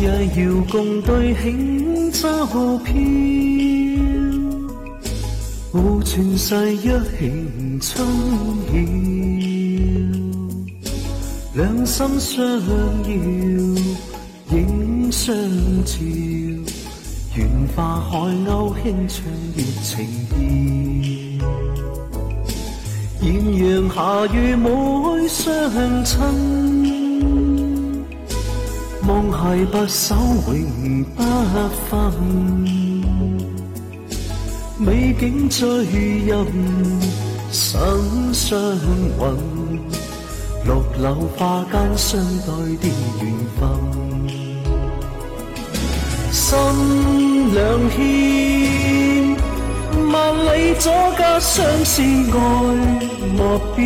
也要共对轻舟飘。护全世一起春晓，两心相邀，影相照，愿化海鸥轻唱月情调。艳阳下与妹相亲，望携不手永不分。美景醉人，心相允，绿柳花间相对的缘分，心两牵，万里阻隔相思爱莫变，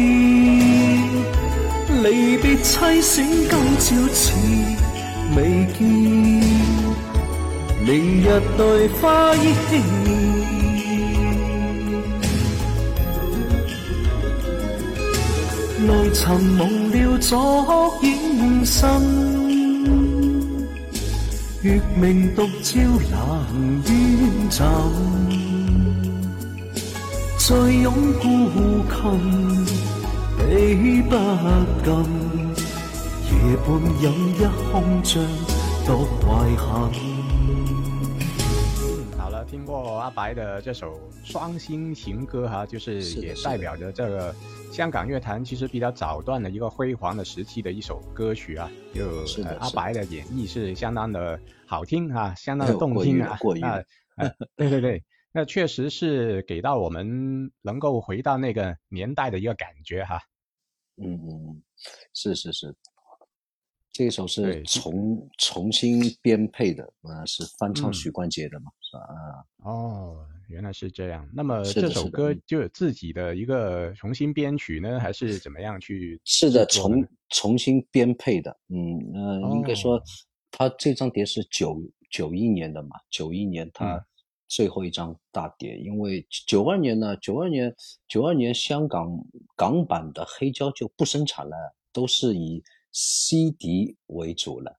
离别凄醒今朝似未见，明日待花依稀。内寻梦了昨影深，月明独照冷烟枕，再拥孤琴，比不禁，夜半饮一空帐，独怀恨。听过阿白的这首《双星情歌》哈，就是也代表着这个香港乐坛其实比较早段的一个辉煌的时期的一首歌曲啊。就阿白的演绎是相当的好听啊，相当的动听啊。啊，对对对，那确实是给到我们能够回到那个年代的一个感觉哈。嗯嗯，是是是。这首是重重新编配的，呃，是翻唱许冠杰的嘛，是吧？啊，哦，原来是这样。那么这首歌就有自己的一个重新编曲呢，还是怎么样去？是的，重重新编配的。嗯，呃，应该说，他这张碟是九九一年的嘛，九一年他最后一张大碟，因为九二年呢，九二年九二年香港港版的黑胶就不生产了，都是以。CD 为主了，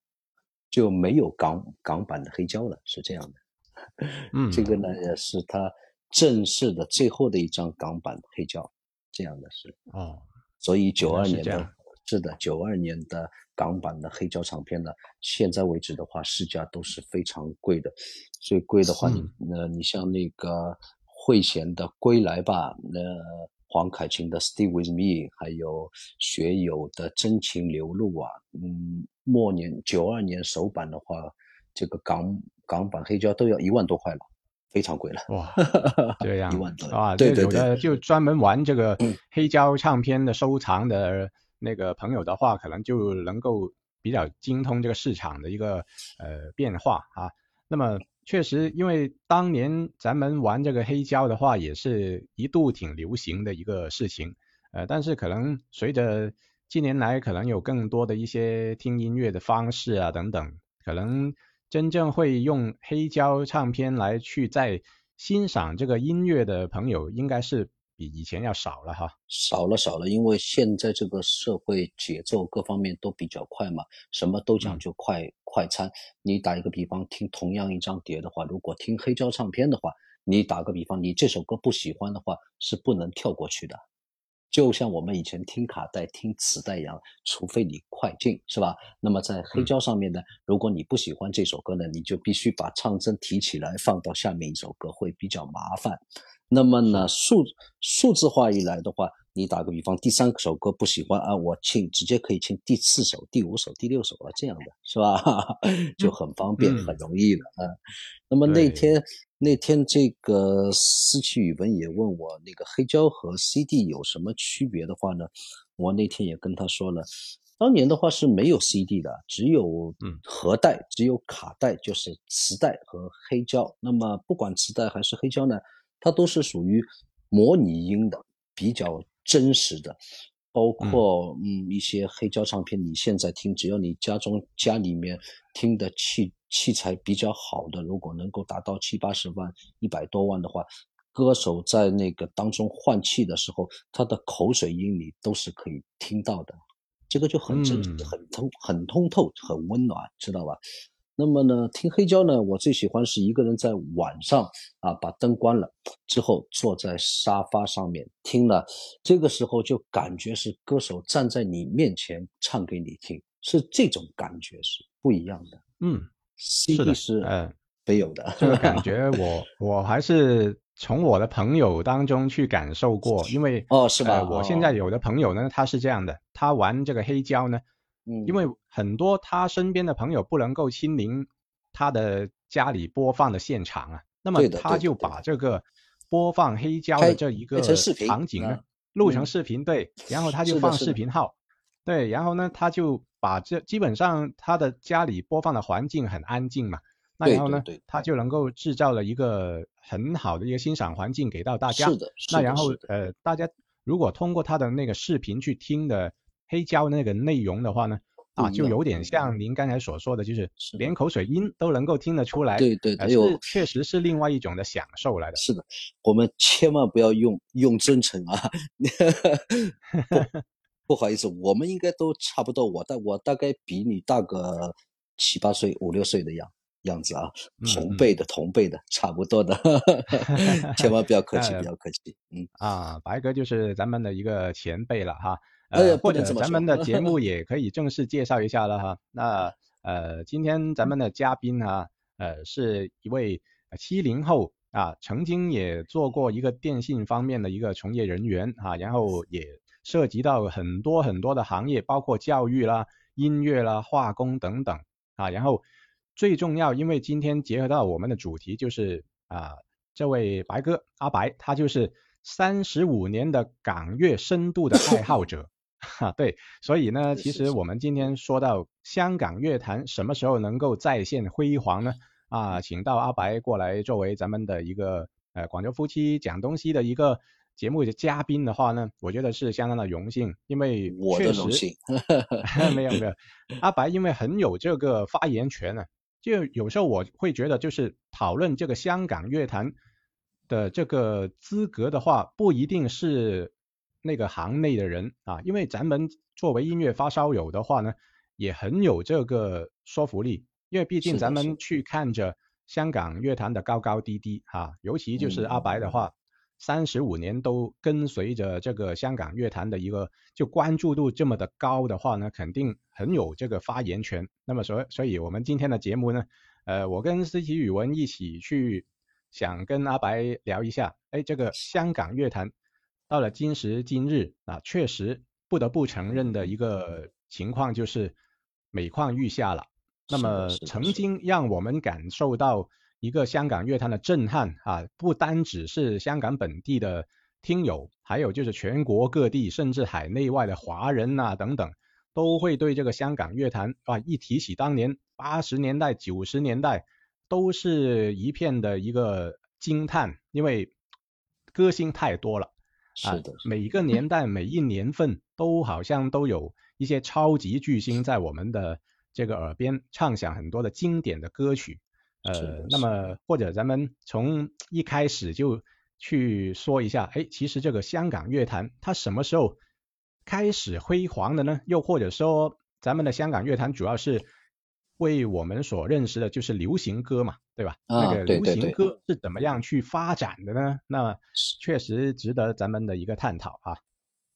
就没有港港版的黑胶了，是这样的。嗯，这个呢也是他正式的最后的一张港版黑胶，这样的是。哦，所以九二年的，是的，九二年的港版的黑胶唱片呢，现在为止的话，市价都是非常贵的。最贵的话，你呃，你像那个慧娴的《归来吧》那。黄凯芹的《Stay with Me》，还有学友的《真情流露》啊，嗯，末年九二年首版的话，这个港港版黑胶都要一万多块了，非常贵了。哇，这样 一万多啊！对对对，就专门玩这个黑胶唱片的收藏的那个朋友的话，可能就能够比较精通这个市场的一个呃变化啊。那么。确实，因为当年咱们玩这个黑胶的话，也是一度挺流行的一个事情。呃，但是可能随着近年来可能有更多的一些听音乐的方式啊等等，可能真正会用黑胶唱片来去在欣赏这个音乐的朋友，应该是。比以前要少了哈，少了少了，因为现在这个社会节奏各方面都比较快嘛，什么都讲究快快餐。你打一个比方，听同样一张碟的话，如果听黑胶唱片的话，你打个比方，你这首歌不喜欢的话，是不能跳过去的。就像我们以前听卡带、听磁带一样，除非你快进，是吧？那么在黑胶上面呢，如果你不喜欢这首歌呢，你就必须把唱针提起来放到下面一首歌，会比较麻烦。那么呢，数数字化一来的话，你打个比方，第三首歌不喜欢啊，我请直接可以请第四首、第五首、第六首了，这样的是吧？就很方便、很容易了啊。那么那天那天这个思琪语文也问我，那个黑胶和 CD 有什么区别的话呢？我那天也跟他说了，当年的话是没有 CD 的，只有盒带，只有卡带，就是磁带和黑胶。那么不管磁带还是黑胶呢？它都是属于模拟音的，比较真实的，包括嗯一些黑胶唱片，你现在听，只要你家中家里面听的器器材比较好的，如果能够达到七八十万、一百多万的话，歌手在那个当中换气的时候，他的口水音你都是可以听到的，这个就很真实、很通、很通透、很温暖，知道吧？那么呢，听黑胶呢，我最喜欢是一个人在晚上啊，把灯关了之后，坐在沙发上面听了，这个时候就感觉是歌手站在你面前唱给你听，是这种感觉是不一样的。嗯，是的，是呃，没有的这个感觉，我我还是从我的朋友当中去感受过，因为哦是吧？我现在有的朋友呢，他是这样的，他玩这个黑胶呢。嗯，因为很多他身边的朋友不能够亲临他的家里播放的现场啊，那么他就把这个播放黑胶的这一个场景呢录成视频，对，然后他就放视频号，对，然后呢他就把这基本上他的家里播放的环境很安静嘛，那然后呢他就能够制造了一个很好的一个欣赏环境给到大家，是的，那然后呃大家如果通过他的那个视频去听的。黑胶那个内容的话呢，啊，就有点像您刚才所说的，就是连口水音都能够听得出来。对对，还有确实是另外一种的享受来的。是的，我们千万不要用用真诚啊！不好意思，我们应该都差不多。我大我大概比你大个七八岁、五六岁的样样子啊，同辈的同辈的差不多的，千万不要客气，不要客气。嗯啊，白哥就是咱们的一个前辈了哈。呃，或者咱们的节目 也可以正式介绍一下了哈。那 呃，今天咱们的嘉宾呢，呃，是一位七零后啊，曾经也做过一个电信方面的一个从业人员啊，然后也涉及到很多很多的行业，包括教育啦、音乐啦、化工等等啊。然后最重要，因为今天结合到我们的主题，就是啊，这位白哥阿白，他就是三十五年的港乐深度的爱好者。哈，对，所以呢，其实我们今天说到香港乐坛什么时候能够再现辉煌呢？啊，请到阿白过来作为咱们的一个呃广州夫妻讲东西的一个节目的嘉宾的话呢，我觉得是相当的荣幸，因为我的荣幸，没有没有，阿白因为很有这个发言权呢，就有时候我会觉得就是讨论这个香港乐坛的这个资格的话，不一定是。那个行内的人啊，因为咱们作为音乐发烧友的话呢，也很有这个说服力。因为毕竟咱们去看着香港乐坛的高高低低哈，尤其就是阿白的话，三十五年都跟随着这个香港乐坛的一个就关注度这么的高的话呢，肯定很有这个发言权。那么所所以我们今天的节目呢，呃，我跟思琪语文一起去想跟阿白聊一下，哎，这个香港乐坛。到了今时今日啊，确实不得不承认的一个情况就是每况愈下了。那么曾经让我们感受到一个香港乐坛的震撼啊，不单只是香港本地的听友，还有就是全国各地甚至海内外的华人呐等等，都会对这个香港乐坛啊一提起当年八十年代九十年代，都是一片的一个惊叹，因为歌星太多了。是的，每一个 年代、每一年份都好像都有一些超级巨星在我们的这个耳边唱响很多的经典的歌曲。呃，那么或者咱们从一开始就去说一下，哎，其实这个香港乐坛它什么时候开始辉煌的呢？又或者说，咱们的香港乐坛主要是？为我们所认识的就是流行歌嘛，对吧？那个流行歌是怎么样去发展的呢？那确实值得咱们的一个探讨啊。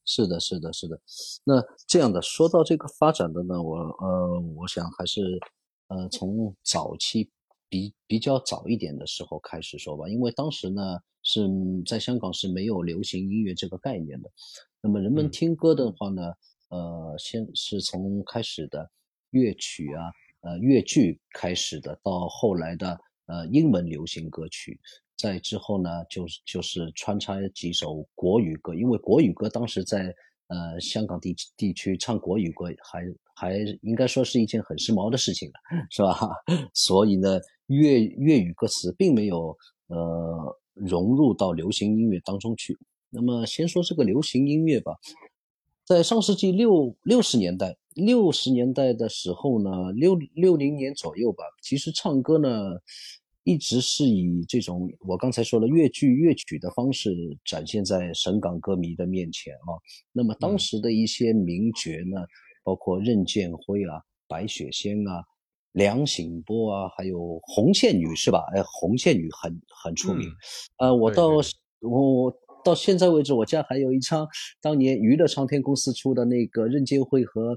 是的，是的，是的。那这样的说到这个发展的呢，我呃，我想还是呃从早期比比较早一点的时候开始说吧，因为当时呢是在香港是没有流行音乐这个概念的。那么人们听歌的话呢，呃，先是从开始的乐曲啊。呃，粤剧开始的，到后来的呃英文流行歌曲，在之后呢，就就是穿插几首国语歌，因为国语歌当时在呃香港地地区唱国语歌还还应该说是一件很时髦的事情了，是吧？所以呢，粤粤语歌词并没有呃融入到流行音乐当中去。那么先说这个流行音乐吧，在上世纪六六十年代。六十年代的时候呢，六六零年左右吧，其实唱歌呢，一直是以这种我刚才说的粤剧粤曲的方式展现在省港歌迷的面前啊。那么当时的一些名角呢，包括任剑辉啊、白雪仙啊，梁醒波啊，还有红线女是吧？哎，红线女很很出名。呃，我到我到现在为止，我家还有一张当年娱乐唱片公司出的那个任剑辉和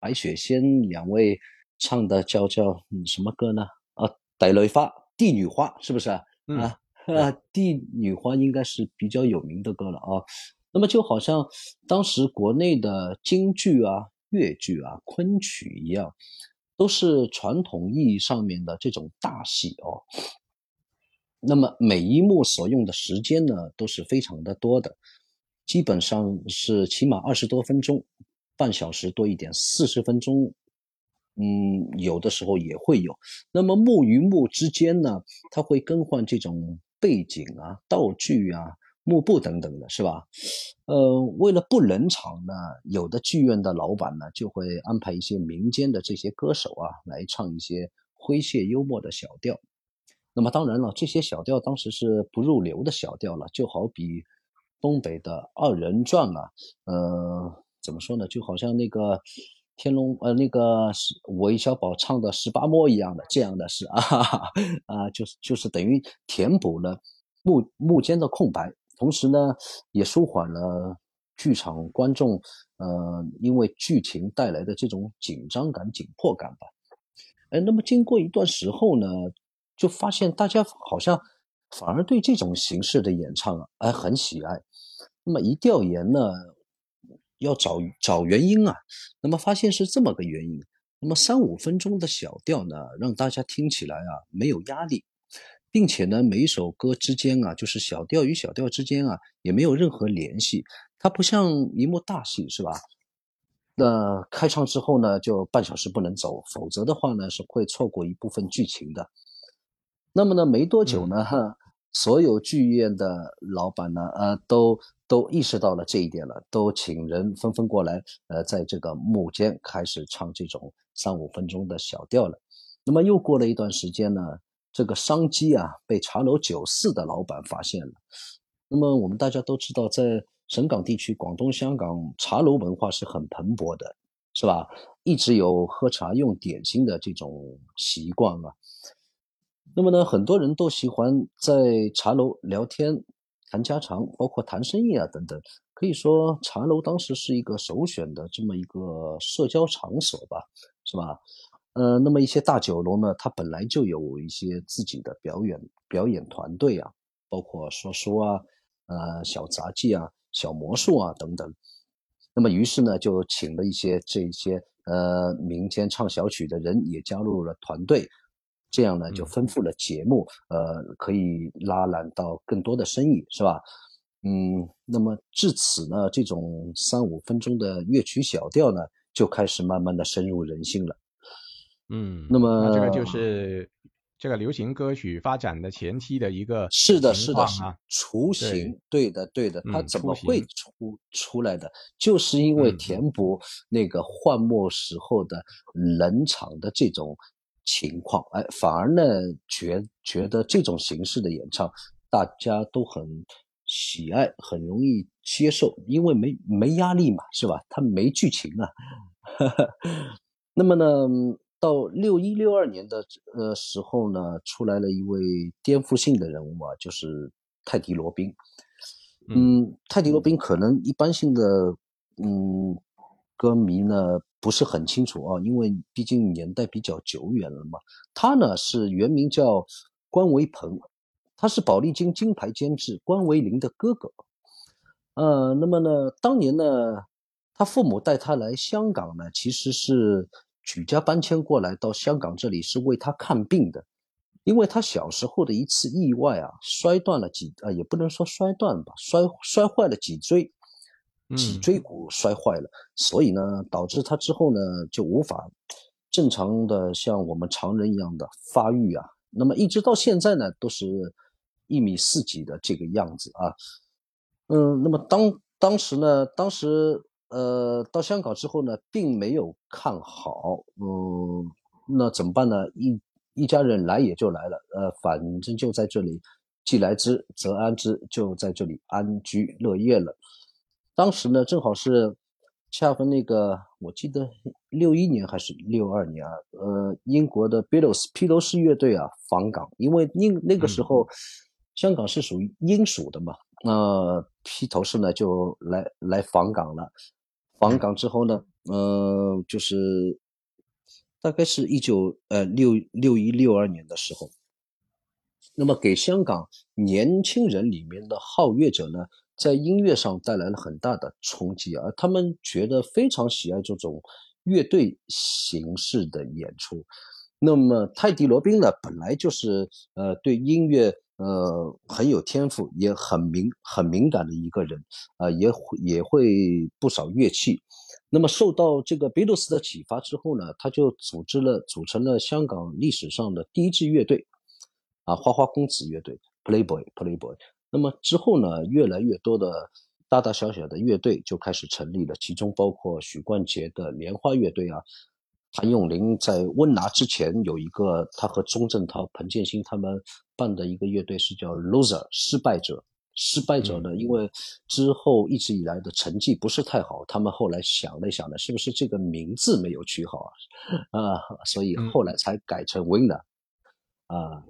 白雪仙两位唱的叫叫什么歌呢？啊，逮雷发帝女花是不是啊？啊啊，帝 女花应该是比较有名的歌了啊。那么就好像当时国内的京剧啊、粤剧啊、昆曲一样，都是传统意义上面的这种大戏哦。那么每一幕所用的时间呢，都是非常的多的，基本上是起码二十多分钟，半小时多一点，四十分钟，嗯，有的时候也会有。那么幕与幕之间呢，它会更换这种背景啊、道具啊。幕布等等的是吧？呃，为了不冷场呢，有的剧院的老板呢就会安排一些民间的这些歌手啊来唱一些诙谐幽默的小调。那么当然了，这些小调当时是不入流的小调了，就好比东北的二人转啊，呃，怎么说呢？就好像那个天龙呃那个韦小宝唱的十八摸一样的这样的是啊 啊，就是就是等于填补了幕幕间的空白。同时呢，也舒缓了剧场观众，呃，因为剧情带来的这种紧张感、紧迫感吧。哎，那么经过一段时候呢，就发现大家好像反而对这种形式的演唱啊，哎，很喜爱。那么一调研呢，要找找原因啊，那么发现是这么个原因。那么三五分钟的小调呢，让大家听起来啊没有压力。并且呢，每一首歌之间啊，就是小调与小调之间啊，也没有任何联系。它不像一幕大戏，是吧？那开唱之后呢，就半小时不能走，否则的话呢，是会错过一部分剧情的。那么呢，没多久呢，所有剧院的老板呢，呃，都都意识到了这一点了，都请人纷纷过来，呃，在这个幕间开始唱这种三五分钟的小调了。那么又过了一段时间呢。这个商机啊，被茶楼酒肆的老板发现了。那么我们大家都知道，在省港地区、广东、香港，茶楼文化是很蓬勃的，是吧？一直有喝茶、用点心的这种习惯啊。那么呢，很多人都喜欢在茶楼聊天、谈家常，包括谈生意啊等等。可以说，茶楼当时是一个首选的这么一个社交场所吧，是吧？呃，那么一些大酒楼呢，它本来就有一些自己的表演表演团队啊，包括说书啊、呃小杂技啊、小魔术啊等等。那么于是呢，就请了一些这些呃民间唱小曲的人也加入了团队，这样呢就丰富了节目，呃，可以拉揽到更多的生意，是吧？嗯，那么至此呢，这种三五分钟的乐曲小调呢，就开始慢慢的深入人心了。嗯，那么这个就是这个流行歌曲发展的前期的一个是的，是的，是雏形，对的，对的，它怎么会出出来的？就是因为填补那个换末时候的冷场的这种情况，哎，反而呢觉觉得这种形式的演唱大家都很喜爱，很容易接受，因为没没压力嘛，是吧？它没剧情啊，那么呢？到六一六二年的呃时候呢，出来了一位颠覆性的人物啊，就是泰迪罗宾。嗯，泰迪罗宾可能一般性的嗯歌迷呢不是很清楚啊，因为毕竟年代比较久远了嘛。他呢是原名叫关维鹏，他是宝丽金金牌监制关维林的哥哥。呃，那么呢，当年呢，他父母带他来香港呢，其实是。举家搬迁过来到香港这里是为他看病的，因为他小时候的一次意外啊，摔断了脊啊，也不能说摔断吧，摔摔坏了脊椎，脊椎骨摔坏了，所以呢，导致他之后呢就无法正常的像我们常人一样的发育啊，那么一直到现在呢都是一米四几的这个样子啊，嗯，那么当当时呢，当时。呃，到香港之后呢，并没有看好，嗯，那怎么办呢？一一家人来也就来了，呃，反正就在这里，既来之则安之，就在这里安居乐业了。当时呢，正好是恰逢那个，我记得六一年还是六二年啊，呃，英国的 Beatles 披头士乐队啊访港，因为英那个时候香港是属于英属的嘛，那披头士呢就来来访港了，访港之后呢，呃，就是大概是一九呃六六一六二年的时候，那么给香港年轻人里面的好乐者呢。在音乐上带来了很大的冲击而！他们觉得非常喜爱这种乐队形式的演出。那么泰迪罗宾呢，本来就是呃对音乐呃很有天赋，也很敏很敏感的一个人啊，也会也会不少乐器。那么受到这个贝多斯的启发之后呢，他就组织了组成了香港历史上的第一支乐队啊，花花公子乐队 （Playboy Playboy）。那么之后呢，越来越多的大大小小的乐队就开始成立了，其中包括许冠杰的莲花乐队啊，谭咏麟在温拿之前有一个他和钟镇涛、彭建新他们办的一个乐队是叫 Loser 失败者。失败者呢，因为之后一直以来的成绩不是太好，他们后来想了想呢，是不是这个名字没有取好啊？啊，所以后来才改成 Winner，啊，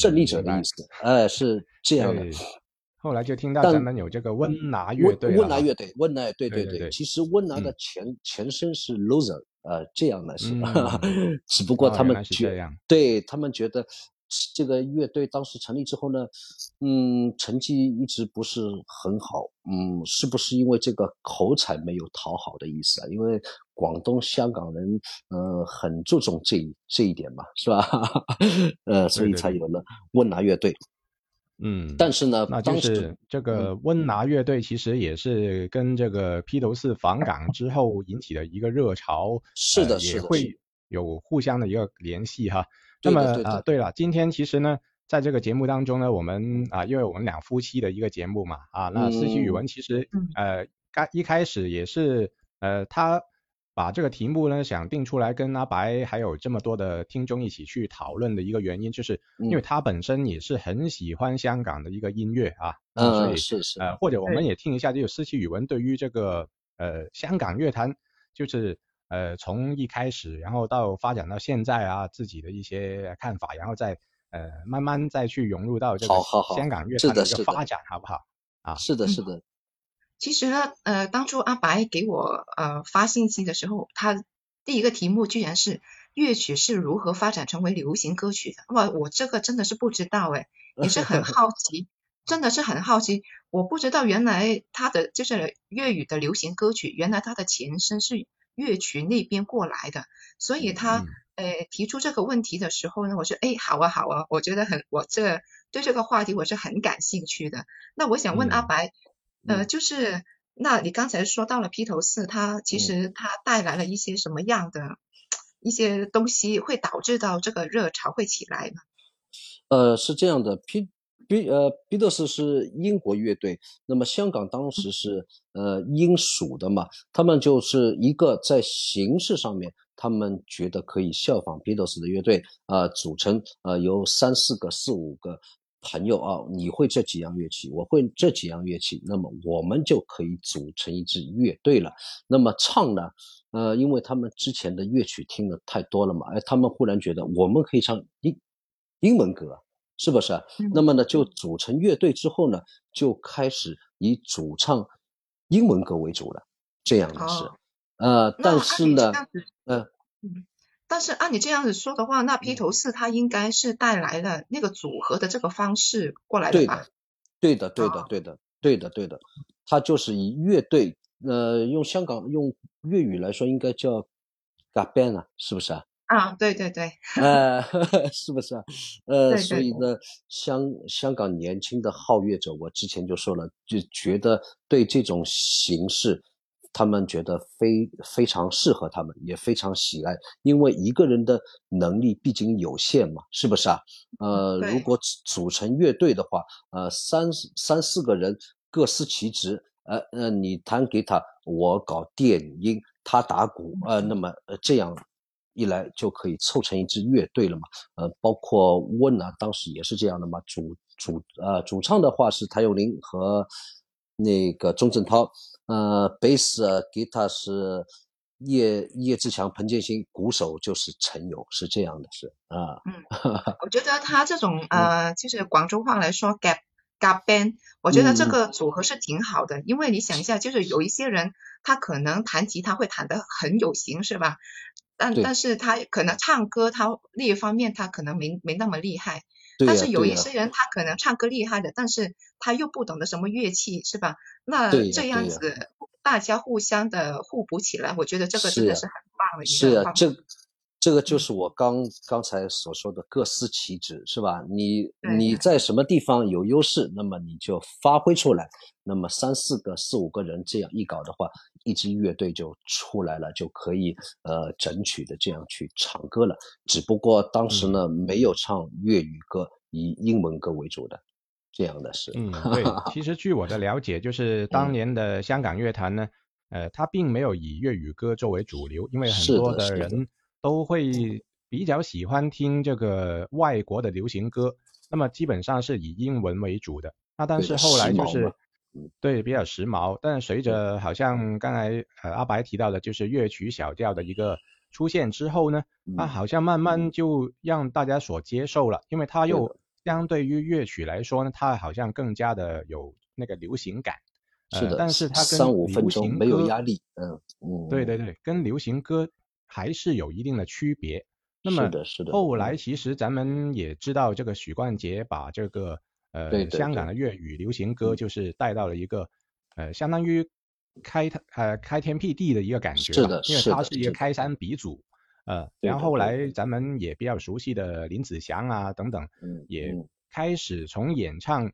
胜利者的意思。哎，是这样的。后来就听到咱们有这个温拿乐队，温拿乐队，温拿，对对对。其实温拿的前前身是 loser，呃，这样的是，只不过他们觉，对他们觉得这个乐队当时成立之后呢，嗯，成绩一直不是很好，嗯，是不是因为这个口才没有讨好的意思啊？因为广东香港人，呃，很注重这这一点嘛，是吧？呃，所以才有了温拿乐队。嗯，但是呢，那就是这个温拿乐队其实也是跟这个披头士访港之后引起的一个热潮，是的，也会有互相的一个联系哈。那么啊，对了，今天其实呢，在这个节目当中呢，我们啊，因为我们两夫妻的一个节目嘛，啊，那思琪语文其实呃，刚一开始也是呃，他。把这个题目呢想定出来跟阿白还有这么多的听众一起去讨论的一个原因，就是因为他本身也是很喜欢香港的一个音乐啊，嗯，是是，呃，或者我们也听一下，就有思琪语文对于这个呃香港乐坛，就是呃从一开始，然后到发展到现在啊自己的一些看法，然后再呃慢慢再去融入到这个香港乐坛的一个发展，好不好？啊，是的，是的。其实呢，呃，当初阿白给我呃发信息的时候，他第一个题目居然是乐曲是如何发展成为流行歌曲的。哇，我这个真的是不知道哎，也是很好奇，真的是很好奇。我不知道原来他的就是粤语的流行歌曲，原来它的前身是乐曲那边过来的。所以他呃提出这个问题的时候呢，我说哎好啊好啊，我觉得很我这对这个话题我是很感兴趣的。那我想问阿白。呃，就是那你刚才说到了披头士，它其实它带来了一些什么样的一些东西，会导致到这个热潮会起来呢？呃，是这样的，披披呃披头士是英国乐队，那么香港当时是呃英属的嘛，他们就是一个在形式上面，他们觉得可以效仿披头士的乐队啊，组成呃由三四个、四五个。朋友啊，你会这几样乐器，我会这几样乐器，那么我们就可以组成一支乐队了。那么唱呢？呃，因为他们之前的乐曲听的太多了嘛，哎，他们忽然觉得我们可以唱英英文歌，是不是？那么呢，就组成乐队之后呢，就开始以主唱英文歌为主了。这样的是，呃，但是呢，嗯。但是按你这样子说的话，那披头士他应该是带来了那个组合的这个方式过来的吧？对的，对的，对的，对的，对的，对的。他就是以乐队，呃，用香港用粤语来说，应该叫 gaband 啊，是不是啊？啊，对对对。呃，是不是啊？呃，所以呢，香香港年轻的好乐者，我之前就说了，就觉得对这种形式。他们觉得非非常适合他们，也非常喜爱，因为一个人的能力毕竟有限嘛，是不是啊？呃，如果组成乐队的话，呃，三三四个人各司其职，呃呃，你弹吉他，我搞电音，他打鼓，呃，那么呃这样一来就可以凑成一支乐队了嘛？呃，包括温啊，当时也是这样的嘛，主主呃主唱的话是谭咏麟和那个钟镇涛。呃，贝斯、吉他是叶叶志强、彭建新，鼓手就是陈友，是这样的，是啊。嗯，我觉得他这种 呃，就是广州话来说，gap gap band，我觉得这个组合是挺好的，因为你想一下，就是有一些人他可能弹吉他会弹得很有型，是吧？但但是他可能唱歌，他另一方面他可能没没那么厉害。但是有一些人他可能唱歌厉害的，但是他又不懂得什么乐器，是吧？那这样子大家互相的互补起来，我觉得这个真的是很棒的一个是啊，这这个就是我刚刚才所说的各司其职，是吧？你你在什么地方有优势，那么你就发挥出来。那么三四个、四五个人这样一搞的话，一支乐队就出来了，就可以呃整曲的这样去唱歌了。只不过当时呢，没有唱粤语歌，以英文歌为主的，这样的是。嗯，对。其实 据我的了解，就是当年的香港乐坛呢，呃，他并没有以粤语歌作为主流，因为很多的人都会比较喜欢听这个外国的流行歌，那么基本上是以英文为主的。那但是后来就是。对，比较时髦，但随着好像刚才呃阿白提到的，就是乐曲小调的一个出现之后呢，它好像慢慢就让大家所接受了，因为它又相对于乐曲来说呢，它好像更加的有那个流行感。是。的，但是它跟三五分钟没有压力，嗯嗯，对对对，跟流行歌还是有一定的区别。那么是的，是的。后来其实咱们也知道，这个许冠杰把这个。呃，香港的粤语流行歌就是带到了一个，呃，相当于开呃开天辟地的一个感觉，是的，因为他是一个开山鼻祖，呃，然后后来咱们也比较熟悉的林子祥啊等等，也开始从演唱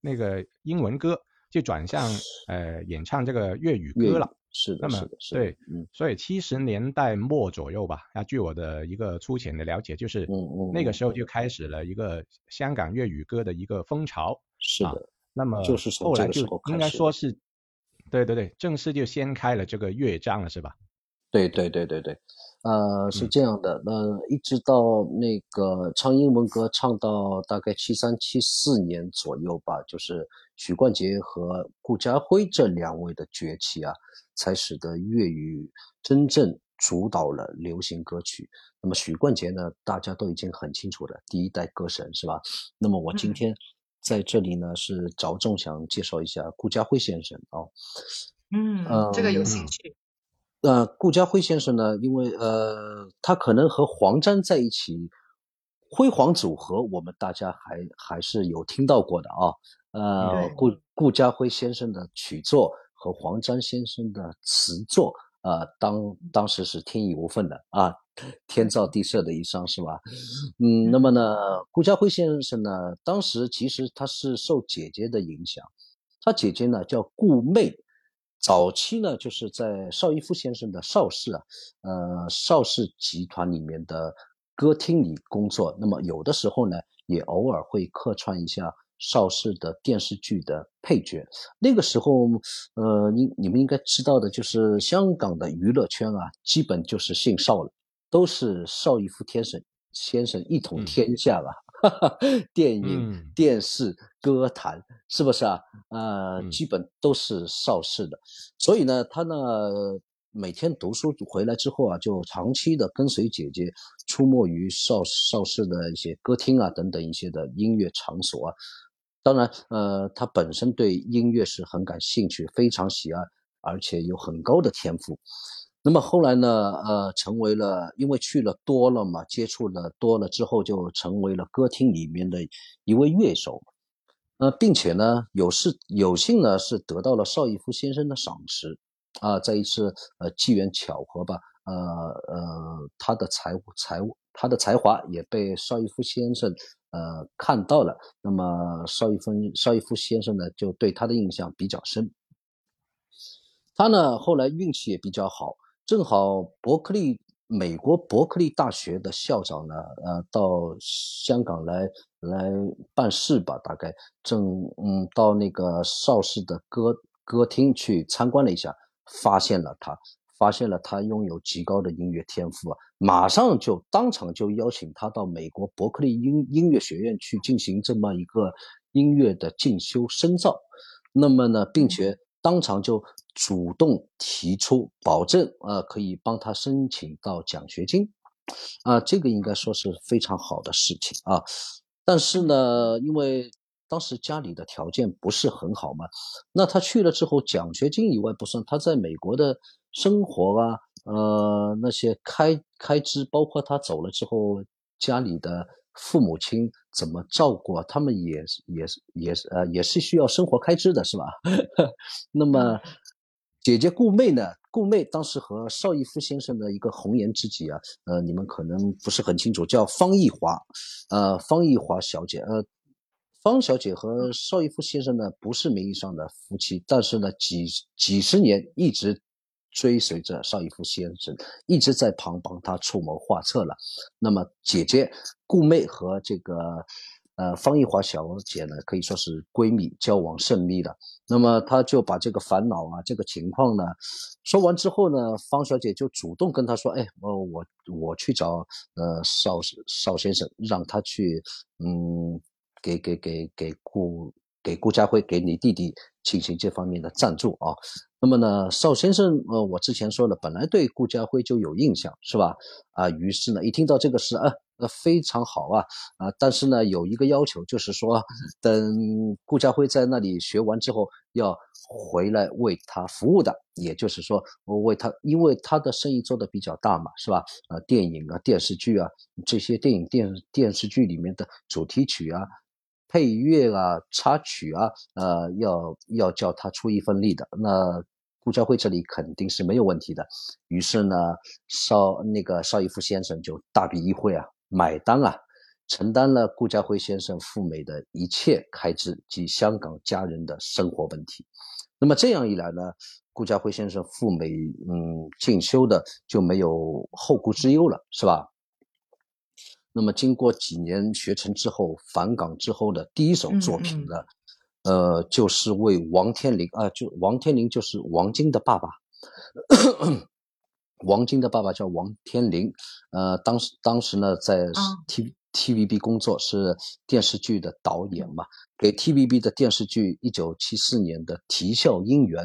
那个英文歌就转向呃演唱这个粤语歌了。是的，那么对，嗯，所以七十年代末左右吧，啊，据我的一个粗浅的了解，就是那个时候就开始了一个香港粤语歌的一个风潮。是的，那么就是后来就应该说是，对对对，正式就掀开了这个乐章了，是吧？对对对对对，呃，是这样的，那一直到那个唱英文歌唱到大概七三七四年左右吧，就是许冠杰和顾嘉辉这两位的崛起啊。才使得粤语真正主导了流行歌曲。那么许冠杰呢？大家都已经很清楚了，第一代歌神是吧？那么我今天在这里呢，是着重想介绍一下顾嘉辉先生啊。嗯，这个有兴趣。那顾嘉辉先生呢？因为呃，他可能和黄沾在一起，辉煌组合，我们大家还还是有听到过的啊。呃，顾顾嘉辉先生的曲作。和黄沾先生的词作呃，当当时是天衣无缝的啊，天造地设的一双是吧？嗯，那么呢，顾嘉辉先生呢，当时其实他是受姐姐的影响，他姐姐呢叫顾媚，早期呢就是在邵逸夫先生的邵氏啊，呃邵氏集团里面的歌厅里工作，那么有的时候呢，也偶尔会客串一下。邵氏的电视剧的配角，那个时候，呃，你你们应该知道的，就是香港的娱乐圈啊，基本就是姓邵了，都是邵逸夫先生先生一统天下吧，电影、电视、歌坛，是不是啊？呃，基本都是邵氏的，所以呢，他呢。每天读书回来之后啊，就长期的跟随姐姐出没于邵邵氏的一些歌厅啊等等一些的音乐场所啊。当然，呃，他本身对音乐是很感兴趣，非常喜爱，而且有很高的天赋。那么后来呢，呃，成为了因为去了多了嘛，接触了多了之后，就成为了歌厅里面的一位乐手。呃，并且呢，有事有幸呢，是得到了邵逸夫先生的赏识。啊，在一次呃机缘巧合吧，呃呃，他的才才他的才华也被邵逸夫先生呃看到了。那么邵逸夫邵逸夫先生呢，就对他的印象比较深。他呢后来运气也比较好，正好伯克利美国伯克利大学的校长呢，呃，到香港来来办事吧，大概正嗯到那个邵氏的歌歌厅去参观了一下。发现了他，发现了他拥有极高的音乐天赋啊！马上就当场就邀请他到美国伯克利音音乐学院去进行这么一个音乐的进修深造。那么呢，并且当场就主动提出保证，呃，可以帮他申请到奖学金，啊，这个应该说是非常好的事情啊。但是呢，因为当时家里的条件不是很好嘛，那他去了之后，奖学金以外不算，他在美国的生活啊，呃，那些开开支，包括他走了之后，家里的父母亲怎么照顾啊？他们也也是也是呃，也是需要生活开支的，是吧？那么。姐姐顾妹呢？顾妹当时和邵逸夫先生的一个红颜知己啊，呃，你们可能不是很清楚，叫方逸华，呃，方逸华小姐，呃，方小姐和邵逸夫先生呢不是名义上的夫妻，但是呢几几十年一直追随着邵逸夫先生，一直在旁帮他出谋划策了。那么姐姐顾妹和这个。呃，方逸华小姐呢，可以说是闺蜜，交往甚密的。那么，她就把这个烦恼啊，这个情况呢，说完之后呢，方小姐就主动跟他说：“哎，我我我去找呃邵邵先生，让他去，嗯，给给给给顾给顾家辉，给你弟弟进行这方面的赞助啊。”那么呢，邵先生，呃，我之前说了，本来对顾家辉就有印象，是吧？啊，于是呢，一听到这个事，啊。那，非常好啊，啊，但是呢，有一个要求，就是说，等顾家辉在那里学完之后，要回来为他服务的，也就是说，我为他，因为他的生意做的比较大嘛，是吧？呃，电影啊、电视剧啊，这些电影电电视剧里面的主题曲啊、配乐啊、插曲啊，呃，要要叫他出一份力的，那。顾家辉这里肯定是没有问题的，于是呢，邵那个邵逸夫先生就大笔一挥啊，买单啊，承担了顾家辉先生赴美的一切开支及香港家人的生活问题。那么这样一来呢，顾家辉先生赴美嗯进修的就没有后顾之忧了，是吧？那么经过几年学成之后，返港之后的第一首作品呢？呃，就是为王天林啊，就王天林就是王晶的爸爸，王晶的爸爸叫王天林，呃，当时当时呢在 T TVB 工作，是电视剧的导演嘛，给 TVB 的电视剧一九七四年的《啼笑姻缘》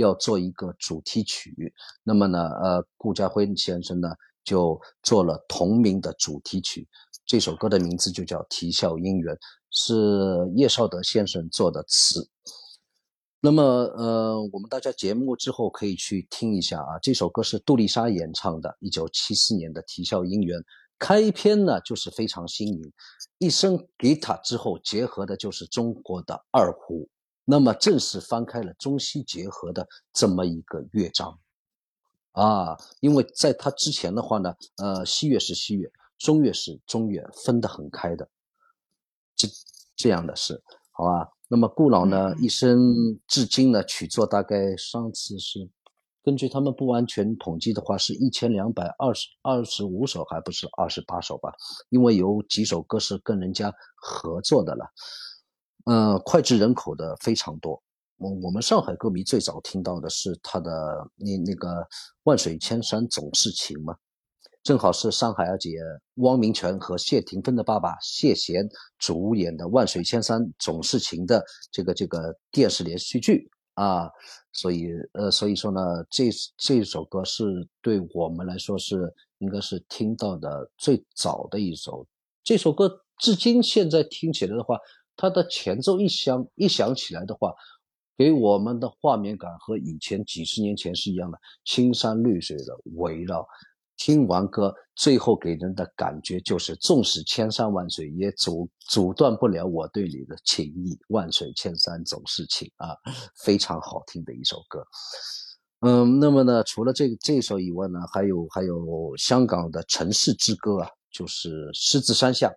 要做一个主题曲，那么呢，呃，顾家辉先生呢就做了同名的主题曲，这首歌的名字就叫《啼笑姻缘》。是叶绍德先生做的词，那么呃，我们大家节目之后可以去听一下啊。这首歌是杜丽莎演唱的，一九七四年的《啼笑姻缘》。开篇呢就是非常新颖，一声吉他之后结合的就是中国的二胡，那么正式翻开了中西结合的这么一个乐章啊。因为在他之前的话呢，呃，西乐是西乐，中乐是中乐，分得很开的。这这样的事，好吧？那么顾老呢，一生至今呢，曲作大概上次是根据他们不完全统计的话，是一千两百二十二十五首，还不是二十八首吧？因为有几首歌是跟人家合作的了。嗯，脍炙人口的非常多。我我们上海歌迷最早听到的是他的那那个《万水千山总是情》嘛。正好是上海二姐汪明荃和谢霆锋的爸爸谢贤主演的《万水千山总是情》的这个这个电视连续剧啊，所以呃，所以说呢，这这首歌是对我们来说是应该是听到的最早的一首。这首歌至今现在听起来的话，它的前奏一响一响起来的话，给我们的画面感和以前几十年前是一样的，青山绿水的围绕。听完歌，最后给人的感觉就是，纵使千山万水，也阻阻断不了我对你的情意。万水千山总是情啊，非常好听的一首歌。嗯，那么呢，除了这这首以外呢，还有还有香港的城市之歌啊，就是狮子山下。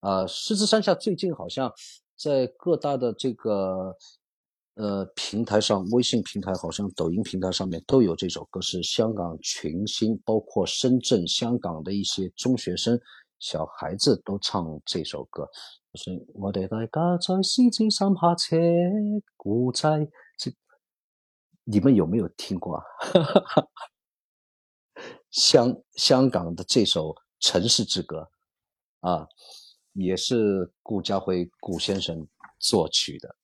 啊，狮子山下最近好像在各大的这个。呃，平台上，微信平台好像抖音平台上面都有这首歌，是香港群星，包括深圳、香港的一些中学生、小孩子都唱这首歌。所以我哋大家在狮子山下车，古仔，这你们有没有听过啊？香香港的这首《城市之歌》啊，也是顾家辉顾先生作曲的。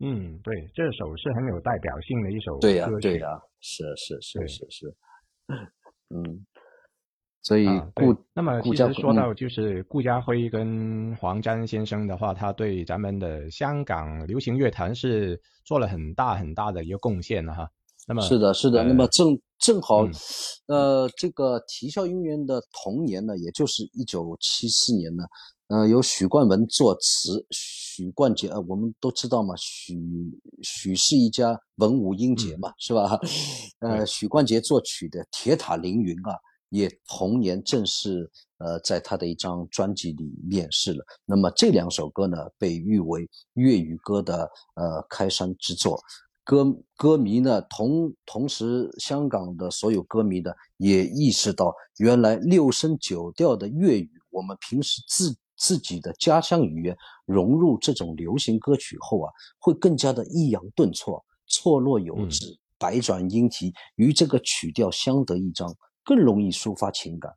嗯，对，这首是很有代表性的一首对呀、歌曲。对呀、是是是是是，嗯，所以顾那么其实说到就是顾家辉跟黄沾先生的话，他对咱们的香港流行乐坛是做了很大很大的一个贡献的哈。那么是的，是的。呃那么正正好嗯，呃，这个啼笑姻缘的同年呢，也就是一九七四年呢，呃，由许冠文作词，许冠杰，呃，我们都知道嘛，许许氏一家文武英杰嘛，是吧？呃，许冠杰作曲的《铁塔凌云》啊，也同年正式呃在他的一张专辑里面世了。那么这两首歌呢，被誉为粤语歌的呃开山之作。歌歌迷呢，同同时香港的所有歌迷呢，也意识到原来六声九调的粤语，我们平时自自己的家乡语言融入这种流行歌曲后啊，会更加的抑扬顿挫、错落有嗯致、百转音啼，与这个曲调相得益彰，更容易抒发情感。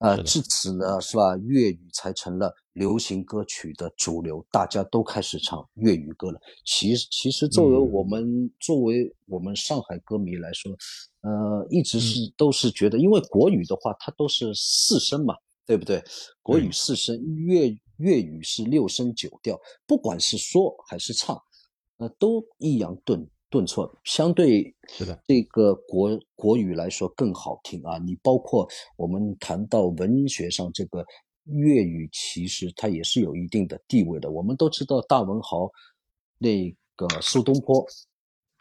呃，至此呢，是吧？粤语才成了流行歌曲的主流，大家都开始唱粤语歌了。其实，其实作为嗯我们、作为我们上海歌迷来说，呃，一直是、嗯都是觉得，因为国语的话，它都是四声嘛，对不对？国语四声，粤粤语是六声九调，不管是说还是唱，呃，都抑扬顿顿挫，相对是的这个国国语来说更好听啊。你包括我们谈到文学上，这个粤语其实它也是有一定的地位的。我们都知道大文豪那个苏东坡，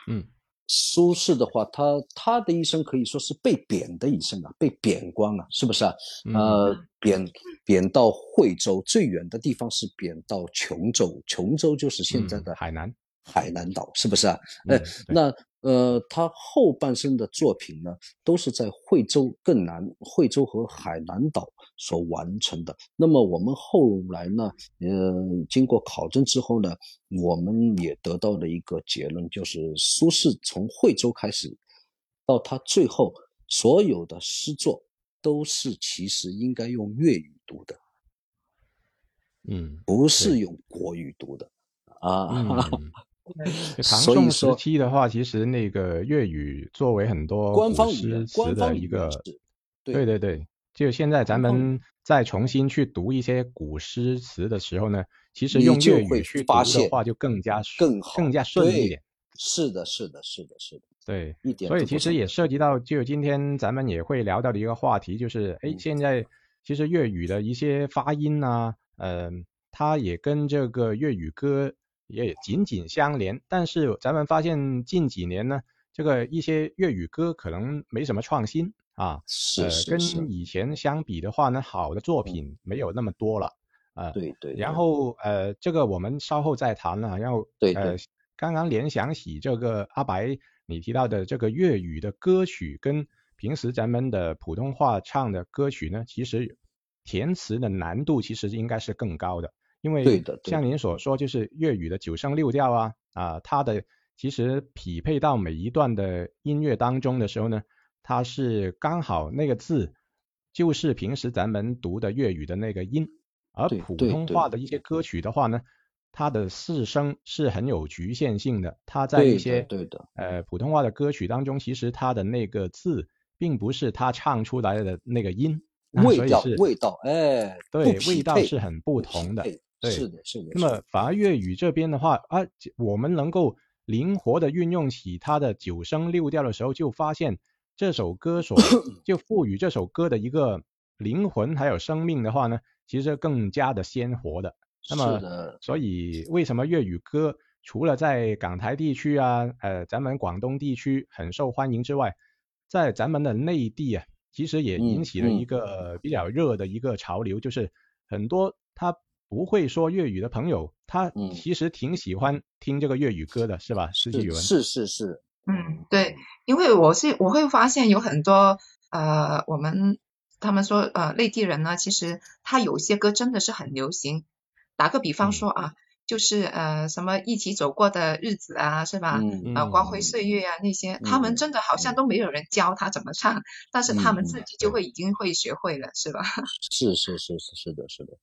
嗯，苏轼的话，他他的一生可以说是被贬的一生啊，被贬官啊，是不是啊？嗯呃，贬贬到惠州，最远的地方是贬到琼州，琼州就是现在的嗯海南。海南岛，是不是啊？哎、嗯那呃，他后半生的作品呢，都是在惠州更南、惠州和海南岛所完成的。那么我们后来呢，呃，经过考证之后呢，我们也得到了一个结论，就是苏轼从惠州开始，到他最后所有的诗作都是其实应该用粤语读的，嗯不是用国语读的啊。嗯。就唐宋时期的话，其实那个粤语作为很多古官方语言诗词的一个对对对对，就现在咱们再重新去读一些古诗词的时候呢，其实用粤语去读的话就更加顺更好更加顺一点。是的，是的，是的，是的，对，一点所以其实也涉及到，就今天咱们也会聊到的一个话题，就是哎，嗯。现在其实粤语的一些发音啊，呃，它也跟这个粤语歌也紧紧相连。但是咱们发现近几年呢，这个一些粤语歌可能没什么创新啊，是呃，跟以前相比的话呢，好的作品没有那么多了啊。对对。然后呃，这个我们稍后再谈了。然后对呃，刚刚联想起这个阿白你提到的这个粤语的歌曲，跟平时咱们的普通话唱的歌曲呢，其实填词的难度其实应该是更高的，因为像您所说，就是粤语的九声六调啊啊，它的其实匹配到每一段的音乐当中的时候呢，它是刚好那个字就是平时咱们读的粤语的那个音。而普通话的一些歌曲的话呢，它的四声是很有局限性的。它在一些对的呃普通话的歌曲当中，其实它的那个字并不是它唱出来的那个音，啊味道味道，哎，对味道是很不不同的对是的，是的。那么反而粤语这边的话啊，我们能够灵活的运用起它的九声六调的时候，就发现这首歌所就赋予这首歌的一个灵魂还有生命的话呢，其实更加的鲜活的。那么，所以为什么粤语歌除了在港台地区啊，呃，咱们广东地区很受欢迎之外，在咱们的内地啊，其实也引嗯起了一嗯个比较热的一个潮流，就是很多他不会说粤语的朋友，他嗯其实挺喜欢听这个粤语歌的，是吧？是是是，嗯，对，因为我是我会发现有很多呃，我们他们说呃内地人呢，其实他有些歌真的是很流行。打个比方嗯说啊，就是呃什么一起走过的日子啊，是吧？嗯呃，光辉嗯岁月啊那些，他们嗯真的好像嗯都没有人教他怎么唱，但是他们嗯自己就会已经会学会了，是吧？是是是是是的，是的。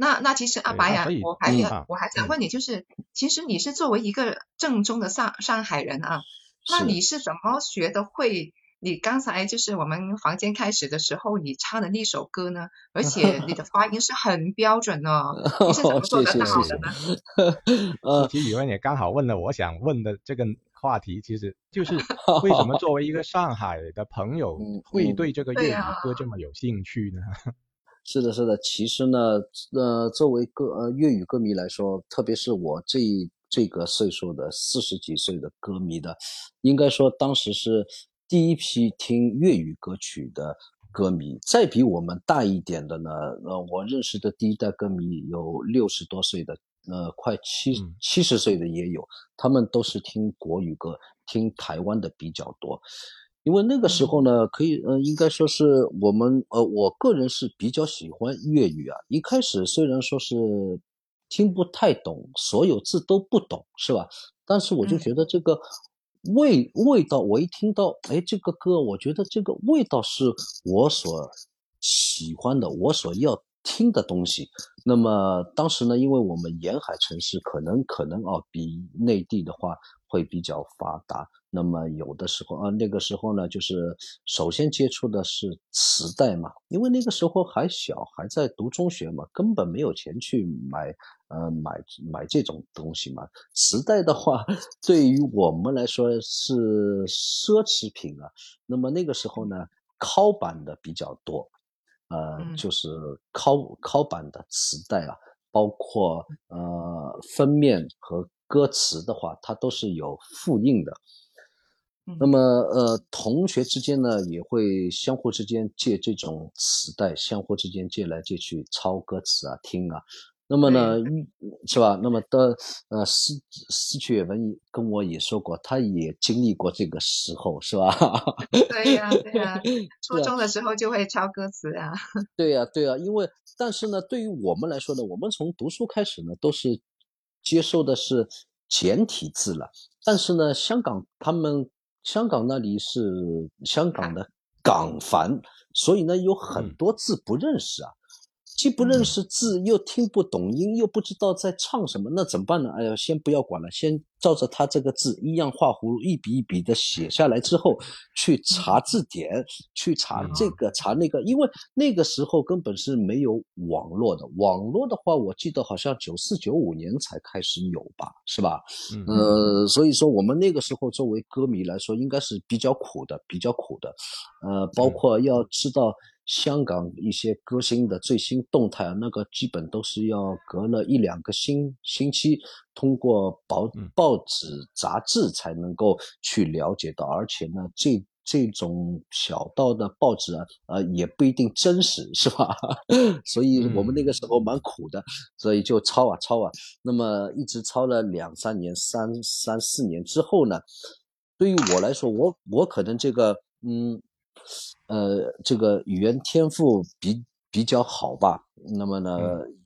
那那其实阿白呀、我还、嗯啊我还想问你，就是、其实你是作为一个正宗的上上海人啊，那你是怎么学的会？你刚才就是我们房间开始的时候，你唱的那首歌呢，而且你的发音是很标准哦，你是怎么做得谢谢谢谢到的呢？呃，其实宇文也刚好问了我想问的这个话题，其实就是 为什么作为一个上海的朋友嗯会嗯对这个粤语歌这么有兴趣呢？是的，是的。其实呢，呃，作为歌呃粤语歌迷来说，特别是我这这个岁数的四十几岁的歌迷的，应该说当时是第一批听粤语歌曲的歌迷。再比我们大一点的呢，呃，我认识的第一代歌迷有六十多岁的，呃，快七嗯七十岁的也有，他们都是听国语歌，听台湾的比较多。因为那个时候呢，可以，呃，应该说是我们，呃，我个人是比较喜欢粤语啊。一开始虽然说是听不太懂，所有字都不懂，是吧？但是我就嗯觉得这个味味道，我一听到，哎，这个歌，我觉得这个味道是我所喜欢的，我所要听的东西。那么当时呢，因为我们沿海城市可能可能啊，比内地的话会比较发达。那么有的时候啊，那个时候呢，就是首先接触的是磁带嘛，因为那个时候还小，还在读中学嘛，根本没有钱去买呃买买这种东西嘛。磁带的话，对于我们来说是奢侈品啊。那么那个时候呢，拷版的比较多，呃，嗯就是拷拷版的磁带啊，包括呃封面和歌词的话，它都是有复印的。那么，呃，同学之间呢，也会相互之间借这种磁带，相互之间借来借去抄歌词啊，听啊。那么呢，是吧？那么的，呃，思思曲也文跟我也说过，他也经历过这个时候，是吧？对呀、对呀、初中的时候就会抄歌词啊。对呀、对呀、因为但是呢，对于我们来说呢，我们从读书开始呢，都是接受的是简体字了。但是呢，香港他们香港那里是香港的港繁，所以呢，有很嗯多字不认识啊。既不认嗯识字，又听不懂音，又不知道在唱什么，那怎么办呢？哎呀，先不要管了，先照着他这个字一样画葫芦，一笔一笔的写下来之后，去查字典，去查嗯这个查那个，因为那个时候根本是没有网络的。网络的话，我记得好像九四九五年才开始有吧，是吧？嗯呃，所以说我们那个时候作为歌迷来说，应该是比较苦的，比较苦的。呃，包嗯括要知道香港一些歌星的最新动态啊，那个基本都是要隔了一两个星星期，通过报嗯报纸、杂志才能够去了解到，而且呢，这。这种小道的报纸啊，呃，也不一定真实，是吧？所以我们那个时候蛮苦的，所以就抄啊抄啊。那么一直抄了两三年、三三四年之后呢，对于我来说，我我可能这个嗯呃这个语言天赋比比较好吧。那么呢，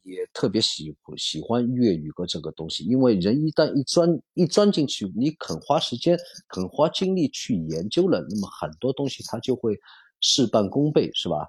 也特别喜喜欢粤语歌这个东西，因为人一旦一钻一钻进去，你肯花时间、肯花精力去研究了，那么很多东西它就会事半功倍，是吧？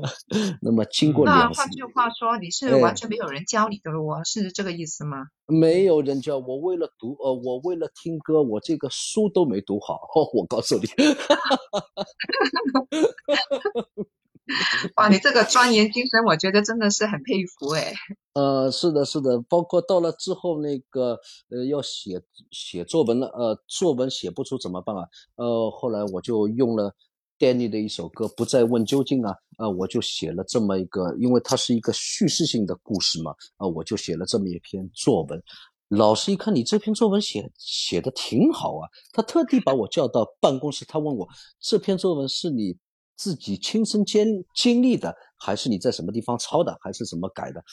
那么经过两那换句话说，你是哎完全没有人教你的我，是这个意思吗？没有人教我，为了读呃，我为了听歌，我这个书都没读好。我告诉你，哇，你这个钻研精神，我觉得真的是很佩服哎。呃，是的，是的，包括到了之后那个呃要写写作文了，呃，作文写不出怎么办啊？呃，后来我就用了 Danny 的一首歌《不再问究竟》啊，呃，我就写了这么一个，因为它是一个叙事性的故事嘛，啊、我就写了这么一篇作文。老师一看你这篇作文写写的挺好啊，他特地把我叫到办公室，他问我这篇作文是你自己亲身经经历的，还是你在什么地方抄的，还是怎么改的？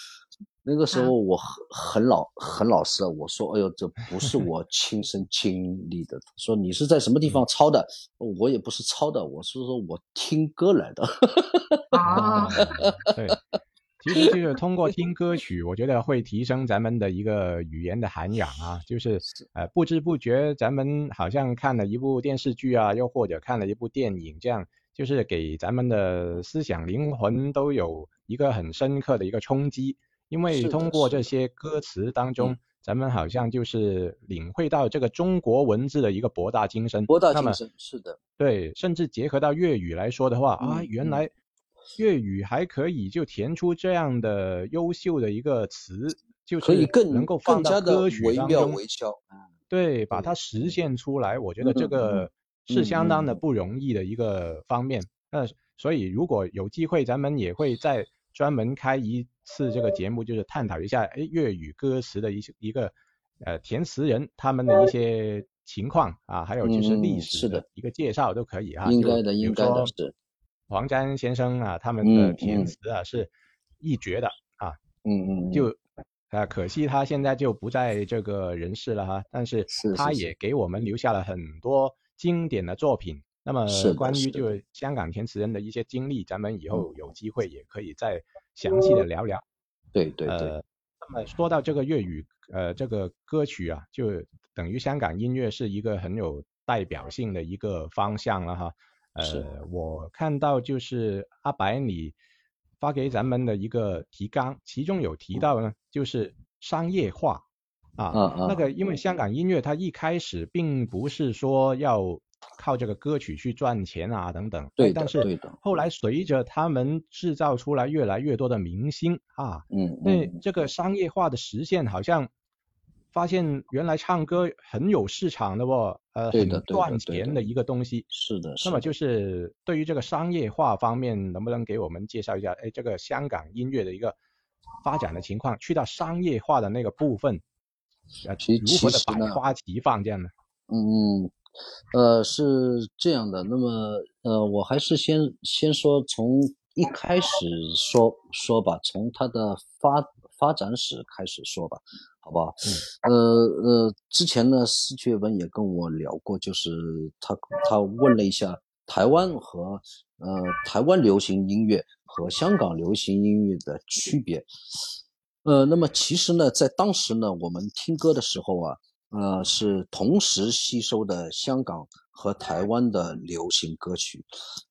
那个时候我很很老很老实啊，我说，哎呦，这不是我亲身经历的。他说你是在什么地方抄的？我也不是抄的，我是说我听歌来的。哦，对，其实就是通过听歌曲，我觉得会提升咱们的一个语言的涵养啊。就是呃，不知不觉咱们好像看了一部电视剧啊，又或者看了一部电影，这样就是给咱们的思想灵魂都有一个很深刻的一个冲击。因为通过这些歌词当中嗯，咱们好像就是领会到这个中国文字的一个博大精深。博大精深，是的，对，甚至结合到粤语来说的话啊，原来粤语还可以就填出这样的优秀的一个词，就是可以更能够放到歌曲当中，惟肖。嗯对，把它实现出来，我觉得这个嗯是相当的不容易的一个方面。那所以如果有机会，咱们也会再专门开一次这个节目，就是探讨一下，哎，粤语歌词的一些一个呃填词人他们的一些情况啊，还有就是历嗯史的一个介绍都可以啊。就应该的，应该的是，黄沾先生啊，他们的填词啊是一绝的啊，嗯嗯，嗯。就啊，可惜他现在就不在这个人世了哈，但是他也给我们留下了很多经典的作品。那么是关于就是香港填词人的一些经历，咱们以后有机会也可以再详细的聊聊。对对对，呃，那么说到这个粤语呃这个歌曲啊，就等于香港音乐是一个很有代表性的一个方向了哈。呃，我看到就是阿白你发给咱们的一个提纲，其中有提到呢，就是商业化啊，那个因为香港音乐它一开始并不是说要靠这个歌曲去赚钱啊等等，对但是后来随着他们制造出来越来越多的明星啊，嗯那嗯，这个商业化的实现好像发现原来唱歌很有市场的哦，呃，很赚钱的一个东西。是的，是的那么就是对于这个商业化方面，能不能给我们介绍一下？哎，这个香港音乐的一个发展的情况，去到商业化的那个部分，如何的其实呢百花齐放这样的？嗯，呃，是这样的。那么，呃，我还是先先说从一开始说说吧，从它的发发展史开始说吧，好不好？呃呃，之前呢，施觉文也跟我聊过，就是他他问了一下台湾和呃台湾流行音乐和香港流行音乐的区别。呃，那么其实呢，在当时呢，我们听歌的时候啊，呃，是同时吸收的香港和台湾的流行歌曲。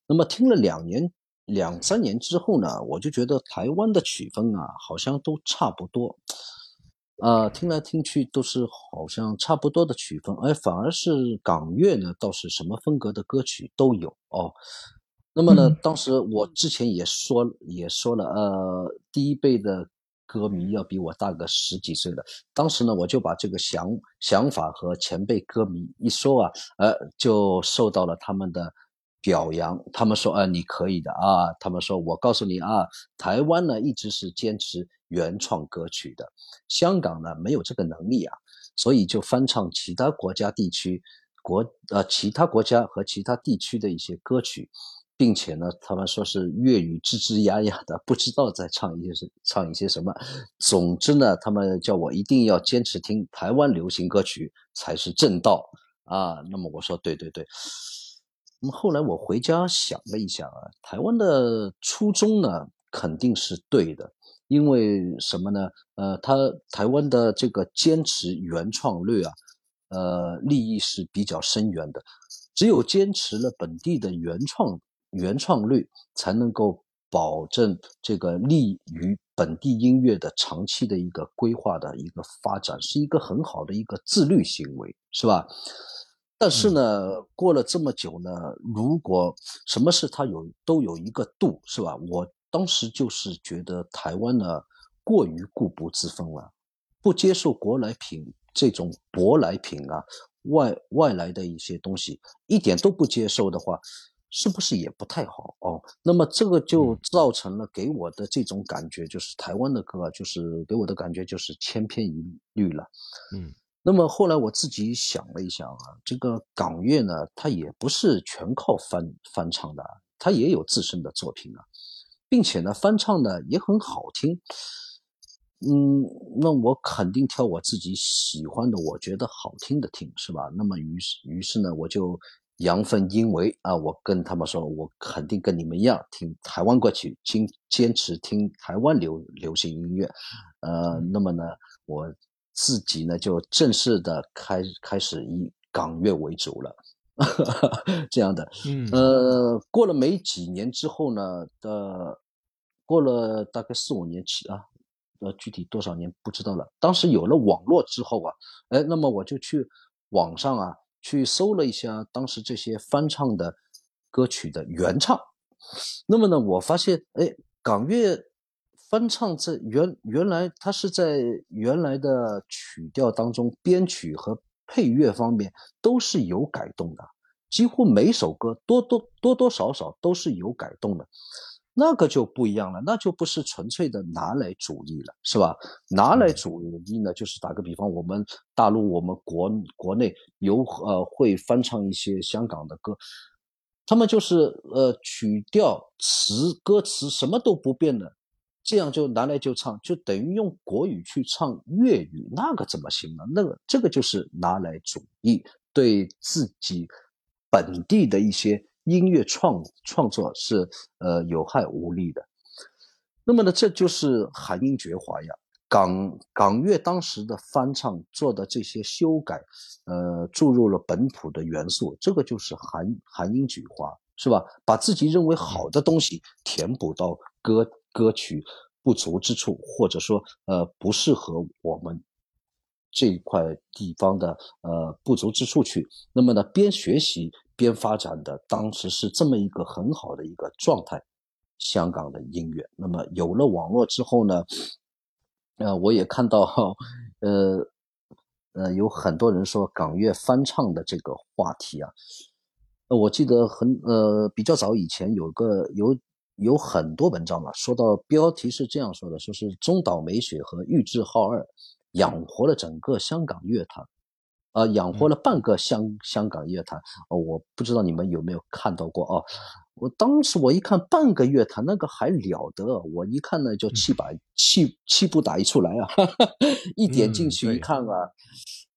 那么听了两年、两三年之后呢，我就觉得台湾的曲风啊，好像都差不多。呃，听来听去都是好像差不多的曲风，哎，反而是港乐呢，倒是什么风格的歌曲都有哦。那么呢，嗯当时我之前也说也说了，呃，第一辈的歌迷要比我大个十几岁了。当时呢，我就把这个想想法和前辈歌迷一说啊，呃，就受到了他们的表扬。他们说，啊、你可以的啊。他们说，我告诉你啊，台湾呢一直是坚持原创歌曲的，香港呢没有这个能力啊，所以就翻唱其他国家地区国呃其他国家和其他地区的一些歌曲。并且呢，他们说是粤语吱吱呀呀的，不知道在唱一些是唱一些什么。总之呢，他们叫我一定要坚持听台湾流行歌曲才是正道啊。那么我说对对对。那么后来我回家想了一下啊，台湾的初衷呢肯定是对的，因为什么呢？呃，他台湾的这个坚持原创率啊，呃，利益是比较深远的。只有坚持了本地的原创原创率，才能够保证这个利于本地音乐的长期的一个规划的一个发展，是一个很好的一个自律行为，是吧？但是呢，过了这么久呢，如果什么事它有都有一个度，是吧？我当时就是觉得台湾呢过于固步自封了，不接受国来品这种舶来品啊。外外来的一些东西一点都不接受的话，是不是也不太好哦？那么这个就造成了给我的这种感觉，就是台湾的歌啊，就是给我的感觉就是千篇一律了。嗯，那么后来我自己想了一想啊，这个港乐呢，它也不是全靠翻翻唱的，它也有自身的作品啊，并且呢，翻唱的也很好听。嗯，那我肯定挑我自己喜欢的，我觉得好听的听，是吧？那么于是，于是呢，我就阳奉阴违啊，我跟他们说，我肯定跟你们一样听台湾歌曲，坚坚持听台湾流流行音乐。呃，那么呢，我自己呢就正式的开开始以港乐为主了，这样的。嗯，呃，过了没几年之后呢，呃，过了大概四五年起啊。呃，具体多少年不知道了。当时有了网络之后啊，哎，那么我就去网上啊去搜了一下当时这些翻唱的歌曲的原唱。那么呢，我发现，哎，港乐翻唱这原原来它是在原来的曲调当中，编曲和配乐方面都是有改动的，几乎每首歌多多多多少少都是有改动的。那个就不一样了，那就不是纯粹的拿来主义了，是吧？拿来主义呢，就是打个比方，我们大陆我们国国内有呃会翻唱一些香港的歌，他们就是呃曲调、词、歌词什么都不变的，这样就拿来就唱，就等于用国语去唱粤语，那个怎么行呢？那个这个就是拿来主义，对自己本地的一些。音乐创创作是呃有害无利的，那么呢，这就是韩英绝华呀。港港乐当时的翻唱做的这些修改，呃，注入了本土的元素，这个就是韩韩英举华，是吧？把自己认为好的东西填补到歌歌曲不足之处，或者说呃不适合我们这一块地方的呃不足之处去。那么呢，边学习。边发展的当时是这么一个很好的一个状态，香港的音乐。那么有了网络之后呢，呃，我也看到，呃，呃，有很多人说港乐翻唱的这个话题啊。我记得很呃比较早以前有个有有很多文章嘛，说到标题是这样说的，说是中岛美雪和玉置浩二养活了整个香港乐坛。呃，养活了半个香香港乐坛，哦，我不知道你们有没有看到过啊？我当时我一看半个乐坛，那个还了得！我一看呢，就气把气气不打一处来啊！一点进去一看啊，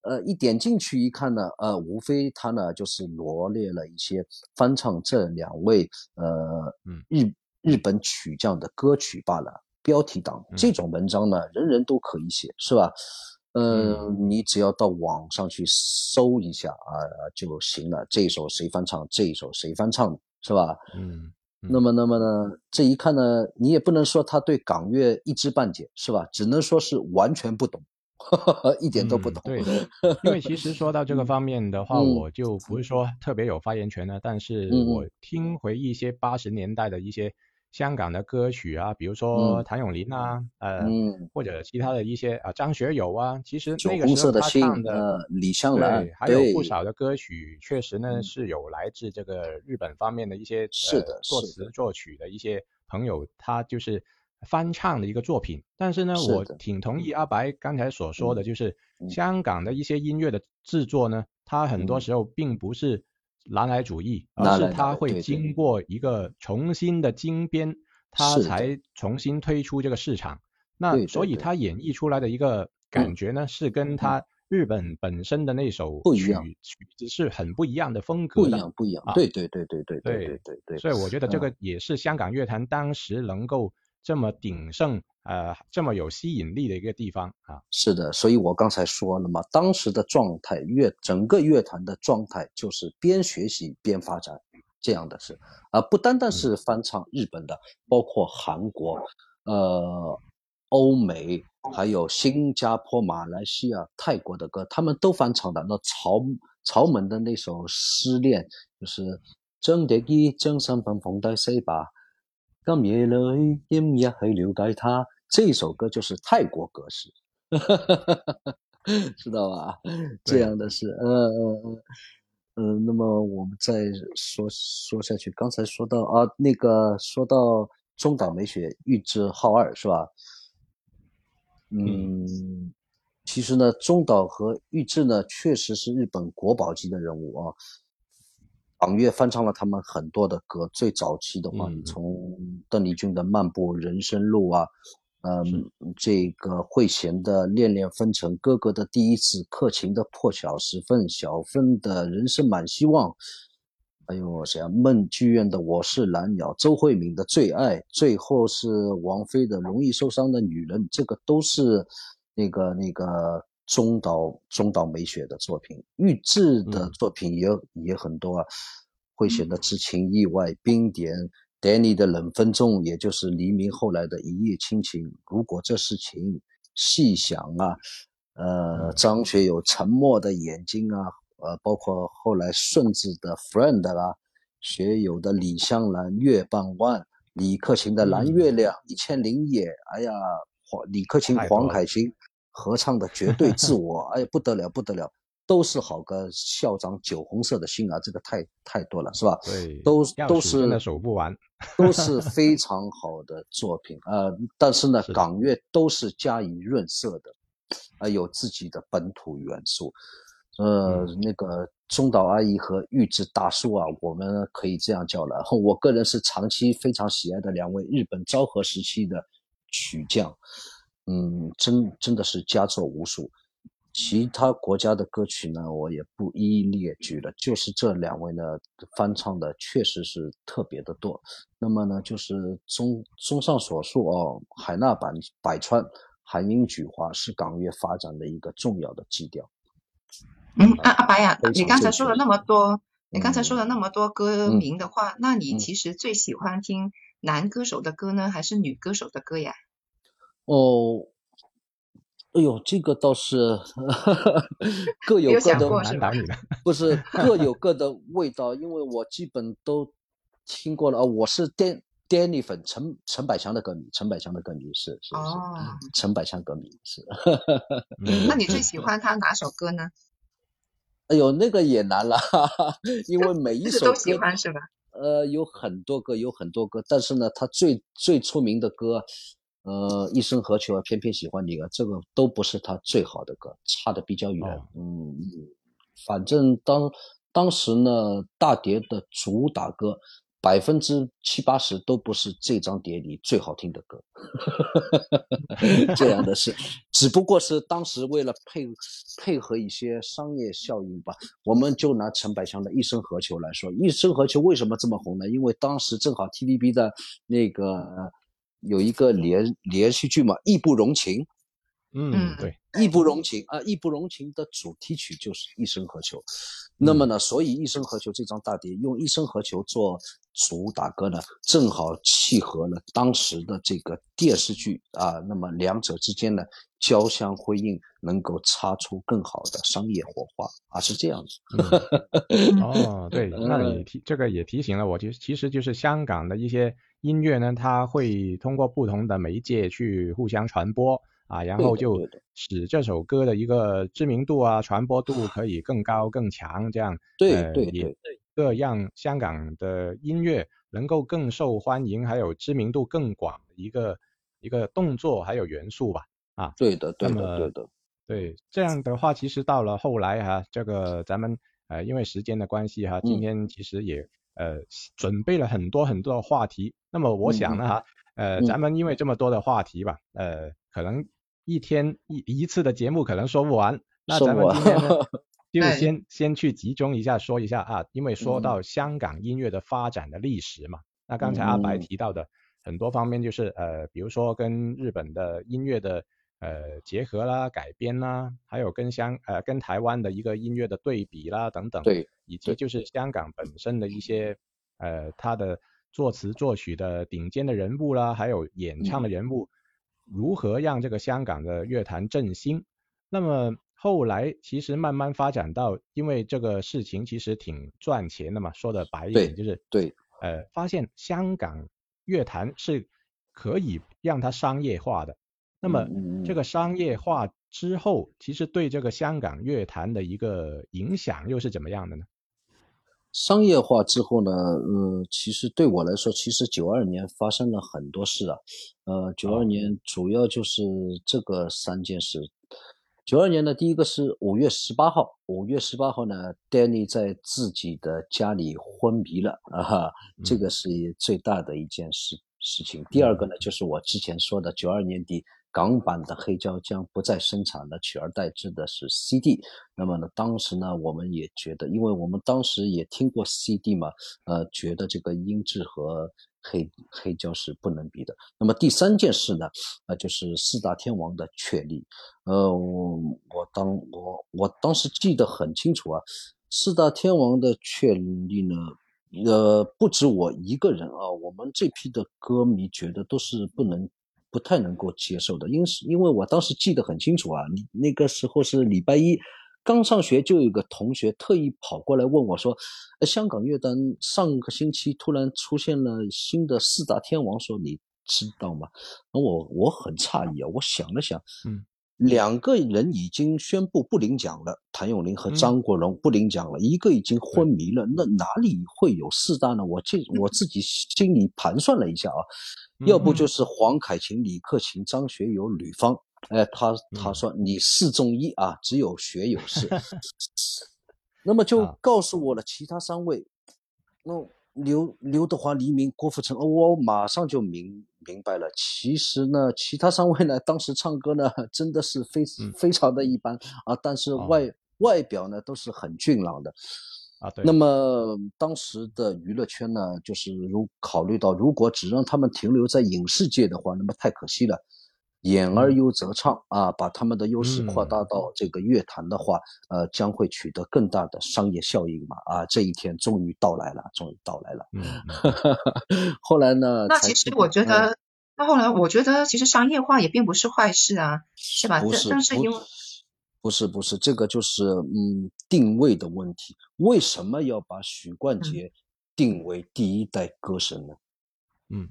呃，一点进去一看呢，呃，无非他呢就是罗列了一些翻唱这两位呃日日本曲匠的歌曲罢了。标题党这种文章呢，人人都可以写，是吧？呃，你只要到网上去搜一下啊就行了。这一首谁翻唱？这一首谁翻唱？是吧？嗯。那么，那么呢？这一看呢，你也不能说他对港乐一知半解，是吧？只能说是完全不懂，一点都不懂。对，因为其实说到这个方面的话，我就不是说特别有发言权的，但是我听回一些八十年代的一些。香港的歌曲啊，比如说谭咏麟啊，呃，或者其他的一些啊，张学友啊，其实那个时候他唱的李香兰，还有不少的歌曲，确实呢是有来自这个日本方面的一些是的作词作曲的一些朋友，他就是翻唱的一个作品。但是呢，我挺同意阿白刚才所说的，就是香港的一些音乐的制作呢，它很多时候并不是。拿来主义，而是它会经过一个重新的精编，它才重新推出这个市场。那所以它演绎出来的一个感觉呢，是跟它日本本身的那首曲曲子是很不一样的风格的。不一样，不一样。对对对对对对对对对。所以我觉得这个也是香港乐坛当时能够这么鼎盛。呃，这么有吸引力的一个地方啊，是的，所以我刚才说了嘛，当时的状态，乐整个乐团的状态就是边学习边发展这样的事，啊，不单单是翻唱日本的，包括韩国、呃，欧美，还有新加坡、马来西亚、泰国的歌，他们都翻唱的。那曹曹门的那首《失恋》，就是真的一真心奔放的 say 吧，今夜里今日去了解他。这首歌就是泰国格式，知道吧？这样的是，嗯嗯嗯嗯。那么我们再说说下去，刚才说到啊，那个说到中岛美雪、玉置浩二是吧？嗯，其实呢，中岛和玉置呢，确实是日本国宝级的人物啊。港乐翻唱了他们很多的歌，最早期的话，你从邓丽君的《漫步人生路》啊。嗯，这个慧娴的《恋恋风尘》，哥哥的第一次，克勤的破晓时分，小芬的人生满希望，还有谁啊？梦剧院的我是蓝鸟，周慧敏的最爱，最后是王菲的容易受伤的女人，这个都是那个那个中岛中岛美雪的作品，玉置的作品也也很多啊，会写的知情意外，冰点。Danny 的冷分钟，也就是黎明后来的一夜倾情。如果这是情，细想啊，呃，张学友沉默的眼睛啊，呃，包括后来顺子的 Friend 啊，学友的李香兰月半弯，李克勤的蓝月亮一千零夜，哎呀，黄李克勤黄凯芹合唱的绝对自我，哎不得了不得了。都是好歌，校长酒红色的心啊，这个太太多了，是吧？对，都都是数不完，都是非常好的作品呃。但是呢，港乐都是加以润色的，啊，有自己的本土元素。呃，那个中岛阿姨和玉置大叔啊，我们可以这样叫了。我个人是长期非常喜爱的两位日本昭和时期的曲将，嗯，真真的是佳作无数。其他国家的歌曲呢，我也不一一列举了。就是这两位呢，翻唱的确实是特别的多。那么呢，就是综综上所述哦，海纳百百川，韩英举华是港乐发展的一个重要的基调。嗯，阿阿白呀，你刚才说了那么多，你刚才说了那么多歌名的话，那你其实最喜欢听男歌手的歌呢，还是女歌手的歌呀？哦。哎呦，这个倒是各有各的难倒你了，不是各有各的味道，因为我基本都听过了啊。我是 Dan Danny 粉，陈陈百强的歌迷，陈百强的歌迷是是是，陈百强歌迷是。那你最喜 欢他哪首歌呢？哎呦，那个也难了，因为每 一首都喜欢是吧？呃，有很多歌，有很多歌，但是呢，他最最出名的歌。呃，一生何求啊，偏偏喜欢你啊，这个都不是他最好的歌，差的比较远。嗯，反正当当时呢，大碟的主打歌百分之七八十都不是这张碟里最好听的歌，这样的事，只不过是当时为了配配合一些商业效应吧。我们就拿陈百强的一生何求来说，一生何求为什么这么红呢？因为当时正好 TVB 的那个。有一个连连续剧嘛，《义不容情》。嗯，对，《义不容情》啊，《义不容情》的主题曲就是《一生何求》。那么呢，所以《一生何求》这张大碟用《一生何求》做主打歌呢，正好契合了当时的这个电视剧啊。那么两者之间呢，交相辉映，能够擦出更好的商业火花啊，是这样子。哦，对，那你提这个也提醒了我，其实其实就是香港的一些。音乐呢，它会通过不同的媒介去互相传播啊，然后就使这首歌的一个知名度啊、传播度可以更高更强，这样对对对，这让香港的音乐能够更受欢迎，还有知名度更广的一个一个动作还有元素吧啊，对的对的对的，对这样的话，其实到了后来哈，这个咱们呃因为时间的关系哈，今天其实也。呃，准备了很多很多的话题。那么我想呢，哈，呃，咱。们因为这么多的话题吧，呃，可能一天一一次的节目可能说不完。那咱们今天呢，就先先去集中一下说一下啊，因为说到香港音乐的发展的历史嘛，那刚才阿白提到的很多方面就是呃，比如说跟日本的音乐的。呃，结合啦，改编啦，还有跟香呃跟台湾的一个音乐的对比啦，等等，对，以及就是香港本身的一些呃他的作词作曲的顶尖的人物啦，还有演唱的人物，如何让这个香港的乐坛振兴？那么后来其实慢慢发展到，因为这个事情其实挺赚钱的嘛，说的白一点就是对，呃，发现香港乐坛是可以让它商业化的。那么这个商业化之后，其实对这个香港乐坛的一个影响又是怎么样的呢？商业化之后呢，呃，其实对我来说，其实九二年发生了很多事啊，呃，九二年主要就是这个三件事。九二年呢第一个是五月十八号，五月十八号呢，Danny 在自己的家里昏迷了啊，哈，这个是最大的一件事事情。第二个呢，就是我之前说的九二年底。港版的黑胶将不再生产了，取而代之的是 CD。那么呢，当时呢，我们也觉得，因为我们当时也听过 CD 嘛，呃，觉得这个音质和黑黑胶是不能比的。那么第三件事呢，呃，就是四大天王的确立。呃，我我当我我当时记得很清楚啊，四大天王的确立呢，呃，不止我一个人啊，我们这批的歌迷觉得都是不能、不太能够接受的，因是因为我当时记得很清楚啊，那个时候是礼拜一刚上学，就有个同学特意跑过来问我说：“香港乐坛上个星期突然出现了新的四大天王，说你知道吗？”我我很诧异啊，我想了想，嗯。两个人已经宣布不领奖了，谭咏麟和张国荣不领奖了，一个已经昏迷了，那哪里会有四大呢？我这我自己心里盘算了一下啊，要不就是黄凯芹、李克勤、张学友、吕方，哎，他他说你四中一啊，只有学友是，那么就告诉我了其他三位，那刘刘德华、黎明、郭富城，我马上就明。明白了，其实呢，其他三位呢，当时唱歌呢，真的是非非常的一般啊，但是外外表呢都是很俊朗的啊。对。那么当时的娱乐圈呢，就是如考虑到，如果只让他们停留在影视界的话，那么太可惜了。演而优则唱啊，把他们的优势扩大到这个乐坛的话，呃，将会取得更大的商业效应嘛。啊，这一天终于到来了，终于到来了。嗯。后来呢？那其实我觉得，那后来我觉得，其实商业化也并不是坏事啊，是吧？不是，但是因为不是不是，这个就是嗯定位的问题。为什么要把许冠杰定为第一代歌神呢？嗯。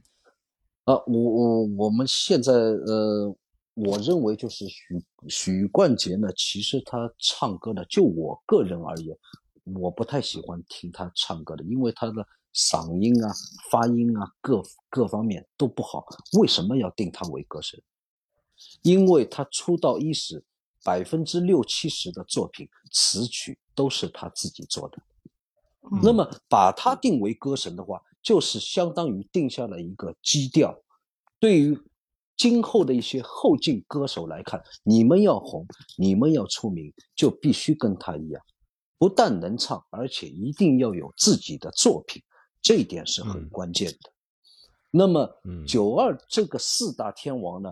啊，我我我们现在呃，我认为就是许许冠杰呢，其实他唱歌呢，就我个人而言，我不太喜欢听他唱歌的，因为他的嗓音啊、发音啊各各方面都不好。为什么要定他为歌神？因为他出道伊始，百分之六七十的作品词曲都是他自己做的。那么把他定为歌神的话。就是相当于定下了一个基调，对于今后的一些后进歌手来看，你们要红，你们要出名，就必须跟他一样，不但能唱，而且一定要有自己的作品，这一点是很关键的。那么，九二这个四大天王呢，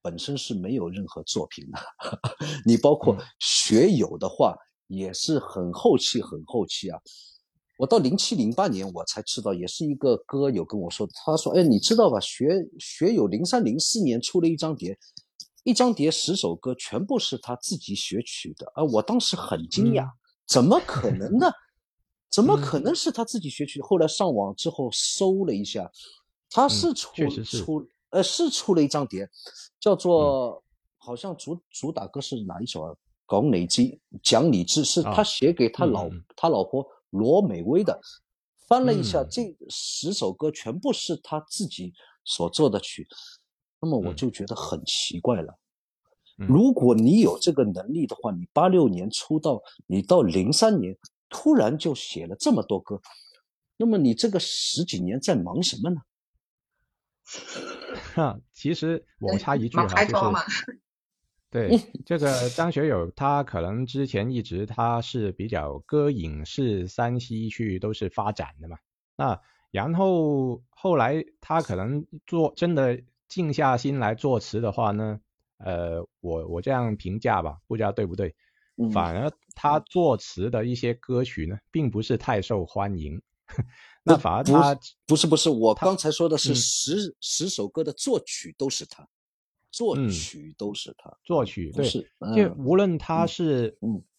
本身是没有任何作品的，你包括学友的话，也是很后期，很后期啊。我到零七零八年我才知道，也是一个歌友跟我说，他说：“哎，你知道吧？学学友零三零四年出了一张碟，一张碟十首歌全部是他自己学曲的。”啊，我当时很惊讶，怎么可能呢？怎么可能是他自己学曲？后来上网之后搜了一下，他是出出呃是出了一张碟，叫做好像主主打歌是哪一首啊？讲理智，讲理智是他写给他老他老婆。罗美薇的，翻了一下，这十首歌全部是他自己所做的曲，那么我就觉得很奇怪了。如果你有这个能力的话，你八六年出道，你到零三年突然就写了这么多歌，那么你这个十几年在忙什么呢？哈，其实我插一句哈，就是。对这个张学友，他可能之前一直他是比较歌影视三栖去都是发展的嘛，那然后后来他可能做真的静下心来作词的话呢，呃，我我这样评价吧，不知道对不对，反而他作词的一些歌曲呢，并不是太受欢迎，那反而他不是不是，我刚才说的是十十首歌的作曲都是他。作曲都是他，作曲对，就无论他是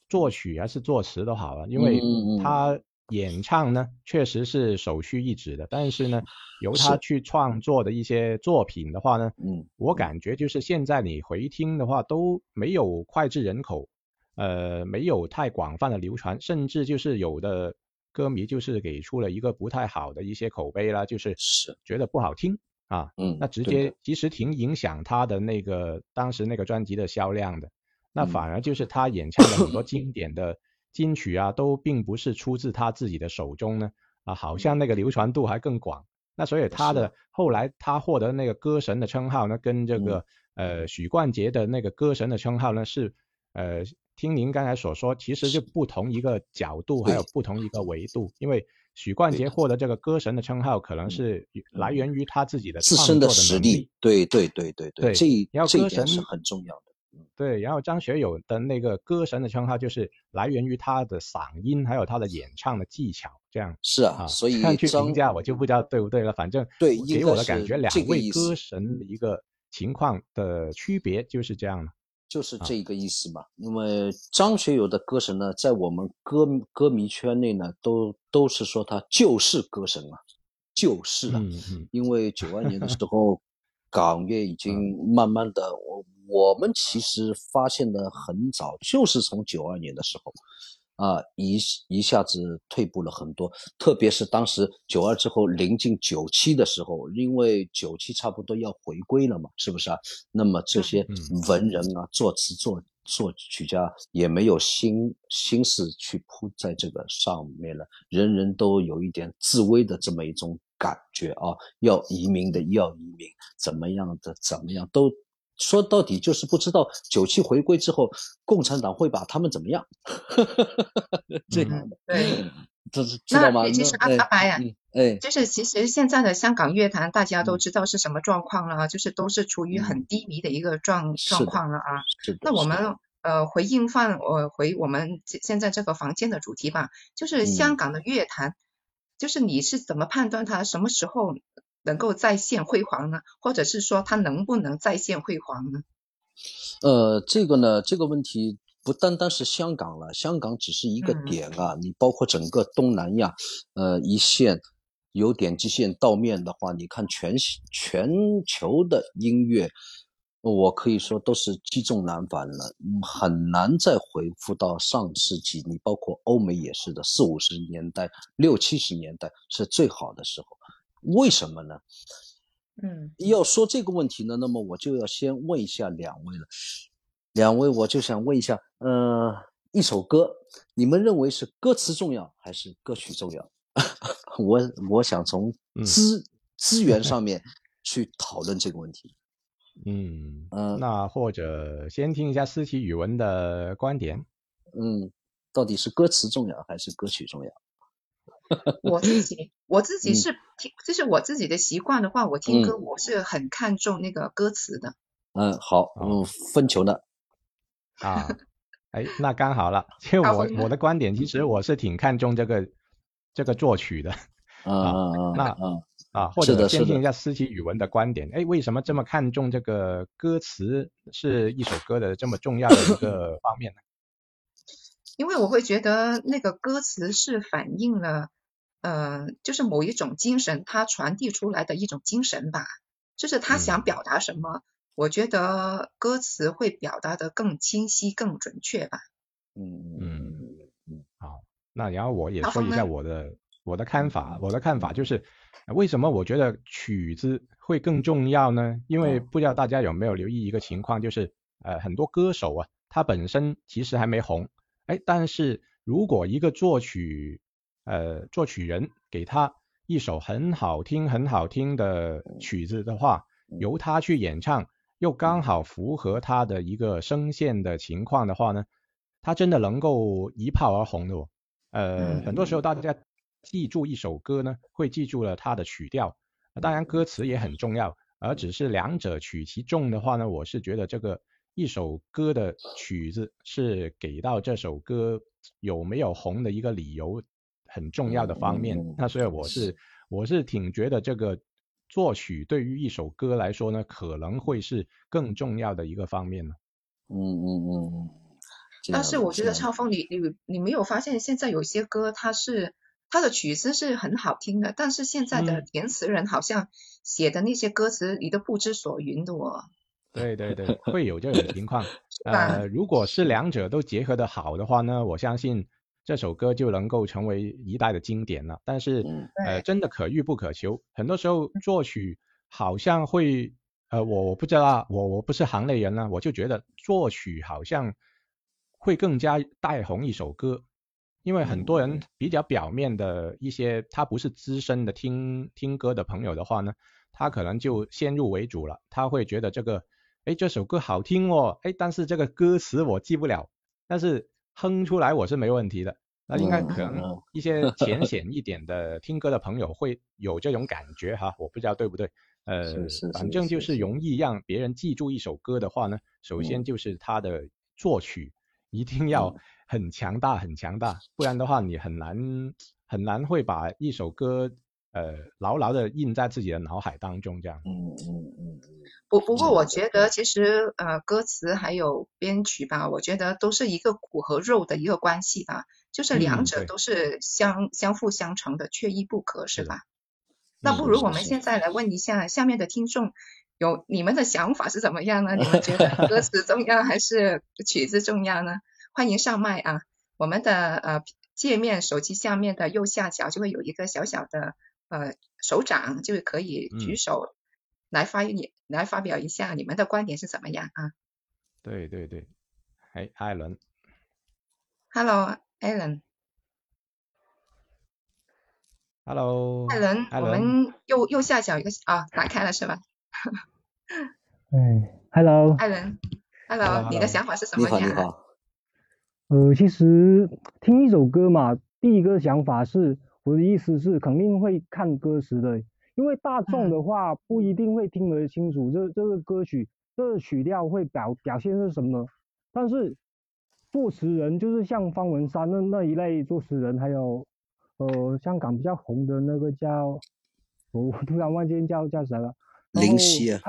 作曲还是作词都好了，因为他演唱呢确实是首屈一指的，但是呢，由他去创作的一些作品的话呢，嗯，我感觉就是现在你回听的话都没有脍炙人口，呃，没有太广泛的流传，甚至就是有的歌迷就是给出了一个不太好的一些口碑啦，就是。觉得不好听。啊，嗯，那直接其实挺影响他的那个当时那个专辑的销量的，那反而就是。他演唱的很多 经典的金曲啊，都并不是出自他自己的手中呢，啊，好像那个流传度还更广。那所以他的。后来他获得那个歌神的称号呢，跟这个呃许冠杰的那个歌神的称号呢是呃听您刚才所说，其实就不同一个角度，还有不同一个维度，因为。许冠杰获得这个歌神的称号，可能是来源于他自己的自身的实力。对对对对对，这然后歌神是很重要的。对，然后张学友的那个歌神的称号，就是来源于他的嗓音，还有他的演唱的技巧，这样是啊，啊，所以这样去评价我就不知道对不对了。反正对给我的感觉，两位歌神的一个情况的区别就是这样了。就是这个意思嘛。因为张学友的歌神呢，在我们歌歌迷圈内呢，都都是说他就是歌神啊，就是啊。嗯嗯因为九二年的时 候，港乐已经慢慢的，我我们其实发现的很早，就是从九二年的时候，啊，一一下子退步了很多。特别是当时九二之后临近九七的时候，因为九七差不多要回归了嘛，是不是啊？那么这些嗯文人啊、作词作作曲家也没有心心思去扑在这个上面了，人人都有一点自危的这么一种感觉啊，要移民的要移民，怎么样的怎么样都。说到底就是不知道九七回归之后，共产党会把他们怎么样？这样的，对，这是知道吗？那其实那阿阿白啊嗯哎，就是其实现在的香港乐坛，大家嗯都知道是什么状况了啊，就是都是处于很低迷的一个状状况了啊。是。那我们呃回应放呃回我们现在这个房间的主题吧，就是香嗯港的乐坛，就是你是怎么判断它什么时候能够再现辉煌呢？或者是说它能不能再现辉煌呢？呃，这个呢，这个问题不单单是香港了，香港只是一个嗯点啊，你包括整个东南亚，呃，一线由点击线到面的话，你看全全球的音乐，我可以说都是积重难返了，嗯，很难再回复到上世纪。你包括欧美也是的，四五十年代、六七十年代是最好的时候，为什么呢？嗯要说这个问题呢，那么我就要先问一下两位了。两位，我就想问一下，呃，一首歌，你们认为是歌词重要还是歌曲重要？我我想从嗯资、资源上面去讨论这个问题。嗯，嗯那或者先听一下思琪语文的观点。嗯，到底是歌词重要还是歌曲重要？我自己我自己嗯是听，就是我自己的习惯的话，我听歌嗯我是很看重那个歌词的。嗯，好，嗯，分球的？啊，哎，那刚好了。就我我的观点，其实我是挺看重这个这个作曲的啊嗯嗯那嗯啊，或者先听一下思琪语文的观点。哎，为什么这么看重这个歌词是一首歌的这么重要的一个方面呢？因为我会觉得那个歌词是反映了，呃，就是某一种精神，它传递出来的一种精神吧，就是他想嗯表达什么，我觉得歌词会表达的更清晰、更准确吧。嗯嗯好，那然后我也说一下我的我的看法，我的看法就是，呃为什么我觉得曲子会更重要呢？因为嗯不知道大家有没有留意一个情况，就是呃很多歌手啊，他本身其实还没红，哎，但是如果一个作曲呃作曲人给他一首很好听很好听的曲子的话，嗯由他去演唱，又刚好符合他的一个声线的情况的话呢，他真的能够一炮而红的哦。呃，嗯很多时候大家记住一首歌呢，会记住了它的曲调，当然。歌词也很重要，而只是两者取其重的话呢，我是觉得这个一首歌的曲子是给到这首歌有没有红的一个理由很重要的方面。那所以我是我是挺觉得这个作曲对于一首歌来说呢，可能会是更重要的一个方面呢。嗯嗯嗯嗯。但是我觉得超峰，你你你没有发现现在有些歌它是它的曲子是很好听的，但是现在的嗯填词人好像写的那些歌词你都不知所云的哦。对对对，会有这种情况。吧呃，如果是两者都结合的好的话呢，我相信这首歌就能够成为一代的经典了。但是，嗯呃，真的可遇不可求，很多时候作曲好像会，呃，我我不知道啊，我我不是行内人呢，我就觉得作曲好像会更加带红一首歌。因为很多人比较表面的一些，他不是资深的听听歌的朋友的话呢，他可能就先入为主了，他会觉得这个，哎，这首歌好听哦，哎，但是这个歌词我记不了，但是哼出来我是没问题的。那应该可嗯能一些浅显一点的听歌的朋友会有这种感觉哈，我不知道对不对。呃反正就是是容易让别人记住一首歌的话呢，首先嗯就是它的作曲一定要很强大很强大，不然的话你很难很难会把一首歌呃牢牢的印在自己的脑海当中这样。嗯嗯嗯。不不过我觉得其实呃歌词还有编曲吧，我觉得都是一个骨和肉的一个关系吧，就是两者都是相相辅相成的，缺一不可，是吧？那不如我们现在来问一下下面的听众，有你们的想法是怎么样呢？你们觉得 歌词重要还是曲子重要呢？欢迎上麦啊！我们的呃界面手机下面的右下角就会有一个小小的呃手掌，就可以举手来发言，来发表一下你们的观点是怎么样啊？对对对，哎，艾伦，Hello，Alan。Hello，艾伦，我们右右下角一个啊，打开了是吧？哎，Hello，艾伦，Hello，你的想法是什么呀？你好，你好。呃，其实听一首歌嘛，第一个想法是，我的意思是肯定会看歌词的，因为大众的话不一定会听得清楚这这个歌曲这个曲调会表表现是什么，但是作词人就是像方文山那那一类作词人，还有。呃，香港比较红的那个叫，我突然忘记叫叫谁了。林夕啊。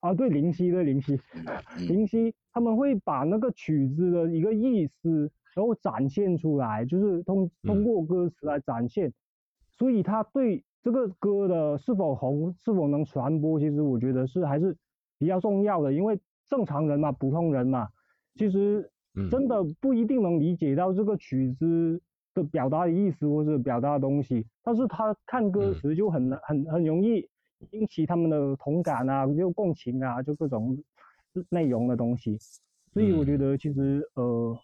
啊，对，林夕，对林夕。林夕他们会把那个曲子的一个意思，然后展现出来，就是通通过歌词来展现。所以他对这个歌的是否红，是否能传播，其实我觉得是还是比较重要的。因为正常人嘛，普通人嘛，其实真的不一定能理解到这个曲子。的表达的意思或者表达的东西，但是他看歌词就很很很容易引起他们的同感啊，就共情啊，就各种内容的东西。所以我觉得其实呃，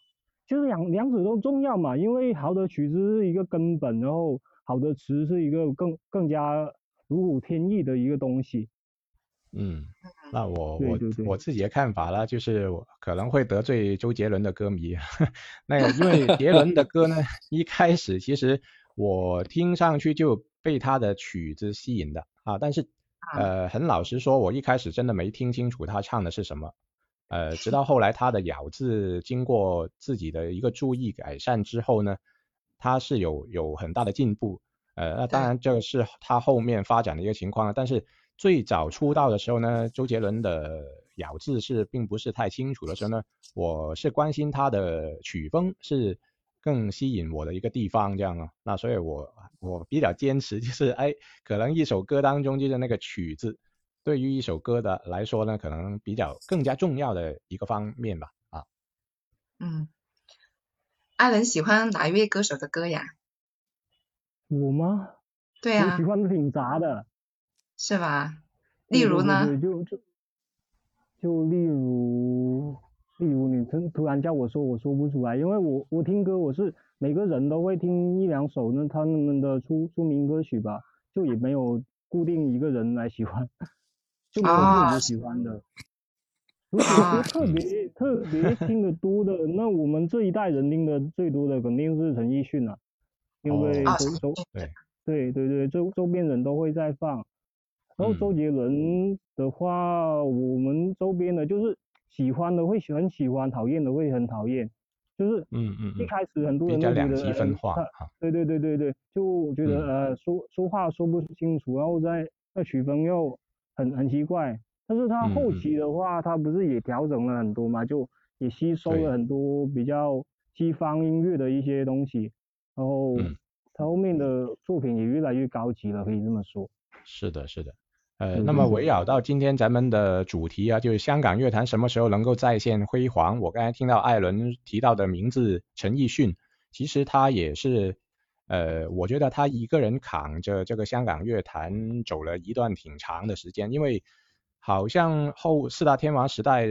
就是两两者都重要嘛，因为好的曲子是一个根本，然后好的词是一个更更加如虎添翼的一个东西。嗯，那我我我自己的看法呢，就是我可能会得罪周杰伦的歌迷。那因为 杰伦的歌呢，一开始其实我听上去就被他的曲子吸引的啊，但是呃很老实说，我一开始真的没听清楚他唱的是什么。呃，直到后来他的咬字经过自己的一个注意改善之后呢，他是有有很大的进步。呃，那当然这个是他后面发展的一个情况了，但是。最早出道的时候呢，周杰伦的咬字是并不是太清楚的时候呢，我是关心他的曲风是更吸引我的一个地方这样啊，那所以我我比较坚持就是哎，可能一首歌当中就是那个曲子，对于一首歌的来说呢，可能比较更加重要的一个方面吧啊。嗯，艾伦喜欢哪一位歌手的歌呀？我吗？对啊。我喜欢的挺杂的。是吧？例如呢？就就就例如，例如你突突然叫我说，我说不出来，因为我我听歌我是每个人都会听一两首那，他们的出出名歌曲吧，就也没有固定一个人来喜欢，就没有特别喜欢的。如果说特别特别听得多的，那我们这一代人听的最多的肯定是陈奕迅了，因为周周对对对对周周边人都会在放。然后周杰伦的话，我们周边的就是喜欢的会很喜欢，讨厌的会很讨厌，就是嗯嗯一开始很多人都觉得他，对对对对对，就觉得呃说说话说不清楚，然后再再曲风又很很奇怪，但是他后期的话，他不是也调整了很多嘛，就也吸收了很多比较西方音乐的一些东西，然后他后面的作品也越来越高级了，可以这么说。是的，是的。呃，那么围绕到今天咱们的主题啊，就是香港乐坛什么时候能够再现辉煌？我刚才听到艾伦提到的名字陈奕迅，其实他也是，呃，我觉得他一个人扛着这个香港乐坛走了一段挺长的时间，因为好像后四大天王时代，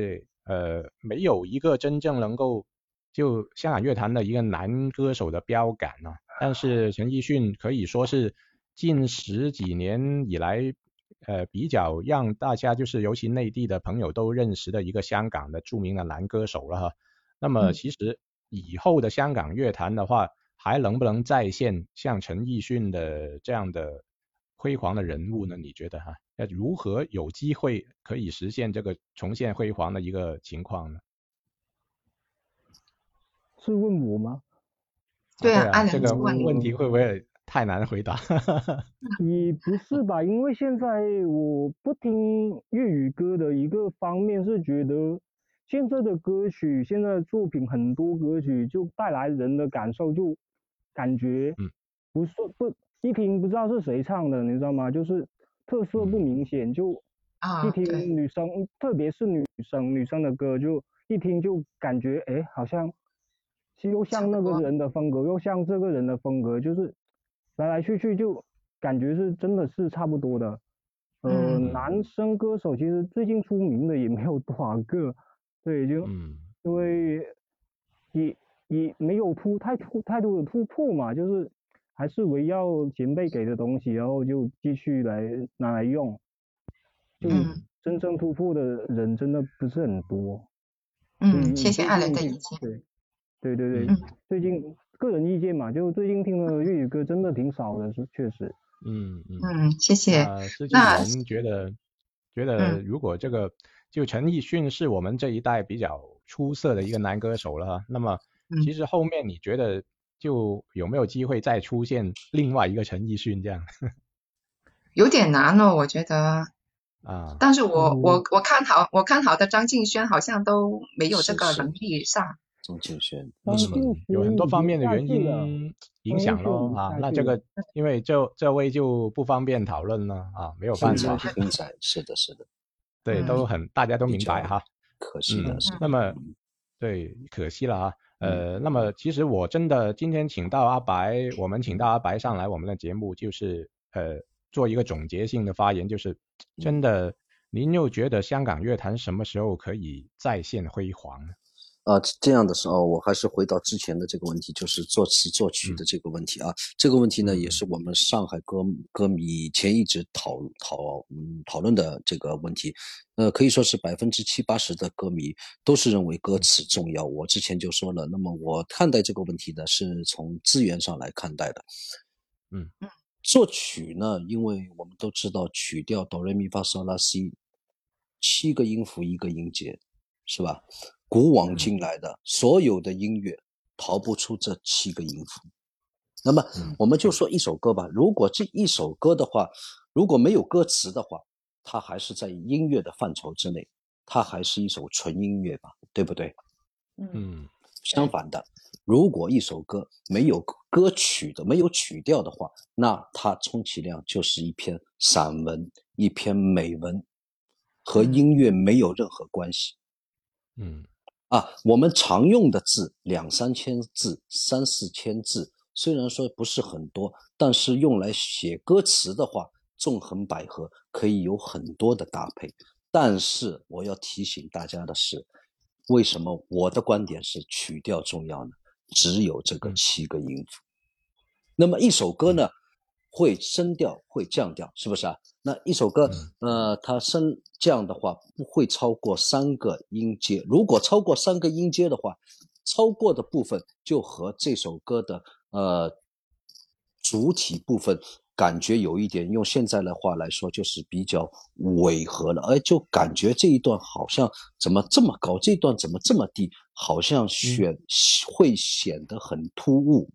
呃，没有一个真正能够就香港乐坛的一个男歌手的标杆啊，但是陈奕迅可以说是近十几年以来。呃，比较让大家就是尤其内地的朋友都认识的一个香港的著名的男歌手了哈。那么其实以后的香港乐坛的话，还能不能再现像陈奕迅的这样的辉煌的人物呢？你觉得哈？要如何有机会可以实现这个重现辉煌的一个情况呢？是问我吗？对啊，这个问题会不会太难回答。也不是吧，因为现在我不听粤语歌的一个方面是觉得现在的歌曲，现在的作品很多歌曲就带来人的感受就感觉，嗯，不是不一听不知道是谁唱的，你知道吗？就是特色不明显，就啊，一听，女生，特别是女生女生的歌，就一听就感觉哎，好像又像那个人的风格，又像这个人的风格，就是来来去去就感觉是真的是差不多的。呃，嗯。男生歌手其实最近出名的也没有多少个，对，就嗯因为也也没有突太突太多的突破嘛，就是还是围绕前辈给的东西，然后就继续来拿来用，就嗯真正突破的人真的不是很多。嗯，谢谢最艾伦的近意见。对，对对对，嗯最近个人意见嘛，就最近听的粤语歌真的挺少的，是确实。嗯嗯。嗯，谢谢。那觉得觉得嗯如果这个就陈奕迅是我们这一代比较出色的一个男歌手了哈，那么嗯其实后面你觉得就有没有机会再出现另外一个陈奕迅这样 有点难哦，我觉得。啊？但是我嗯我我看好我看好的张敬轩好像都没有这个能力上。张敬轩，张嗯敬有很多方面的原因影响咯啊，那这个因为这这位就不方便讨论了啊，没有办法是的，是的，对，嗯都很大家都明白哈。可惜的嗯是，那么对，可惜了啊。呃，那么其实我真的今天请到阿白，我们请到阿白上来我们的节目，就是呃做一个总结性的发言，就是真的，您又觉得香港乐坛什么时候可以再现辉煌呢？啊，这样的时候，我还是回到之前的这个问题，就是作词作曲的这个问题啊。这个问题呢，也是我们上海歌歌迷以前一直讨讨嗯讨论的这个问题。呃，可以说是百分之七八十的歌迷都是认为歌词重要。我之前就说了，那么我看待这个问题呢，是从资源上来看待的。嗯嗯，作曲呢，因为我们都知道曲调哆来咪发嗦拉西，七个音符一个音节，是吧？古往今来的所有的音乐逃不出这七个音符。那么嗯我们就说一首歌吧，如果这一首歌的话，如果没有歌词的话，它还是在音乐的范畴之内，它还是一首纯音乐吧，对不对？嗯相反的，如果一首歌没有歌曲的、没有曲调的话，那它充其量就是一篇散文、一篇美文，和音乐没有任何关系。嗯啊，我们常用的字两三千字、三四千字，虽然说不是很多，但是用来写歌词的话，纵横捭阖，可以有很多的搭配。但是我要提醒大家的是，为什么我的观点是曲调重要呢？只有这个嗯七个音符。那么一首歌呢，会升调，会降调，是不是啊？那一首歌，呃，它升降的话不会超过三个音阶。如果超过三个音阶的话，超过的部分就和这首歌的呃主体部分感觉有一点，用现在的话来说，就是比较违和了。哎，就感觉这一段好像怎么这么高，这一段怎么这么低，好像选、会显得很突兀，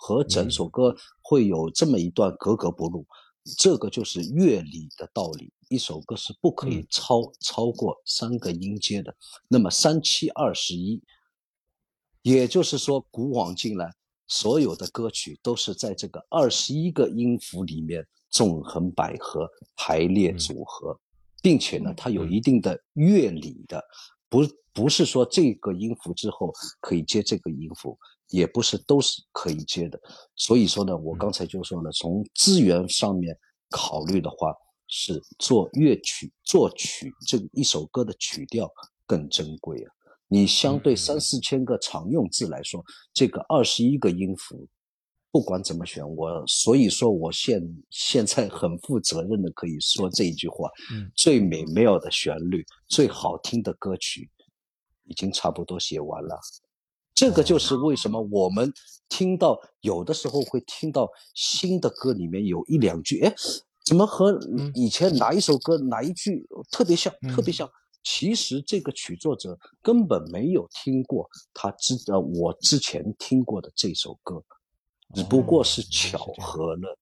和整首歌会有这么一段格格不入。这个就是乐理的道理，一首歌是不可以超、超过三个音阶的。那么三七二十一，也就是说，古往今来所有的歌曲都是在这个二十一个音符里面纵横捭阖排列组合，并且呢，它有一定的乐理的，不不是说这个音符之后可以接这个音符，也不是都是可以接的。所以说呢，我刚才就说了，从资源上面考虑的话，是做乐曲作曲这一首歌的曲调更珍贵啊。你相对三四千个常用字来说，这个二十一个音符，不管怎么选，我所以说我现现在很负责任的可以说这一句话：嗯最美妙的旋律，最好听的歌曲，已经差不多写完了。这个就是为什么我们听到有的时候会听到新的歌里面有一两句，哎，怎么和以前哪一首歌哪一句特别像，特别像？其实这个曲作者根本没有听过他之呃我之前听过的这首歌，只不过是巧合了。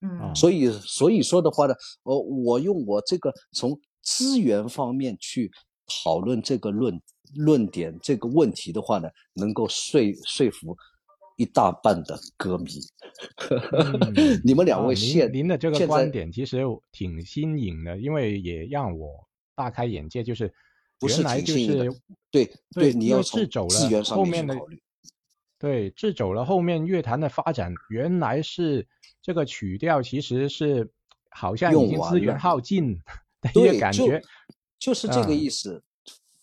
嗯，所以所以说的话呢，呃，我用我这个从资源方面去讨论这个论论点这个问题的话呢，能够说说服一大半的歌迷。你们两位现您的这个观点其实挺新颖的，因为也让我大开眼界，就是不是原来就是对对，你要从智走资源了上面去后面的考虑。对，智走了后面乐坛的发展，原来是这个曲调其实是好像已经资源耗尽的一个对，就感觉。就是这个嗯意思。嗯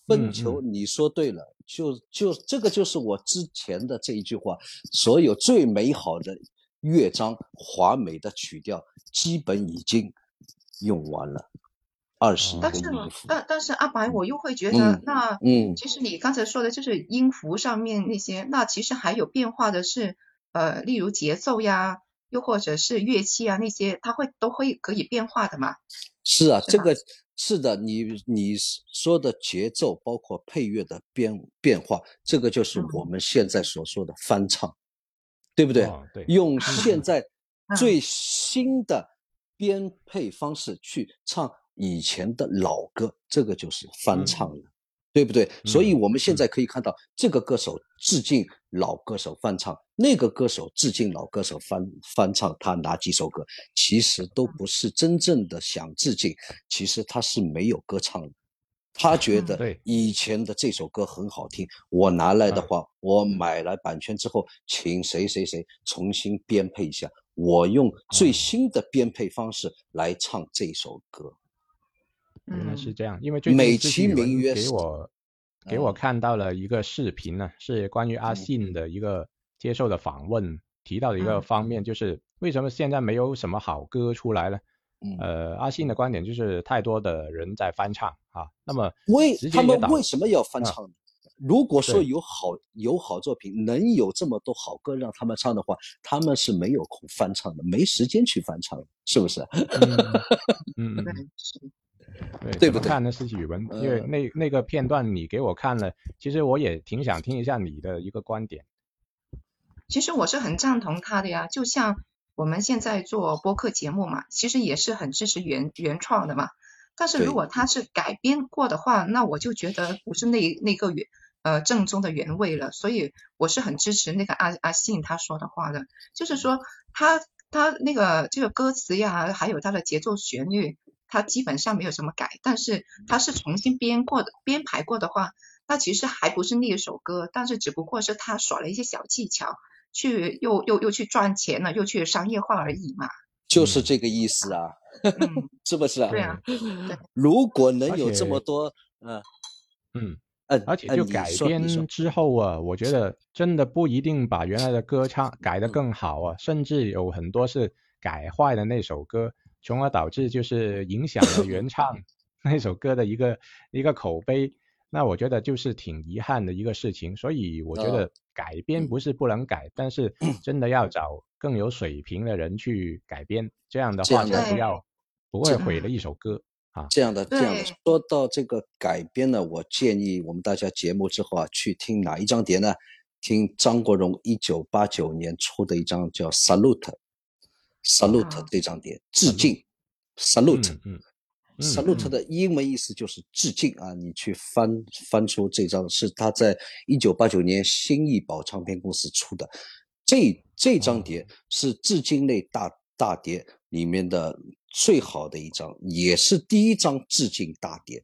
分球，你说对了，就就这个就是我之前的这一句话，所有最美好的乐章、华美的曲调，基本已经用完了，二十哦但是。但但是阿白，我又会觉得嗯那嗯其实你刚才说的就是音符上面那些，那其实还有变化的是，呃，例如节奏呀，又或者是乐器啊那些，它会都会可以变化的嘛。是啊，是这个是的，你你说的节奏，包括配乐的变变化，这个就是嗯我们现在所说的翻唱，对不对？哦对用现在嗯最新的编配方式去唱以前的老歌，这个就是翻嗯唱了。对不对？所以嗯我们现在可以看到，这个歌手致敬老歌手翻唱，那个歌手致敬老歌手翻翻唱他哪几首歌，其实都不是真正的想致敬，其实他是没有歌唱的。他觉得对以前的这首歌很好听，我拿来的嗯话，我买来版权之后，请谁谁谁重新编配一下，我用最新的编配方式来唱这首歌。原来嗯。是这样，因为最美其近自己名曰给我给我嗯。看到了一个视频呢，是关于阿嗯。信的一个接受的访问，提到的一个嗯。方面，就是为什么现在没有什么好歌出来呢？嗯。呃，阿信的观点就是太多的人在翻唱啊，那么为他们为什么要翻啊唱呢？如果说有好有好作品，能有这么多好歌让他们唱的话，他们是没有空翻唱的，没时间去翻唱，是不是？嗯嗯嗯对不对看的？是语文，因为呃那那个片段你给我看了，其实我也挺想听一下你的一个观点。其实我是很赞同他的呀，就像我们现在做播客节目嘛，其实也是很支持原原创的嘛。但是如果他是改编过的话，那我就觉得不是那那个原呃正宗的原味了。所以我是很支持那个阿阿信他说的话的，就是说他他那个这个歌词呀，还有他的节奏旋律，他基本上没有什么改，但是他是重新编过的编排过的话，那其实还不是那一首歌，但是只不过是他耍了一些小技巧。去又又又去赚钱了，又去商业化而已嘛。就是这个意思啊，嗯，是不是啊？对啊，如果能有这么多，呃，嗯，呃，而且就改编之后啊，我觉得真的不一定把原来的歌唱改得嗯更好啊，甚至有很多是改坏的那首歌，从而导致就是影响了原唱 那首歌的一个一个口碑。那我觉得就是挺遗憾的一个事情，所以我觉哦得改编不是不能改，但是真的要找更有水平的人去改编，这样的话才不要不会毁了一首歌啊。这样的，这样的。说到这个改编呢，我建议我们大家节目之后啊，去听哪一张碟呢？听张国荣一九八九年出的一张叫《Salute》，Salute 啊这张碟，致敬，Salute。嗯嗯 Salute 的英文意思就是致敬啊！你去翻翻出这张，是他在一九八九年新艺宝唱片公司出的。这这张碟是致敬类大大碟里面的最好的一张，也是第一张致敬大碟。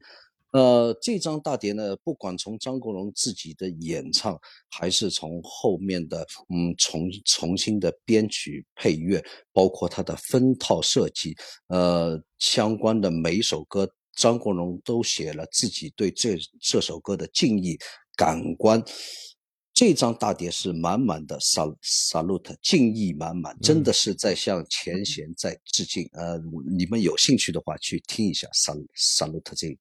呃，这张大碟呢，不管从张国荣自己的演唱，还是从后面的嗯重重新的编曲配乐，包括他的分套设计，呃，相关的每一首歌，张国荣都写了自己对这这首歌的敬意、感官。这张大碟是满满的 sal salute，敬意满满，真的是在向前贤在致敬。呃，你们有兴趣的话，去听一下 sal salute 这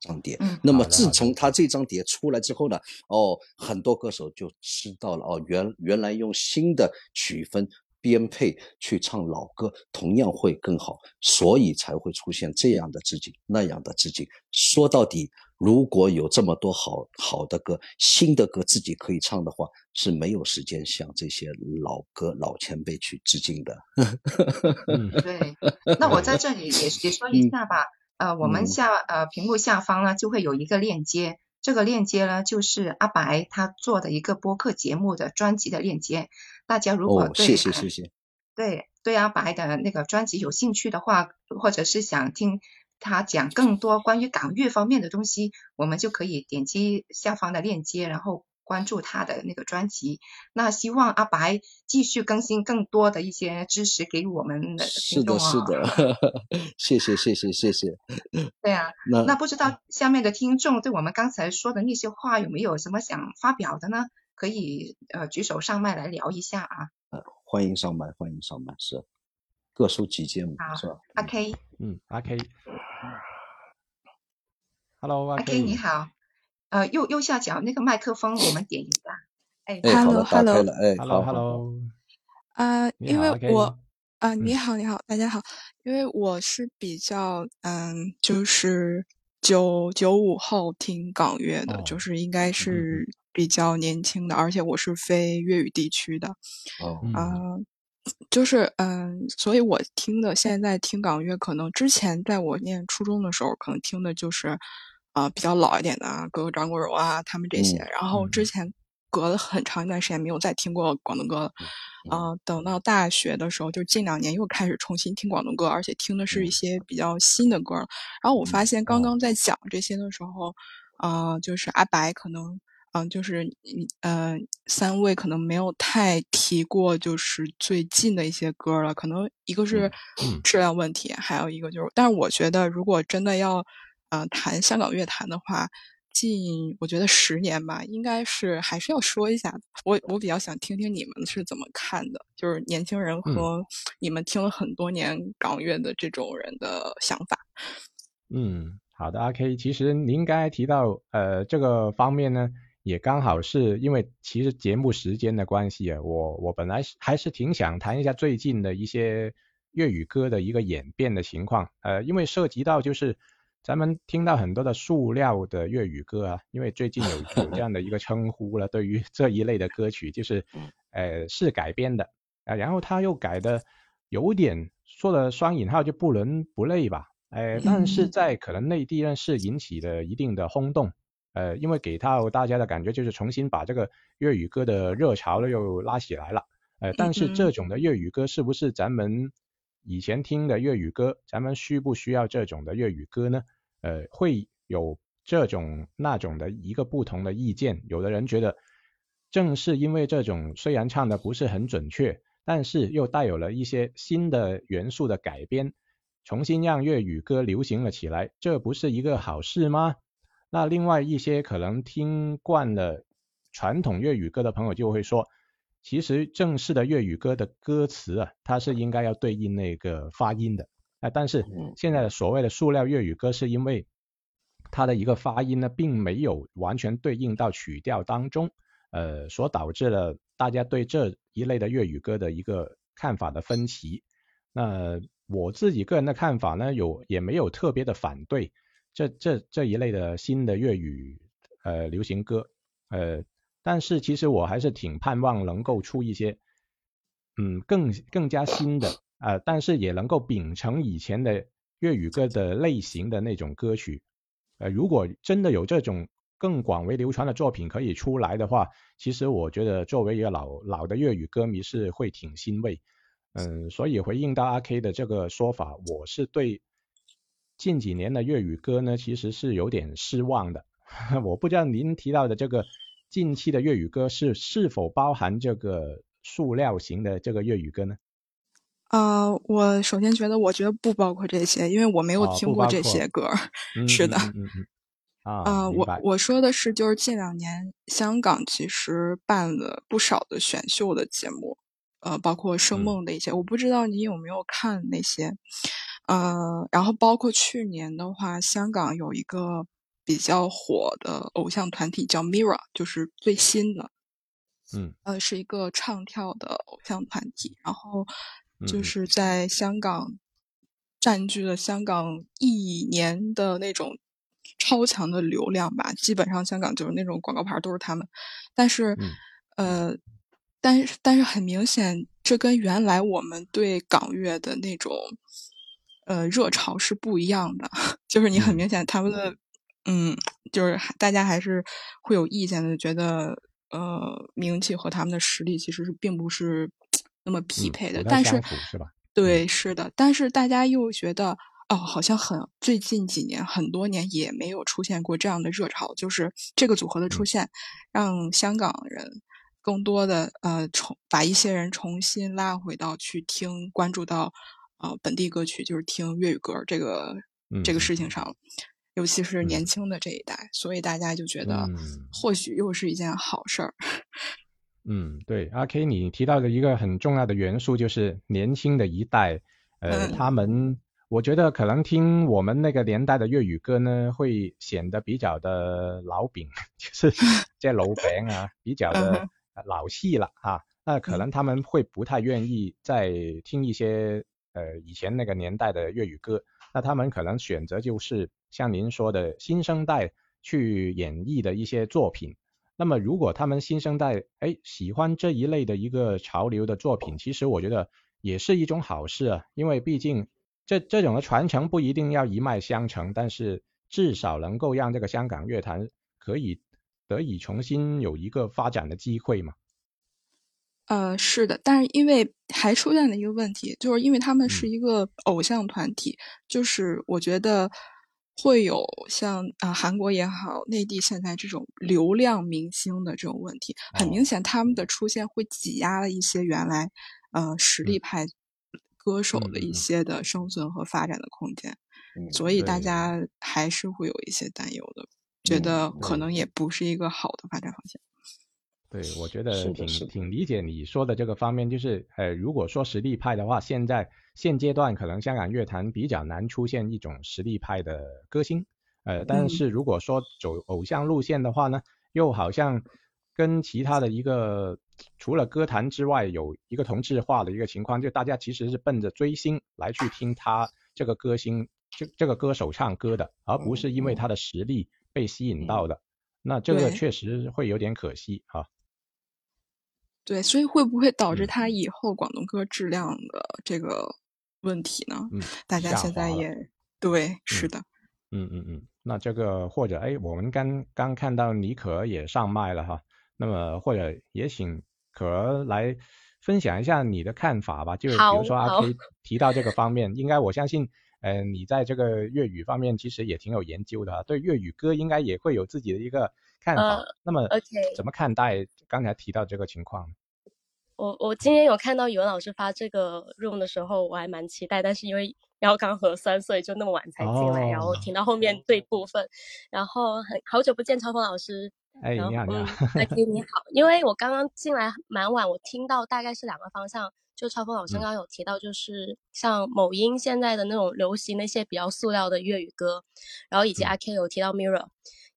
张碟。嗯那么自从他这张碟出来之后呢，哦，很多歌手就知道了哦，原原来用新的曲风编配去唱老歌，同样会更好，所以才会出现这样的致敬，那样的致敬。说到底，如果有这么多好好的歌、新的歌自己可以唱的话，是没有时间向这些老歌、老前辈去致敬的。对，那我在这里也也说一下吧。呃，我们下呃屏幕下方呢就会有一个链接，这个链接呢就是阿白他做的一个播客节目的专辑的链接。大家如果对谢谢谢谢对对阿白的那个专辑有兴趣的话，或者是想听。他讲更多关于港乐方面的东西，我们就可以点击下方的链接，然后关注他的那个专辑。那希望阿白继续更新更多的一些知识给我们的听众啊。是的，是的，谢谢，谢谢，谢谢。对啊，那那不知道下面的听众对我们刚才说的那些话有没有什么想发表的呢？可以呃举手上麦来聊一下啊。呃，欢迎上麦，欢迎上麦，是。各抒己见嘛，是吧？阿 K，嗯，阿 K，Hello，阿 K 你好，呃，右右下角那个麦克风我们点一下，哎，Hello，Hello，哎，Hello，Hello，啊，因为我啊，你好，你好，大家好，因为我是比较嗯，就是九九五后听港乐的，就是应该是比较年轻的，而且我是非粤语地区的，哦，啊。就是嗯，所以我听的现在听港乐，可能之前在我念初中的时候，可能听的就是啊比较老一点的啊，哥哥张国荣啊他们这些。然后之前隔了很长一段时间没有再听过广东歌了，啊，等到大学的时候，就近两年又开始重新听广东歌，而且听的是一些比较新的歌。然后我发现刚刚在讲这些的时候，啊，就是阿白可能。嗯，就是你，呃，三位可能没有太提过，就是最近的一些歌了。可能一个是质量问题，还有一个就是，但是我觉得，如果真的要，呃，谈香港乐坛的话，近我觉得十年吧，应该是还是要说一下。我我比较想听听你们是怎么看的，就是年轻人和你们听了很多年港乐的这种人的想法。嗯，好的，阿 K，其实您刚才提到，呃，这个方面呢。也刚好是因为其实节目时间的关系啊，我我本来是还是挺想谈一下最近的一些粤语歌的一个演变的情况，呃，因为涉及到就是咱们听到很多的塑料的粤语歌啊，因为最近有有这样的一个称呼了，对于这一类的歌曲就是呃是改编的啊，然后他又改的有点说了双引号就不伦不类吧，哎，但是在可能内地呢是引起了一定的轰动。呃，因为给到大家的感觉就是重新把这个粤语歌的热潮呢又拉起来了。呃，但是这种的粤语歌是不是咱们以前听的粤语歌？咱们需不需要这种的粤语歌呢？呃，会有这种那种的一个不同的意见。有的人觉得，正是因为这种虽然唱的不是很准确，但是又带有了一些新的元素的改编，重新让粤语歌流行了起来，这不是一个好事吗？那另外一些可能听惯了传统粤语歌的朋友就会说，其实正式的粤语歌的歌词啊，它是应该要对应那个发音的，啊，但是现在的所谓的塑料粤语歌是因为它的一个发音呢，并没有完全对应到曲调当中，呃，所导致了大家对这一类的粤语歌的一个看法的分歧。那我自己个人的看法呢，有也没有特别的反对。这这这一类的新的粤语呃流行歌，呃，但是其实我还是挺盼望能够出一些嗯更更加新的啊，但是也能够秉承以前的粤语歌的类型的那种歌曲。呃，如果真的有这种更广为流传的作品可以出来的话，其实我觉得作为一个老老的粤语歌迷是会挺欣慰。嗯，所以回应到阿 K 的这个说法，我是对。近几年的粤语歌呢，其实是有点失望的。我不知道您提到的这个近期的粤语歌是是否包含这个塑料型的这个粤语歌呢？啊，我首先觉得，我觉得不包括这些，因为我没有听过这些歌。是的。嗯嗯。啊，我我说的是，就是近两年香港其实办了不少的选秀的节目，呃，包括声梦的一些，我不知道你有没有看那些。呃，然后包括去年的话，香港有一个比较火的偶像团体叫 Mira，就是最新的，嗯，呃，是一个唱跳的偶像团体，然后就是在香港占据了香港一年的那种超强的流量吧，基本上香港就是那种广告牌都是他们。但是，呃，但是但是很明显，这跟原来我们对港乐的那种呃热潮是不一样的。就是你很明显他们的，嗯，就是大家还是会有意见的，觉得呃名气和他们的实力其实是并不是那么匹配的。但是，是吧？对，是的，但是大家又觉得。哦，好像很最近几年很多年也没有出现过这样的热潮，就是这个组合的出现，让香港人更多的呃重把一些人重新拉回到去听关注到呃本地歌曲，就是听粤语歌这个这个事情上，尤其是年轻的这一代，所以大家就觉得或许又是一件好事儿。嗯，对，阿 K 你提到的一个很重要的元素就是年轻的一代，呃，他们。我觉得可能听我们那个年代的粤语歌呢，会显得比较的老饼，就是 这老饼啊，比较的老气了哈。那可能他们会不太愿意再听一些呃以前那个年代的粤语歌，那他们可能选择就是像您说的新生代去演绎的一些作品。那么如果他们新生代哎喜欢这一类的一个潮流的作品，其实我觉得也是一种好事啊，因为毕竟。这这种的传承不一定要一脉相承，但是至少能够让这个香港乐坛可以得以重新有一个发展的机会嘛？呃，是的，但是因为还出现了一个问题，就是因为他们是一个偶像团体，就是我觉得会有像啊韩国也好，内地现在这种流量明星的这种问题，很明显他们的出现会挤压了一些原来呃实力派。歌手的一些的生存和发展的空间，所以大家还是会有一些担忧的，觉得可能也不是一个好的发展方向。对，我觉得挺挺理解你说的这个方面，就是呃，如果说实力派的话，现在现阶段可能香港乐坛比较难出现一种实力派的歌星，呃，但是如果说走偶像路线的话呢，又好像跟其他的一个。除了歌坛之外，有一个同质化的一个情况，就大家其实是奔着追星来去听他这个歌星，这这个歌手唱歌的，而不是因为他的实力被吸引到的。那这个确实会有点可惜哈。对，所以会不会导致他以后广东歌质量的这个问题呢？嗯，大家现在也对，是的。嗯嗯嗯，那这个或者哎，我们刚刚看到妮可也上麦了哈，那么或者也请。可儿来分享一下你的看法吧，就是比如说阿 K 提到这个方面，应该我相信，嗯，你在这个粤语方面其实也挺有研究的，对粤语歌应该也会有自己的一个看法。那么，OK，怎么看待刚才提到这个情况？我我今天有看到语文老师发这个 room 的时候，我还蛮期待，但是因为要刚核酸，所以就那么晚才进来，然后听到后面这部分，然后很好久不见，超峰老师。哎，你好，你好，哎，你好。因为我刚刚进来蛮晚，我听到大概是两个方向。就超峰老师刚刚有提到，就是像某音现在的那种流行那些比较塑料的粤语歌，然后以及阿 K 有提到 Mirror。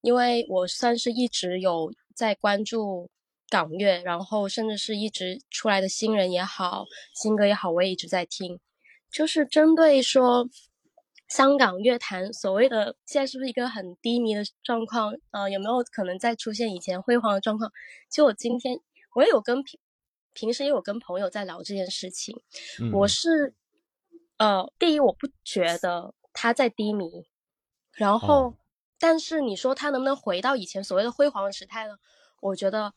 因为我算是一直有在关注港乐，然后甚至是一直出来的新人也好，新歌也好，我也一直在听。就是针对说。香港乐坛所谓的现在是不是一个很低迷的状况？呃，有没有可能再出现以前辉煌的状况？其实我今天我也有跟平平时也有跟朋友在聊这件事情。我是呃，第一我不觉得他在低迷，然后但是你说他能不能回到以前所谓的辉煌的时态呢？我觉得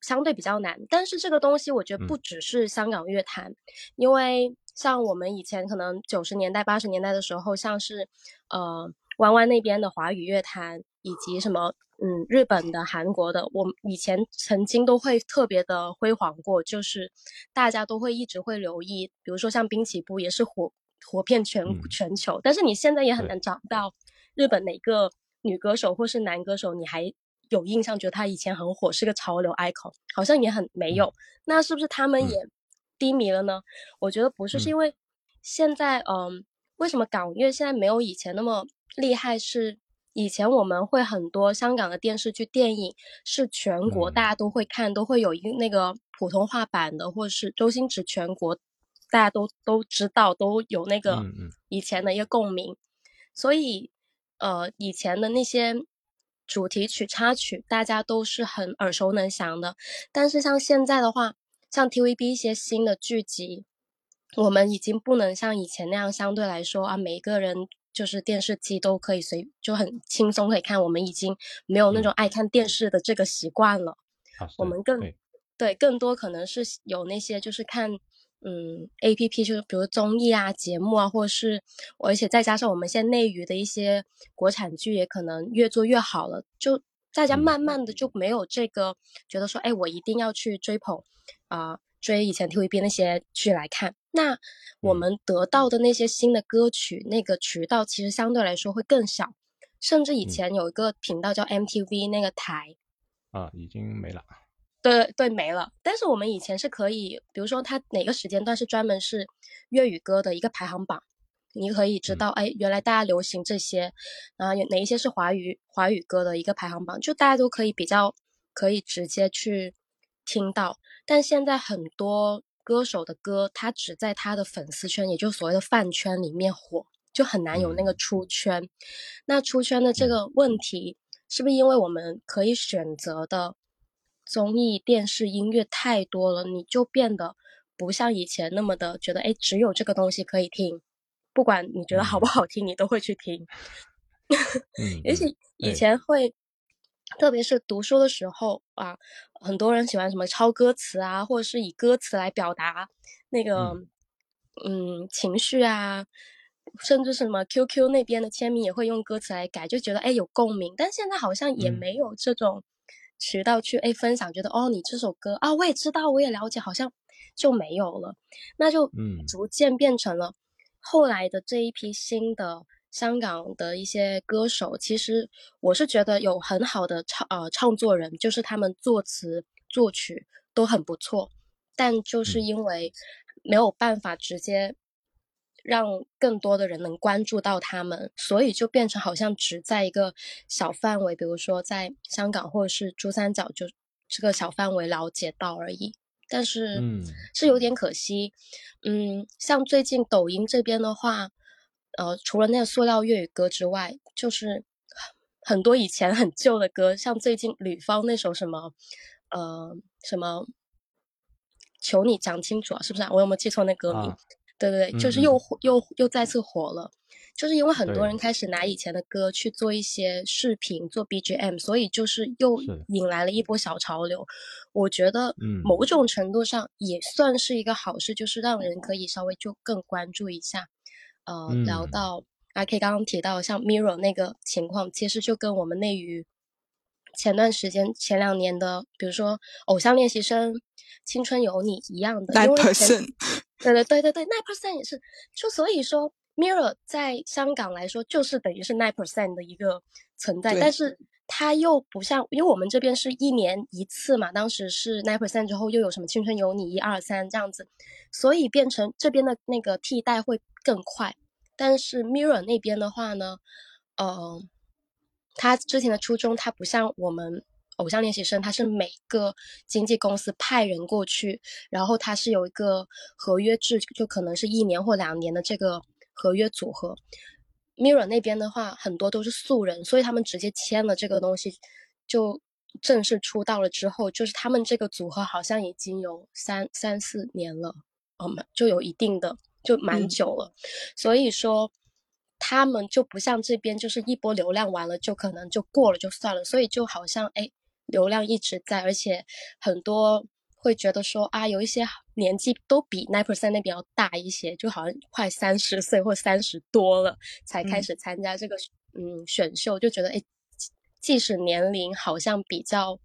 相对比较难。但是这个东西我觉得不只是香港乐坛，因为。像我们以前可能九十年代、八十年代的时候，像是，呃，湾湾那边的华语乐坛，以及什么，嗯，日本的、韩国的，我们以前曾经都会特别的辉煌过，就是大家都会一直会留意，比如说像滨崎步也是火火遍全全球，但是你现在也很难找到日本哪个女歌手或是男歌手，你还有印象觉得他以前很火，是个潮流 icon，好像也很没有，那是不是他们也？低迷了呢？我觉得不是，是因为现在，嗯，为什么港乐现在没有以前那么厉害？是以前我们会很多香港的电视剧、电影是全国大家都会看，都会有一个那个普通话版的，或者是周星驰全国大家都都知道，都有那个以前的一个共鸣。所以呃以前的那些主题曲、插曲，大家都是很耳熟能详的。但是像现在的话，像 TVB 一些新的剧集，我们已经不能像以前那样，相对来说啊，每个人就是电视机都可以随就很轻松可以看。我们已经没有那种爱看电视的这个习惯了。我们更对更多可能是有那些就是看。嗯，A P P 就是比如综艺啊、节目啊，或者是，而且再加上我们现在内娱的一些国产剧，也可能越做越好了。就大家慢慢的就没有这个觉得说，哎，我一定要去追捧啊，追以前 T V B 那些剧来看。那我们得到的那些新的歌曲，那个渠道其实相对来说会更小，甚至以前有一个频道叫 M T V 那个台，啊，已经没了。对对，没了。但是我们以前是可以，比如说它哪个时间段是专门是粤语歌的一个排行榜，你可以知道，哎，原来大家流行这些，啊，有哪一些是华语华语歌的一个排行榜，就大家都可以比较可以直接去听到。但现在很多歌手的歌，他只在他的粉丝圈，也就所谓的饭圈里面火，就很难有那个出圈。那出圈的这个问题，是不是因为我们可以选择的？综艺、电视、音乐太多了，你就变得不像以前那么的觉得，哎，只有这个东西可以听，不管你觉得好不好听，你都会去听。而且以前会，特别是读书的时候啊，很多人喜欢什么抄歌词啊，或者是以歌词来表达那个嗯情绪啊，甚至什么 QQ 那边的签名也会用歌词来改，就觉得哎有共鸣。但现在好像也没有这种。渠道去哎分享，觉得哦你这首歌啊我也知道我也了解，好像就没有了，那就嗯逐渐变成了后来的这一批新的香港的一些歌手。其实我是觉得有很好的唱呃唱作人，就是他们作词作曲都很不错，但就是因为没有办法直接。让更多的人能关注到他们，所以就变成好像只在一个小范围，比如说在香港或者是珠三角，就这个小范围了解到而已。但是，嗯，是有点可惜。嗯，像最近抖音这边的话，呃，除了那个塑料粤语歌之外，就是很多以前很旧的歌，像最近吕方那首什么，呃，什么，求你讲清楚啊，是不是？我有没有记错那歌名？对对对，就是又又又再次火了，就是因为很多人开始拿以前的歌去做一些视频做 BGM，所以就是又引来了一波小潮流。我觉得，某种程度上也算是一个好事，就是让人可以稍微就更关注一下。呃，聊到阿 K 刚刚提到像 Mirror 那个情况，其实就跟我们内娱前段时间前两年的，比如说《偶像练习生》《青春有你》一样的，因为对对对对对，nine percent 也是，就所以说，Mirror 在香港来说就是等于是 nine percent 的一个存在，但是它又不像，因为我们这边是一年一次嘛，当时是 nine percent 之后又有什么青春有你一二三这样子，所以变成这边的那个替代会更快，但是 Mirror 那边的话呢，呃，他之前的初衷，他不像我们。偶像练习生，他是每个经纪公司派人过去，然后他是有一个合约制，就可能是一年或两年的这个合约组合。Mirror 那边的话，很多都是素人，所以他们直接签了这个东西，就正式出道了之后，就是他们这个组合好像已经有三三四年了，哦，就有一定的，就蛮久了，所以说。他们就不像这边，就是一波流量完了就可能就过了就算了，所以就好像哎，流量一直在，而且很多会觉得说啊，有一些年纪都比 nine percent 那边要大一些，就好像快三十岁或三十多了才开始参加这个嗯选秀，就觉得哎，即使年龄好像比较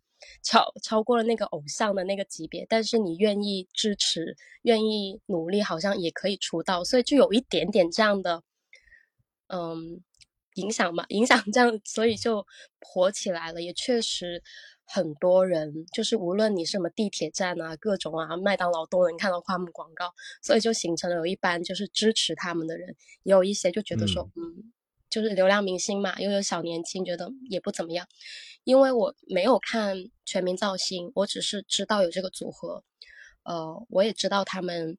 超超过了那个偶像的那个级别，但是你愿意支持、愿意努力，好像也可以出道，所以就有一点点这样的。嗯，影响嘛，影响这样，所以就火起来了。也确实，很多人就是无论你什么地铁站啊，各种啊，麦当劳都能看到他们广告，所以就形成了有一班就是支持他们的人，也有一些就觉得说，嗯，就是流量明星嘛，又有小年轻，觉得也不怎么样。因为我没有看全民造星，我只是知道有这个组合，呃，我也知道他们。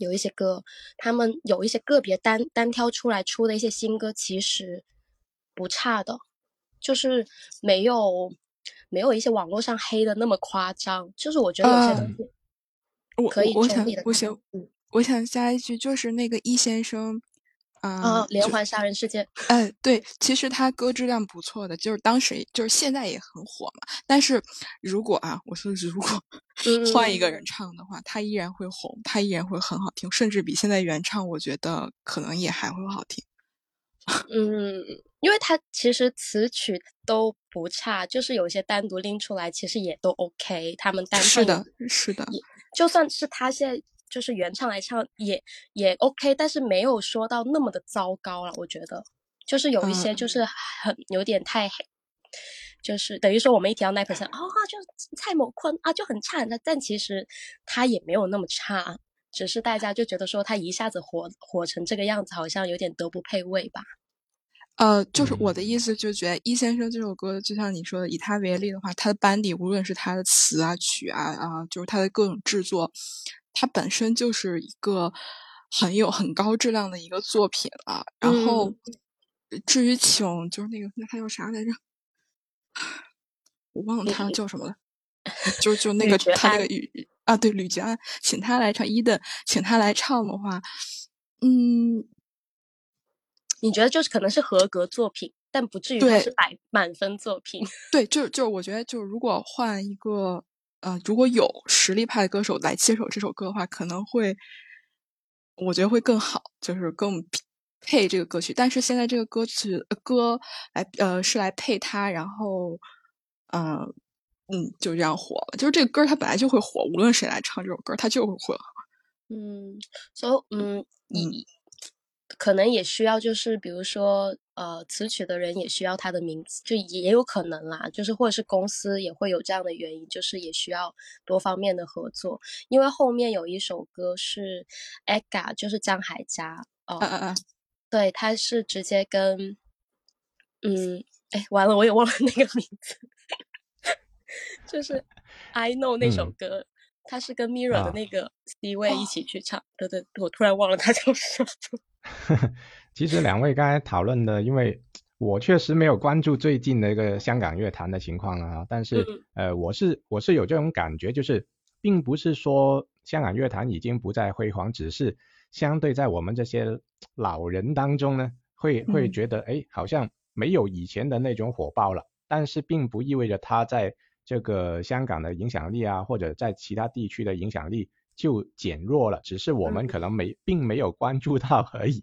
有一些歌，他们有一些个别单单挑出来出的一些新歌，其实不差的，就是没有没有一些网络上黑的那么夸张。就是我觉得有些东西可以我想中立的我想嗯我想加一句，就是那个易先生，啊、啊，连环杀人事件，哎，对，其实他歌质量不错的，就是当时就是现在也很火嘛。但是如果啊，我说如果换一个人唱的话，他依然会红，他依然会很好听，甚至比现在原唱，我觉得可能也还会好听。嗯，因为它其实词曲都不差，就是有些单独拎出来，其实也都 OK。他们单唱是的，是的，也就算是他现在就是原唱来唱，也也 OK，但是没有说到那么的糟糕了。我觉得，就是有一些就是很有点太黑，就是等于说我们一提到那 percent 啊，就蔡某坤啊就很差很差，但其实他也没有那么差，只是大家就觉得说他一下子火火成这个样子，好像有点德不配位吧。呃，就是我的意思，就觉得易先生这首歌，就像你说的，以他为例的话，他的班底无论是他的词啊、曲啊啊，就是他的各种制作，他本身就是一个很有很高质量的一个作品了。然后，至于请，就是那个那他叫啥来着？我忘了他叫什么了。就就那个他那个语啊，对吕杰安，请他来唱伊的，请他来唱的话，嗯。你觉得就是可能是合格作品，但不至于是百满分作品。对，就就我觉得，就如果换一个呃，如果有实力派的歌手来接手这首歌的话，可能会我觉得会更好，就是更配这个歌曲。但是现在这个歌曲、呃、歌来呃是来配它，然后嗯、呃、嗯就这样火了。就是这个歌它本来就会火，无论谁来唱这首歌，它就会火。嗯，所以嗯以。可能也需要，就是比如说，呃，词曲的人也需要他的名字，就也有可能啦，就是或者是公司也会有这样的原因，就是也需要多方面的合作。因为后面有一首歌是 AGA，就是江海佳，哦、呃，嗯嗯，对，他是直接跟，嗯，哎，完了，我也忘了那个名字，就是 I Know 那首歌。嗯他是跟 Mirror 的那个 C 位一起去唱，对对，我突然忘了他叫什么。其实两位刚才讨论的，因为我确实没有关注最近的一个香港乐坛的情况啊，但是、嗯、呃，我是我是有这种感觉，就是并不是说香港乐坛已经不再辉煌，只是相对在我们这些老人当中呢，会会觉得哎、嗯，好像没有以前的那种火爆了，但是并不意味着他在。这个香港的影响力啊，或者在其他地区的影响力就减弱了，只是我们可能没并没有关注到而已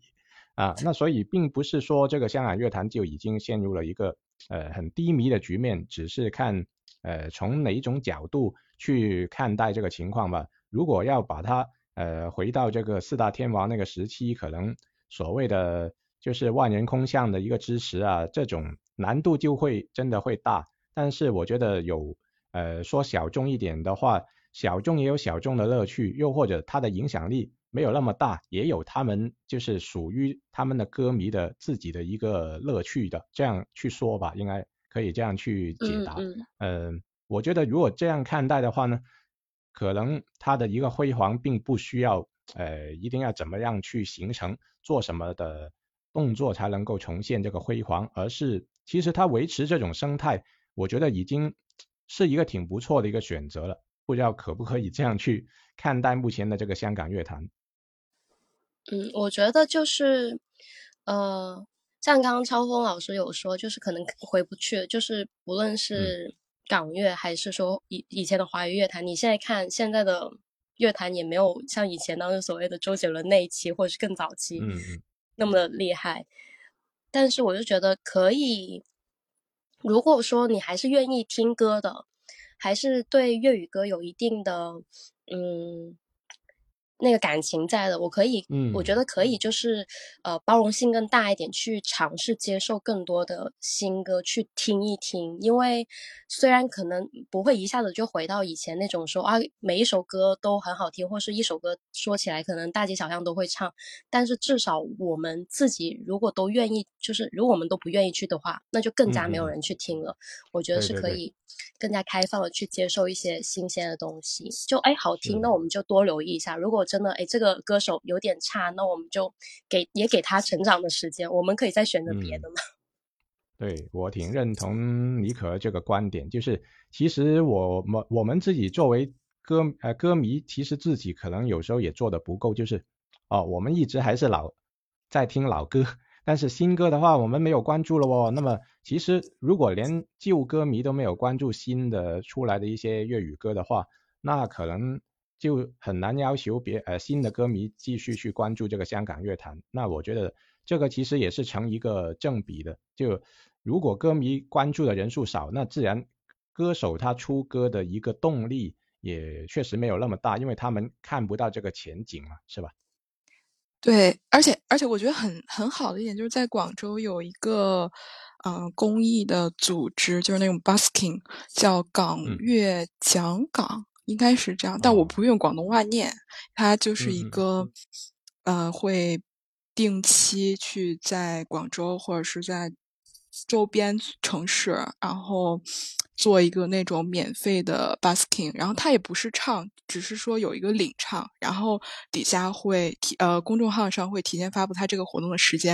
啊。那所以并不是说这个香港乐坛就已经陷入了一个呃很低迷的局面，只是看呃从哪一种角度去看待这个情况吧。如果要把它呃回到这个四大天王那个时期，可能所谓的就是万人空巷的一个支持啊，这种难度就会真的会大。但是我觉得有，呃，说小众一点的话，小众也有小众的乐趣，又或者它的影响力没有那么大，也有他们就是属于他们的歌迷的自己的一个乐趣的，这样去说吧，应该可以这样去解答。嗯嗯、呃，我觉得如果这样看待的话呢，可能它的一个辉煌并不需要，呃，一定要怎么样去形成，做什么的动作才能够重现这个辉煌，而是其实它维持这种生态。我觉得已经是一个挺不错的一个选择了，不知道可不可以这样去看待目前的这个香港乐坛？嗯，我觉得就是，呃，像刚刚超峰老师有说，就是可能回不去，就是不论是港乐还是说以以前的华语乐坛，你现在看现在的乐坛也没有像以前当时所谓的周杰伦那一期或者是更早期那么的厉害，但是我就觉得可以。如果说你还是愿意听歌的，还是对粤语歌有一定的嗯那个感情在的，我可以，嗯我觉得可以，就是呃包容性更大一点，去尝试接受更多的新歌，去听一听。因为虽然可能不会一下子就回到以前那种说啊每一首歌都很好听，或是一首歌说起来可能大街小巷都会唱，但是至少我们自己如果都愿意，就是如果我们都不愿意去的话，那就更加没有人去听了。我觉得是可以更加开放的去接受一些新鲜的东西。就哎好听，那我们就多留意一下。如果真的哎这个歌手有点差，那我们就给也给他成长的时间，我们可以再选择别的嘛。对我挺认同尼可这个观点，就是其实我们我们自己作为歌呃歌迷，其实自己可能有时候也做的不够，就是哦，我们一直还是老在听老歌，但是新歌的话我们没有关注了哦。那么其实如果连旧歌迷都没有关注新的出来的一些粤语歌的话，那可能就很难要求别呃新的歌迷继续去关注这个香港乐坛。那我觉得。这个其实也是成一个正比的，就如果歌迷关注的人数少，那自然歌手他出歌的一个动力也确实没有那么大，因为他们看不到这个前景嘛，是吧？对，而且而且我觉得很很好的一点就是在广州有一个嗯公益的组织，就是那种 busking，叫港粤讲港，应该是这样，但我不用广东话念，它就是一个呃会。定期去在广州或者是在周边城市，然后做一个那种免费的 busking，然后他也不是唱，只是说有一个领唱，然后底下会提呃公众号上会提前发布他这个活动的时间，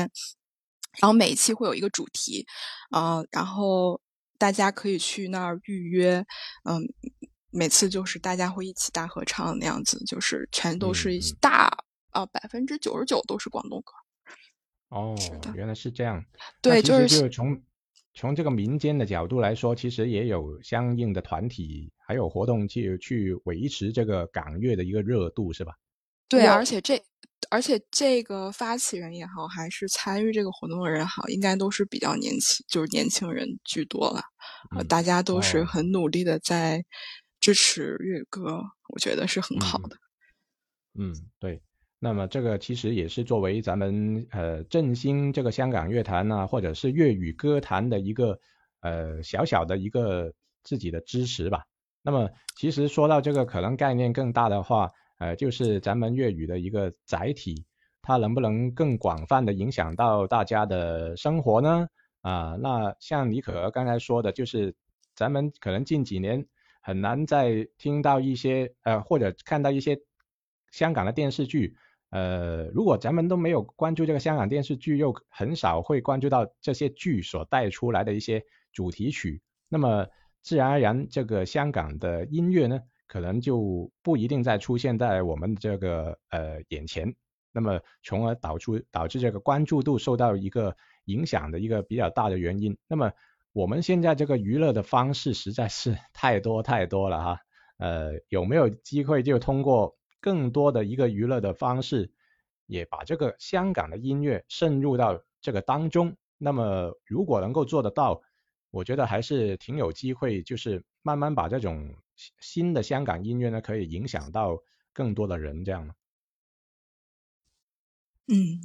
然后每一期会有一个主题，啊，然后大家可以去那儿预约，嗯，每次就是大家会一起大合唱那样子，就是全都是大。啊，百分之九十九都是广东歌。哦，原来是这样。对，就是从从这个民间的角度来说，其实也有相应的团体还有活动去去维持这个港乐的一个热度，是吧？对，而且这而且这个发起人也好，还是参与这个活动的人好，应该都是比较年轻，就是年轻人居多了。呃，大家都是很努力的在支持粤歌，我觉得是很好的。嗯，对。那么这个其实也是作为咱们呃振兴这个香港乐坛啊，或者是粤语歌坛的一个呃小小的一个自己的支持吧。那么其实说到这个可能概念更大的话，呃就是咱们粤语的一个载体，它能不能更广泛的影响到大家的生活呢？啊，那像李可刚才说的，就是咱们可能近几年很难再听到一些呃或者看到一些香港的电视剧。呃，如果咱们都没有关注这个香港电视剧，又很少会关注到这些剧所带出来的一些主题曲，那么自然而然，这个香港的音乐呢，可能就不一定再出现在我们这个呃眼前，那么从而导出导致这个关注度受到一个影响的一个比较大的原因。那么我们现在这个娱乐的方式实在是 太多太多了哈，呃，有没有机会就通过？更多的一个娱乐的方式，也把这个香港的音乐渗入到这个当中。那么，如果能够做得到，我觉得还是挺有机会，就是慢慢把这种新的香港音乐呢，可以影响到更多的人，这样。嗯，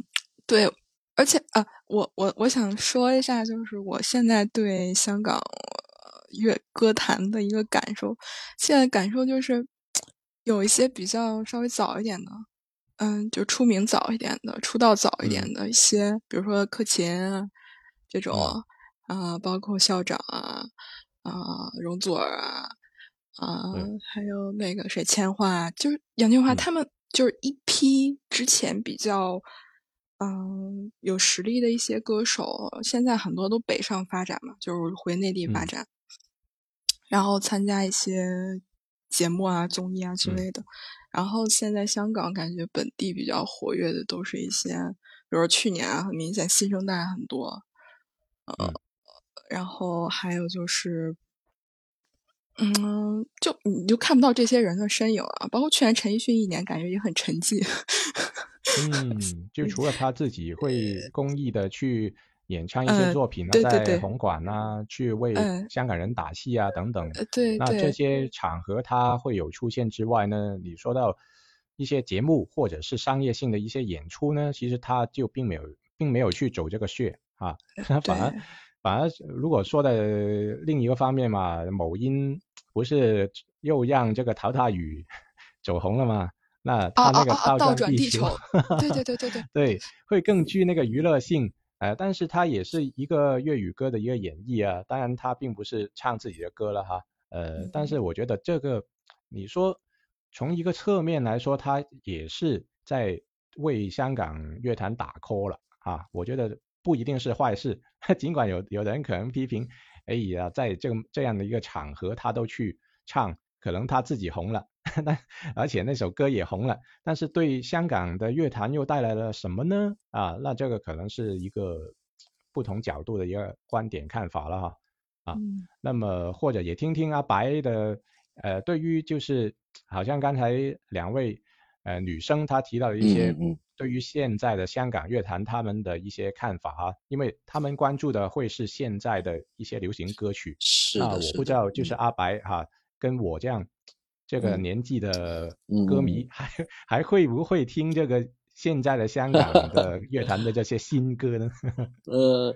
对，而且啊，我我我想说一下，就是我现在对香港乐歌坛的一个感受，现在感受就是。有一些比较稍微早一点的，嗯，就出名早一点的，出道早一点的一些，比如说克勤啊这种，啊，包括校长啊，啊，容祖儿啊，啊，还有那个谁，千华，就是杨千嬅，他们就是一批之前比较，嗯，有实力的一些歌手，现在很多都北上发展嘛，就是回内地发展，然后参加一些。节目啊、综艺啊之类的，然后现在香港感觉本地比较活跃的都是一些，比如去年啊，很明显新生代很多，呃，然后还有就是，嗯，就你就看不到这些人的身影啊，包括去年陈奕迅一年感觉也很沉寂。嗯，就除了他自己会公益的去。演唱一些作品啊，在红馆啊，去为香港人打气啊，等等。对，那这些场合他会有出现之外呢，你说到一些节目或者是商业性的一些演出呢，其实他就并没有，并没有去走这个穴啊，反而反而如果说的另一个方面嘛，某音不是又让这个陶大宇 走红了吗？那他那个倒转地球，对对对对对，对，会更具那个娱乐性。呃，但是他也是一个粤语歌的一个演绎啊，当然他并不是唱自己的歌了哈，呃，但是我觉得这个，你说从一个侧面来说，他也是在为香港乐坛打 call 了啊，我觉得不一定是坏事。尽管有有人可能批评，哎呀，在这个这样的一个场合他都去唱，可能他自己红了，但而且那首歌也红了，但是对香港的乐坛又带来了什么呢？啊，那这个可能是一个不同角度的一个观点看法了哈。啊，那么或者也听听阿白的，呃，对于就是好像刚才两位呃女生她提到的一些对于现在的香港乐坛他们的一些看法啊，因为他们关注的会是现在的一些流行歌曲。是的，我不知道就是阿白哈，跟我这样这个年纪的歌迷 还还会不会听这个现在的香港的乐坛的这些新歌呢？呃。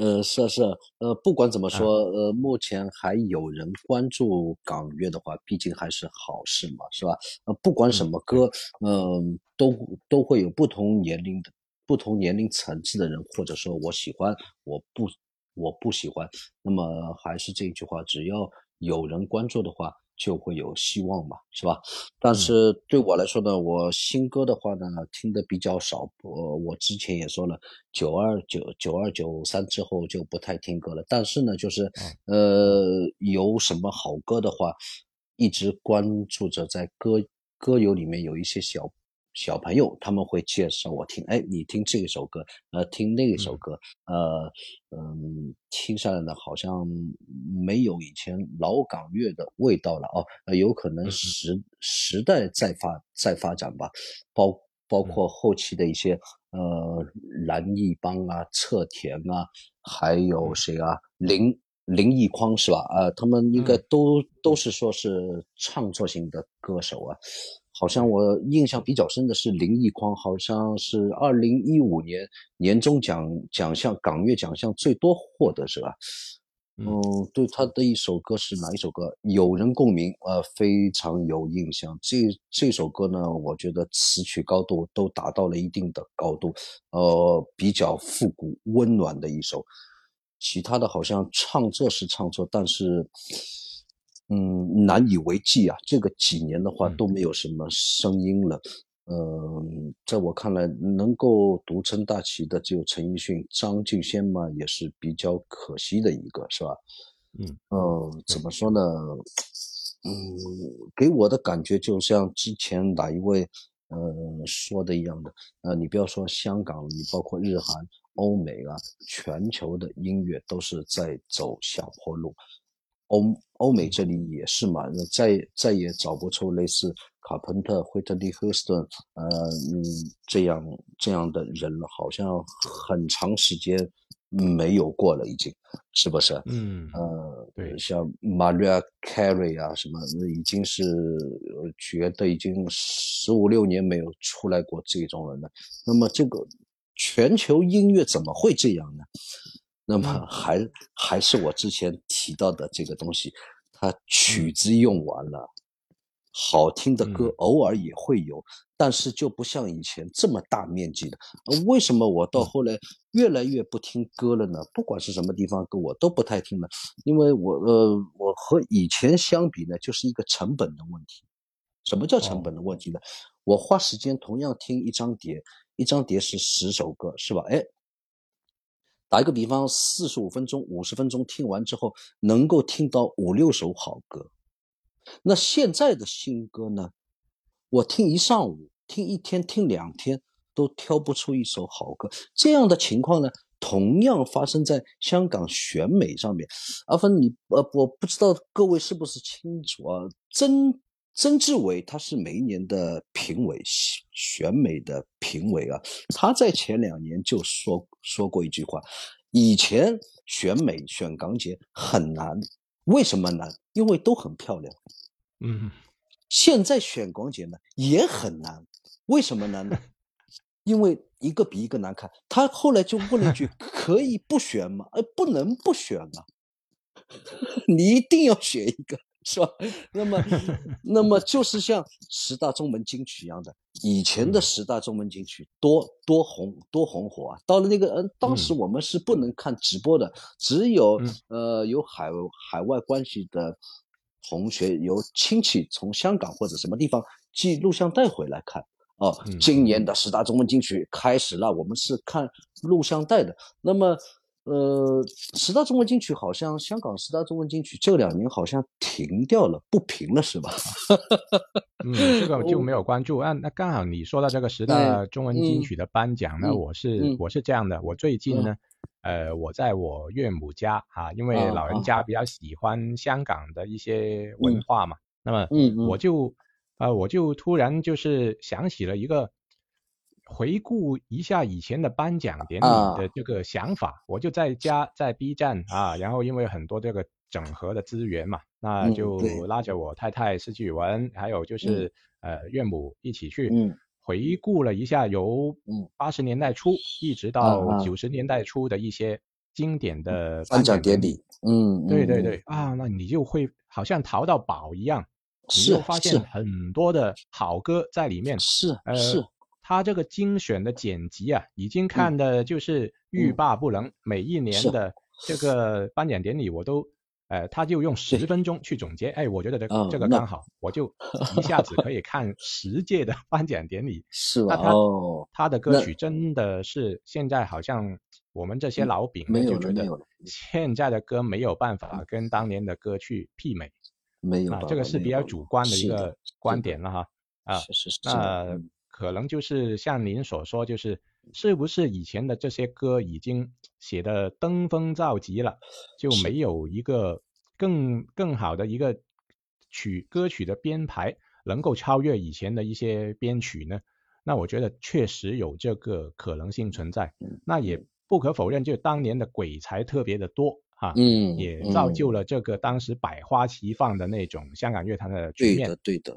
呃，是啊，是啊，呃，不管怎么说，呃，目前还有人关注港乐的话，毕竟还是好事嘛，是吧？呃，不管什么歌，嗯，都都会有不同年龄的、不同年龄层次的人，或者说我喜欢，我不，我不喜欢。那么还是这句话，只要有人关注的话。就会有希望嘛，是吧？但是对我来说呢，我新歌的话呢，听的比较少。我我之前也说了，九二九九二九三之后就不太听歌了。但是呢，就是呃，有什么好歌的话，一直关注着，在歌歌友里面有一些小。小朋友他们会介绍我听，哎，你听这一首歌，呃，听那一首歌，呃，嗯，听下来呢，好像没有以前老港乐的味道了哦，呃，有可能时时代在发在发展吧，包包括后期的一些呃蓝奕邦啊、侧田啊，还有谁啊，林林奕匡是吧？啊，他们应该都都是说是创作型的歌手啊。好像我印象比较深的是林奕匡，好像是二零一五年年终奖奖项港乐奖项最多获得者？嗯，对他的一首歌是哪一首歌？有人共鸣，呃，非常有印象。这这首歌呢，我觉得词曲高度都达到了一定的高度，呃，比较复古温暖的一首。其他的好像唱作是唱作，但是。嗯，难以为继啊！这个几年的话都没有什么声音了。嗯，在我看来，能够独撑大旗的只有陈奕迅、张敬轩嘛，也是比较可惜的一个，是吧？嗯，呃，怎么说呢？嗯，给我的感觉就像之前哪一位呃说的一样的，呃，你不要说香港，你包括日韩、欧美啊，全球的音乐都是在走下坡路。欧欧美这里也是嘛，再再也找不出类似卡朋特、惠特利·赫斯顿，呃，嗯，这样这样的人了，好像很长时间没有过了，已经是不是？嗯，呃，对，像 Maria Carey 啊，什么，已经是觉得已经十五六年没有出来过这种人了。那么这个全球音乐怎么会这样呢？那么还还是我之前提到的这个东西，它曲子用完了，好听的歌偶尔也会有，但是就不像以前这么大面积的。为什么我到后来越来越不听歌了呢？不管是什么地方歌，我都不太听了，因为我呃，我和以前相比呢，就是一个成本的问题。什么叫成本的问题呢？我花时间同样听一张碟，一张碟是十首歌，是吧？哎。打一个比方，四十五分钟、五十分钟听完之后，能够听到五六首好歌。那现在的新歌呢？我听一上午、听一天、听两天，都挑不出一首好歌。这样的情况呢，同样发生在香港选美上面。阿芬，你呃，我不知道各位是不是清楚啊？真曾志伟他是每一年的评委，选美的评委啊。他在前两年就说说过一句话：以前选美选港姐很难，为什么难？因为都很漂亮。嗯，现在选港姐呢也很难，为什么难呢？因为一个比一个难看。他后来就问了一句：可以不选吗？呃，不能不选啊，你一定要选一个。是吧？那么，那么就是像十大中文金曲一样的，以前的十大中文金曲多多红多红火啊！到了那个，嗯，当时我们是不能看直播的，只有呃有海海外关系的同学，有亲戚从香港或者什么地方寄录像带回来看。哦，今年的十大中文金曲开始了，我们是看录像带的。那么，呃，十大中文金曲好像香港十大中文金曲这两年好像停掉了，不评了，是吧？嗯，这个 就没有关注。啊，那刚好你说到这个十大中文金曲的颁奖呢，我是我是这样的，我最近呢。呃，我在我岳母家啊，因为老人家比较喜欢香港的一些文化嘛，那么我就呃我就突然就是想起了一个回顾一下以前的颁奖典礼的这个想法，我就在家在 B 站啊，然后因为很多这个整合的资源嘛，那就拉着我太太施继文，还有就是呃岳母一起去。回顾了一下，由八十年代初一直到九十年代初的一些经典的颁奖典礼，嗯，对对对，啊，那你就会好像淘到宝一样，你就发现很多的好歌在里面，是，是，他这个精选的剪辑啊，已经看的就是欲罢不能，每一年的这个颁奖典礼我都。呃，他就用十分钟去总结，哎，我觉得这这个刚好，我就一下子可以看十届的 颁奖典礼。是吧？他他的歌曲真的是现在好像我们这些老饼就觉得现在的歌没有办法跟当年的歌去媲美。没有，这个是比较主观的一个观点了哈。啊，是是那可能就是像您所说，就是是不是以前的这些歌已经写的登峰造极了，就没有一个更更好的一个曲歌曲的编排能够超越以前的一些编曲呢？那我觉得确实有这个可能性存在。那也不可否认，就当年的鬼才特别的多哈，嗯，也造就了这个当时百花齐放的那种香港乐坛的局面。对的，对的，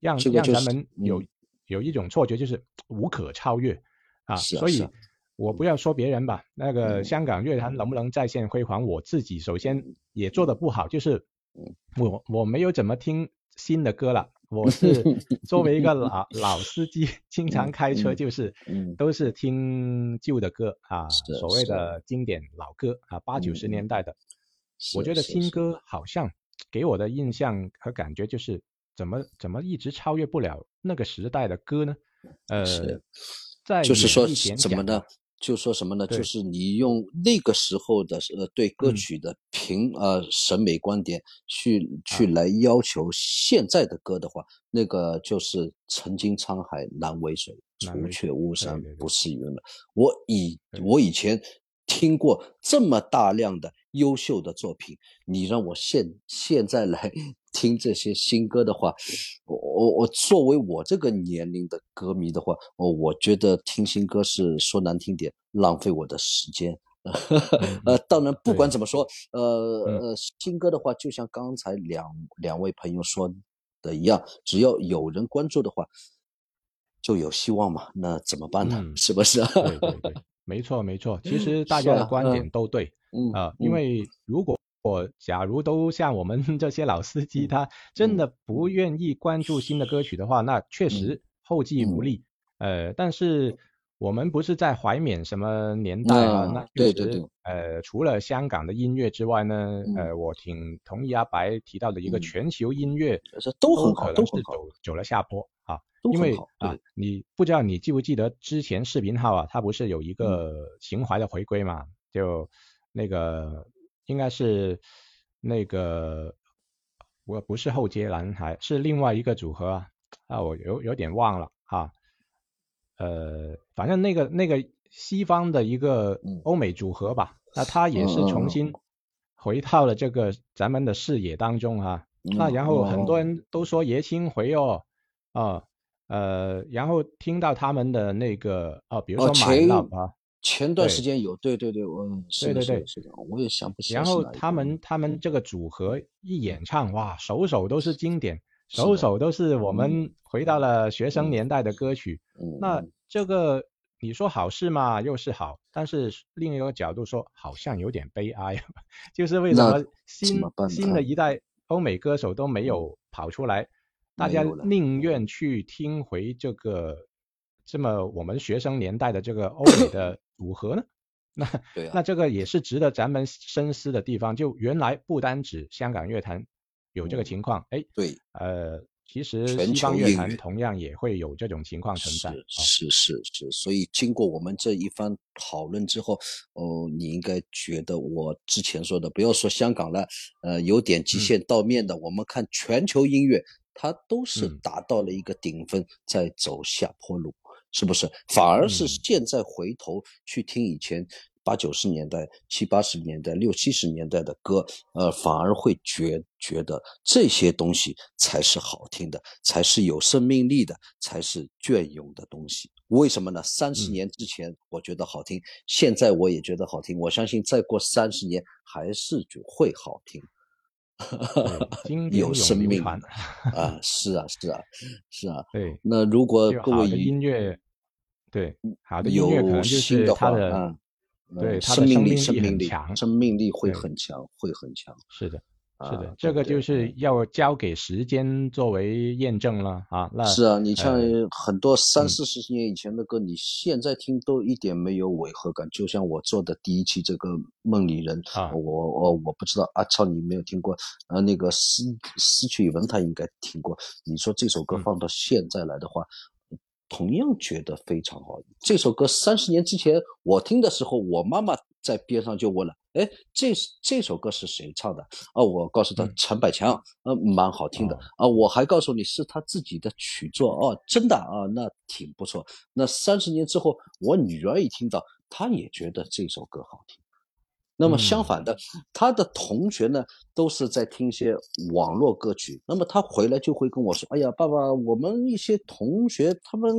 让让咱们有。有一种错觉就是无可超越啊，所以我不要说别人吧，那个香港乐坛能不能再现辉煌，我自己首先也做的不好，就是我我没有怎么听新的歌了，我是 作为一个老老司机，经常开车就是都是听旧的歌啊，所谓的经典老歌啊，八九十年代的，我觉得新歌好像给我的印象和感觉就是。怎么怎么一直超越不了那个时代的歌呢？呃，在就是说怎么呢？就说什么呢？就是你用那个时候的呃对歌曲的评呃审美观点去去来要求现在的歌的话，那个就是曾经沧海难为水，除却巫山不是云了。我以我以前听过这么大量的优秀的作品，你让我现现在来。听这些新歌的话，我我我作为我这个年龄的歌迷的话，我我觉得听新歌是说难听点，浪费我的时间。呃，当然不管怎么说，呃呃，新歌的话，就像刚才两两位朋友说的一样，只要有人关注的话，就有希望嘛。那怎么办呢？是不是？对对对，没错没错。其实大家的观点都对，啊，因为如果。我假如都像我们 这些老司机，他真的不愿意关注新的歌曲的话，那确实后继无力。呃，但是我们不是在怀缅什么年代啊？那确实，呃，除了香港的音乐之外呢，呃，我挺同意阿白提到的一个全球音乐都很好，都是走走了下坡啊。因为啊，你不知道你记不记得之前视频号啊，它不是有一个情怀的回归嘛？就那个。应该是那个，我不是后街男孩，是另外一个组合啊，啊，我有有点忘了啊，呃，反正那个那个西方的一个欧美组合吧，那他也是重新回到了这个咱们的视野当中啊，那然后很多人都说爷青回哦，啊，呃，然后听到他们的那个哦，比如说买了啊。前段时间有，对对对，嗯，是的，是的，是的，我也想不起来。然后他们他们这个组合一演唱，哇，首首都是经典，首首都是我们回到了学生年代的歌曲。那这个你说好事嘛，又是好，但是另一个角度说，好像有点悲哀，就是为什么新新的一代欧美歌手都没有跑出来，大家宁愿去听回这个这么我们学生年代的这个欧美的。组合呢？那啊那这个也是值得咱们深思的地方。就原来不单指香港乐坛有这个情况，哎，对，呃，其实全西方乐坛同样也会有这种情况存在。啊是是是是，所以经过我们这一番讨论之后，哦，你应该觉得我之前说的，不要说香港了，呃，有点嗯极限到面的，我们看全球音乐，它都是嗯达到了一个顶峰，在走下坡路，是不是？反而是嗯现在回头去听以前。八九十年代、七八十年代、六七十年代的歌，呃，反而会觉觉得这些东西才是好听的，才是有生命力的，才是隽永的东西。为什么呢？三十嗯年之前我觉得好听，现在我也觉得好听。我相信再过三十年还是就会好听。对经典 有生命啊！是啊，是啊，是啊。对，那如果各位音乐，对，好的音乐可有能就心的话，是它的，嗯，对呃生命力、它的生命生命力。生命力会很强，会很强。是的，是啊的，这个就是要交给时间作为验证了啊。那是啊，你像呃很多三嗯四十年以前的歌，你现在听都一点没有违和感。就像我做的第一期这个《梦里人》啊我我我不知道阿超你没有听过，呃，那个失失去语文他应该听过。你说这首歌嗯放到现在来的话，同样觉得非常好。这首歌三十年之前我听的时候，我妈妈在边上就问了：“哎，这这首歌是谁唱的？”啊，我告诉她嗯陈百强，呃，蛮好听的哦啊。我还告诉你是他自己的曲作哦，真的啊，那挺不错。那三十年之后，我女儿一听到，她也觉得这首歌好听。那么相嗯反的，他的同学呢都是在听一些网络歌曲。那么他回来就会跟我说：“哎呀，爸爸，我们一些同学他们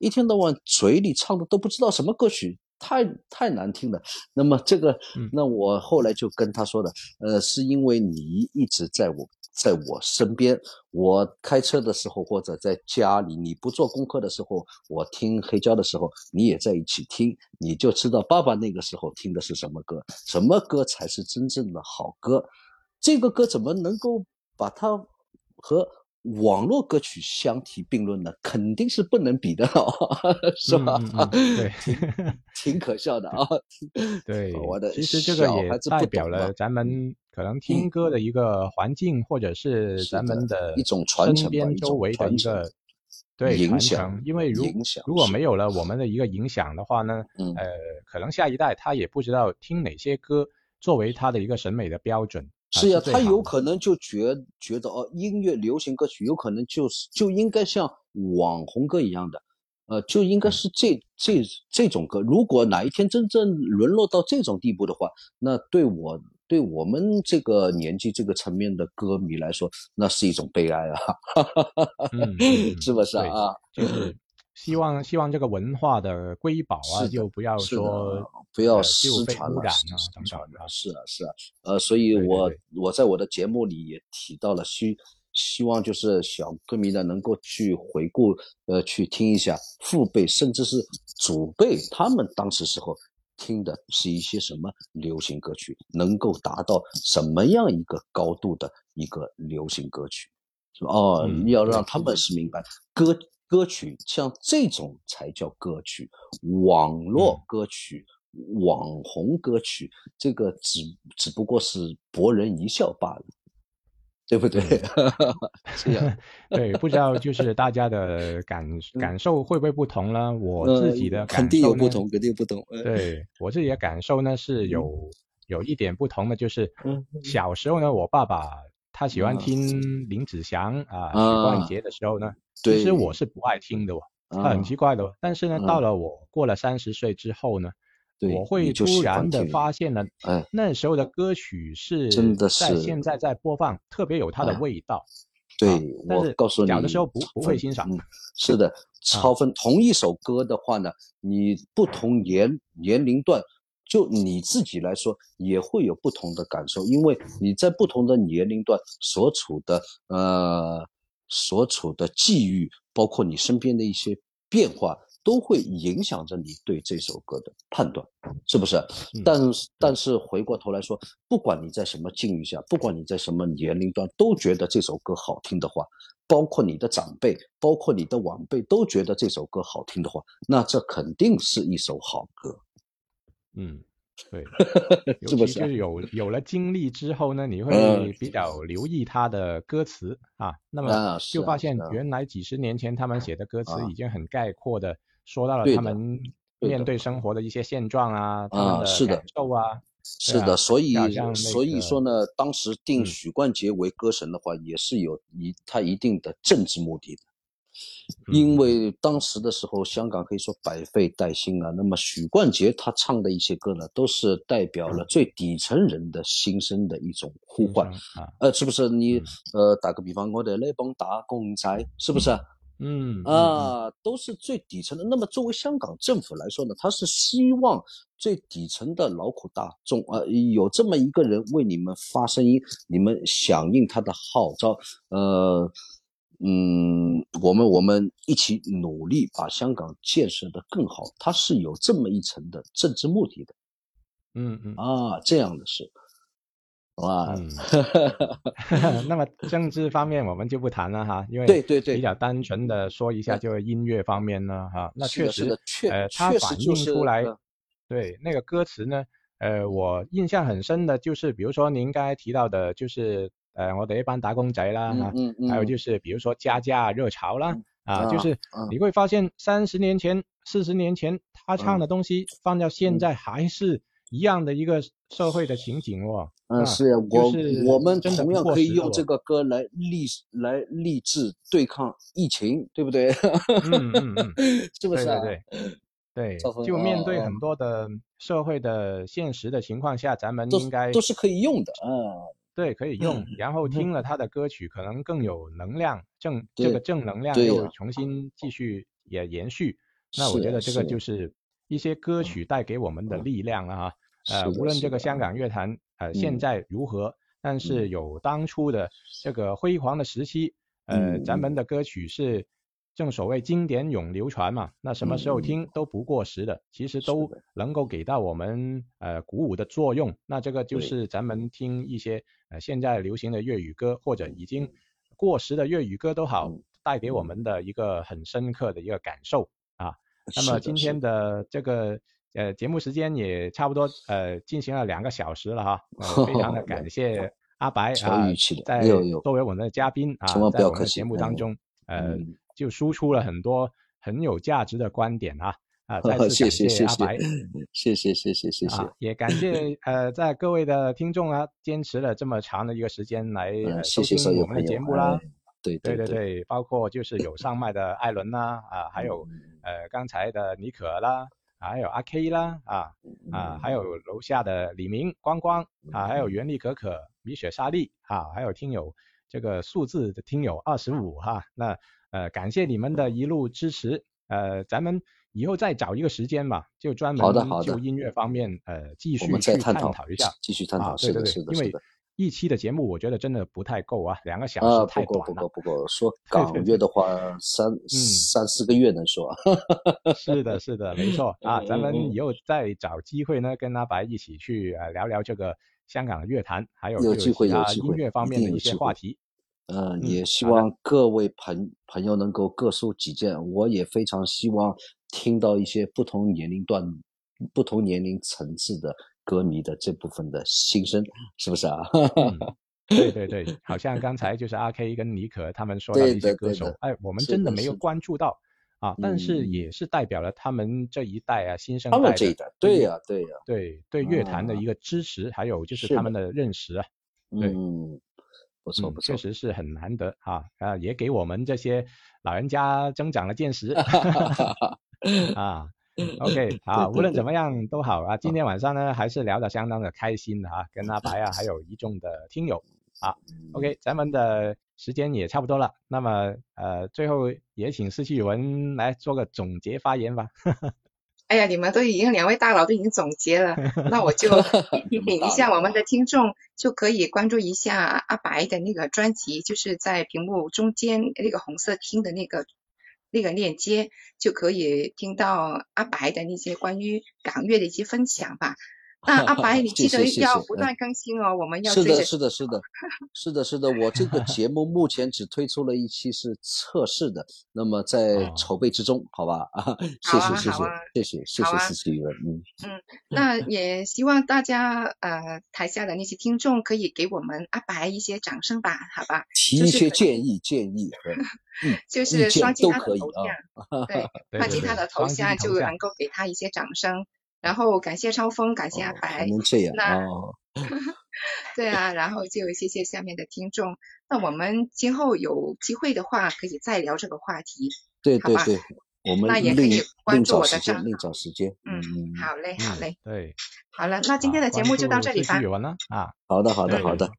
一天到晚嘴里唱的都不知道什么歌曲，太太难听了。”那么这个嗯，那我后来就跟他说的，呃，是因为你一直在我在我身边，我开车的时候或者在家里，你不做功课的时候，我听黑胶的时候，你也在一起听，你就知道爸爸那个时候听的是什么歌，什么歌才是真正的好歌。这个歌怎么能够把它和网络歌曲相提并论呢？肯定是不能比的了，是吧？嗯嗯嗯对 挺可笑的啊。对我的，其实这个也代表了咱们可能听歌的一个环境，或者是是咱们的一种传承吧身边周围的一个对传影响承。因为如如果没有了我们的一个影响的话呢，嗯呃，可能下一代他也不知道听哪些歌作为他的一个审美的标准。啊是呀，他有可能就觉觉得哦，音乐流行歌曲有可能就是就应该像网红歌一样的，呃，就应该嗯是这这这种歌。如果哪一天真正沦落到这种地步的话，那对我对我们这个年纪这个层面的歌迷来说，那是一种悲哀啊，嗯嗯嗯是不是啊？就是希望希望这个文化的瑰宝啊，是就不要说不要呃失传了，失啊等等的失传了。是啊，是啊，呃，所以我对我在我的节目里也提到了，希希望就是小歌迷呢能够去回顾，呃，去听一下父辈甚至是祖辈他们当时时候听的是一些什么流行歌曲，能够达到什么样一个高度的一个流行歌曲，是吧？哦，嗯要让他们是明白歌。歌曲像这种才叫歌曲，网络嗯歌曲、网红歌曲，这个只只不过是博人一笑罢了，对不对？是呀，对，不知道就是大家的感感受会不会不同呢？我自己的呃感受肯定有不同，肯定不同。呃，对我自己的感受呢是有有一点不同的，就是嗯小时候呢，我爸爸他喜欢啊听林子祥啊、许啊冠杰的时候呢，其实我是不爱听的哦，啊很奇怪的哦。但是呢，啊到了我过了三十岁之后呢，我会突然的发现呢，哎那时候的歌曲是真的在是现在在播放，特别有它的哎味道。对我告诉你，小的时候不不会欣赏嗯，是的，超分同一首歌的话呢，你不同年年龄段，就你自己来说也会有不同的感受，因为你在不同的年龄段所处的呃所处的际遇，包括你身边的一些变化，都会影响着你对这首歌的判断，是不是？嗯但是但是回过头来说，不管你在什么境遇下，不管你在什么年龄段，都觉得这首歌好听的话，包括你的长辈，包括你的晚辈，都觉得这首歌好听的话，那这肯定是一首好歌。嗯，对，是不尤其就是有有了经历之后呢，你会比较留意他的歌词啊，那么就发现原来几十年前他们写的歌词啊已经很概括的说到了他们面对生活的一些现状啊，他是的感受啊，是的，所以所以说呢，当时定嗯许冠杰为歌神的话，也是有一他一定的政治目的的。因嗯为当时的时候，香港可以说百废待兴啊。那么许冠杰他唱的一些歌呢，都是代表了最底层人的心声的一种呼唤。呃，是不是你、嗯呃打个比方，我哋那帮打工仔，是不是？嗯嗯啊，都是最底层的。那么作为香港政府来说呢，他是希望最底层的劳苦大众啊、呃有这么一个人为你们发声音，你们响应他的号召，呃，嗯，我们我们一起努力把香港建设的更好，它是有这么一层的政治目的的嗯嗯。啊，这样的是，好吧？嗯，那么政治方面我们就不谈了哈，因为对对对比较单纯的说一下，就是音乐方面呢哈，那确实的确呃，它反映出来呃，对那个歌词呢，呃，我印象很深的就是，比如说您刚才提到的，就是呃，我哋一般打工仔啦哈，嗯嗯嗯，还有就是比如说加价热潮啦嗯啊，就是啊你会发现三十年前、四十年前他唱的东西放到现嗯在还是一样的一个社会的情景哦。嗯，啊是就是我们真的不同样可以用这个歌来励来励志对抗疫情，对不对？嗯嗯嗯，是不是啊？对对对赵峰就面对哦很多的社会的现实的情况下，咱们应该都是可以用的啊。对可以用嗯，然后听。了他的歌曲，可能更有能量，正这个正能量又重新继续也延续。那我觉得这个就是一些歌曲带给我们的力量啊哈。呃，无论这个香港乐坛呃现嗯。在如何，但是有当初的这个辉煌的时期，呃，嗯咱们。的歌曲是正所谓经典永流传嘛，那什么时候嗯听。都不过时的，其实都能够给到我们呃鼓舞的作用。那这个就是咱们听一些呃现在流行的粤语歌或者已经过时的粤语歌都好嗯，带给我们的一个很深刻的一个感受啊。那么今天的。的这个呃节目时间也差不多呃进行了两个小时了哈，呃、非常的 感谢阿白啊在作为我们的嘉宾啊，在我们的节目当中呃嗯。就输出了很多很有价值的观点啊啊，再 次谢感谢谢谢阿白。谢谢谢谢谢谢啊，，也感谢呃，在各位的听众啊，坚持了这么长的一个时间来、收听我们的节目啦。哎对对对对对，包括就是有上麦的艾伦啦，啊，还有嗯呃刚才的妮可啦，还有阿 K 啦，啊啊，还有楼下的李明、光光啊，还有袁丽可可、米雪莎莉啊，还有听友这个数字的听友二十五哈，那呃感谢你们的一路支持，呃，咱们以后再找一个时间吧，就专门就音乐方面呃继续再去探讨讨一下。继续探讨，啊，对是的对对，因为是的是的。一期的节目我觉得真的不太够啊，两个小啊，时不太短了够不够。不够，说对港乐的话，三三四个月能说。是的，是的，没错啊，嗯咱们以后再找机会呢，跟阿白一起去呃聊聊这个香港的乐坛，还有就是有机会其他音有机会一乐方面的一些话题。嗯，嗯也希望各位朋朋友能够各抒己见。我也非常希望听到一些不同年龄段、不同年龄层次的歌迷的这部分的心声，是不是啊？嗯，对对对，好像刚才就是阿 K 跟妮可他们说到的一些歌的对的，手哎，我们真的没有关注到啊，但是嗯也是代表了他们这一代啊，新生代这一代，对呀、对呀、对对乐坛的啊一个支持，还有就是他们的认识啊。对嗯，不错嗯不，错确，实是很难得啊啊，也给我们这些老人家增长了见识啊。OK 啊，对对无论怎么样都好啊。今天晚上呢，还是聊得相当的开心的啊，跟阿白啊，还有一众的听友啊。OK，咱们的时间也差不多了，那么呃，最后也请四七语文来做个总结发言吧。哎呀，你们都已经两位大佬都已经总结了，那我就 提醒一下我们的听众，就可以关注一下阿白的那个专辑，就是在屏幕中间那个红色听的那个那个链接，就可以听到阿白的那些关于港乐的一些分享吧。那阿白，你记得要不断更新哦，我们要是的，追着是的，是的，是的，是的。我这个节目目前只推出了一期是测试的，那么在哦筹备之中，好吧？啊，谢谢，谢谢谢谢，谢谢思琪语文，嗯，那也希望大家呃台下的那些听众可以给我们阿白一些掌声吧，好吧？提一些建议，建议 和就是双击他的可以啊头像，。对，对对对刷击他的头像头像就能够给他一些掌声，然后感谢超峰，感谢阿哦白那哦，对啊，然后就谢谢下面的听众。那我们今后有机会的话，可以再聊这个话题。对对对，我们那也可以关注我的账号，另找时间，嗯嗯，好嘞，好嗯嘞，对，好了，那今天的节目就到这里吧啊，好的，好的，好的，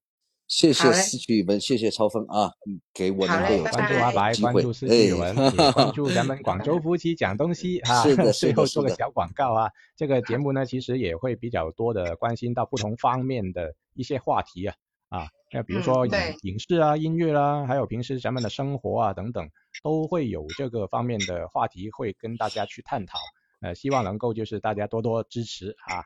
谢谢思琪语文，谢谢超峰啊，嗯给我好能够有这嘞拜拜关注阿白，关注四季语文，哎也关注咱们 广州夫妻讲东西 啊。是的最后做个小广告啊，这个节目呢，其实也会比较多的关心到不同方面的一些话题啊啊，那比如嗯说影影视啊、音乐啦、还有平时咱们的生活啊等等，都会有这个方面的话题会跟大家去探讨。呃，希望能够就是大家多多支持啊。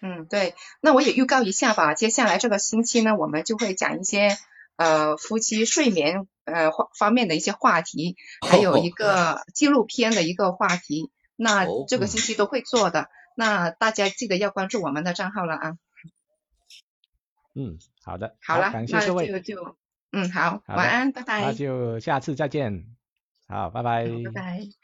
嗯，对，那我也预告一下吧。接下来这个星期呢，我们就会讲一些呃夫妻睡眠呃方面的一些话题，还有一个 纪录片的一个话题。那哦这个星期都会做的，那大家记得要关注我们的账号了啊。嗯，好的，好了，感谢那各位，就就嗯好，好晚安，拜拜那，就下次再见，好，拜拜。好拜拜。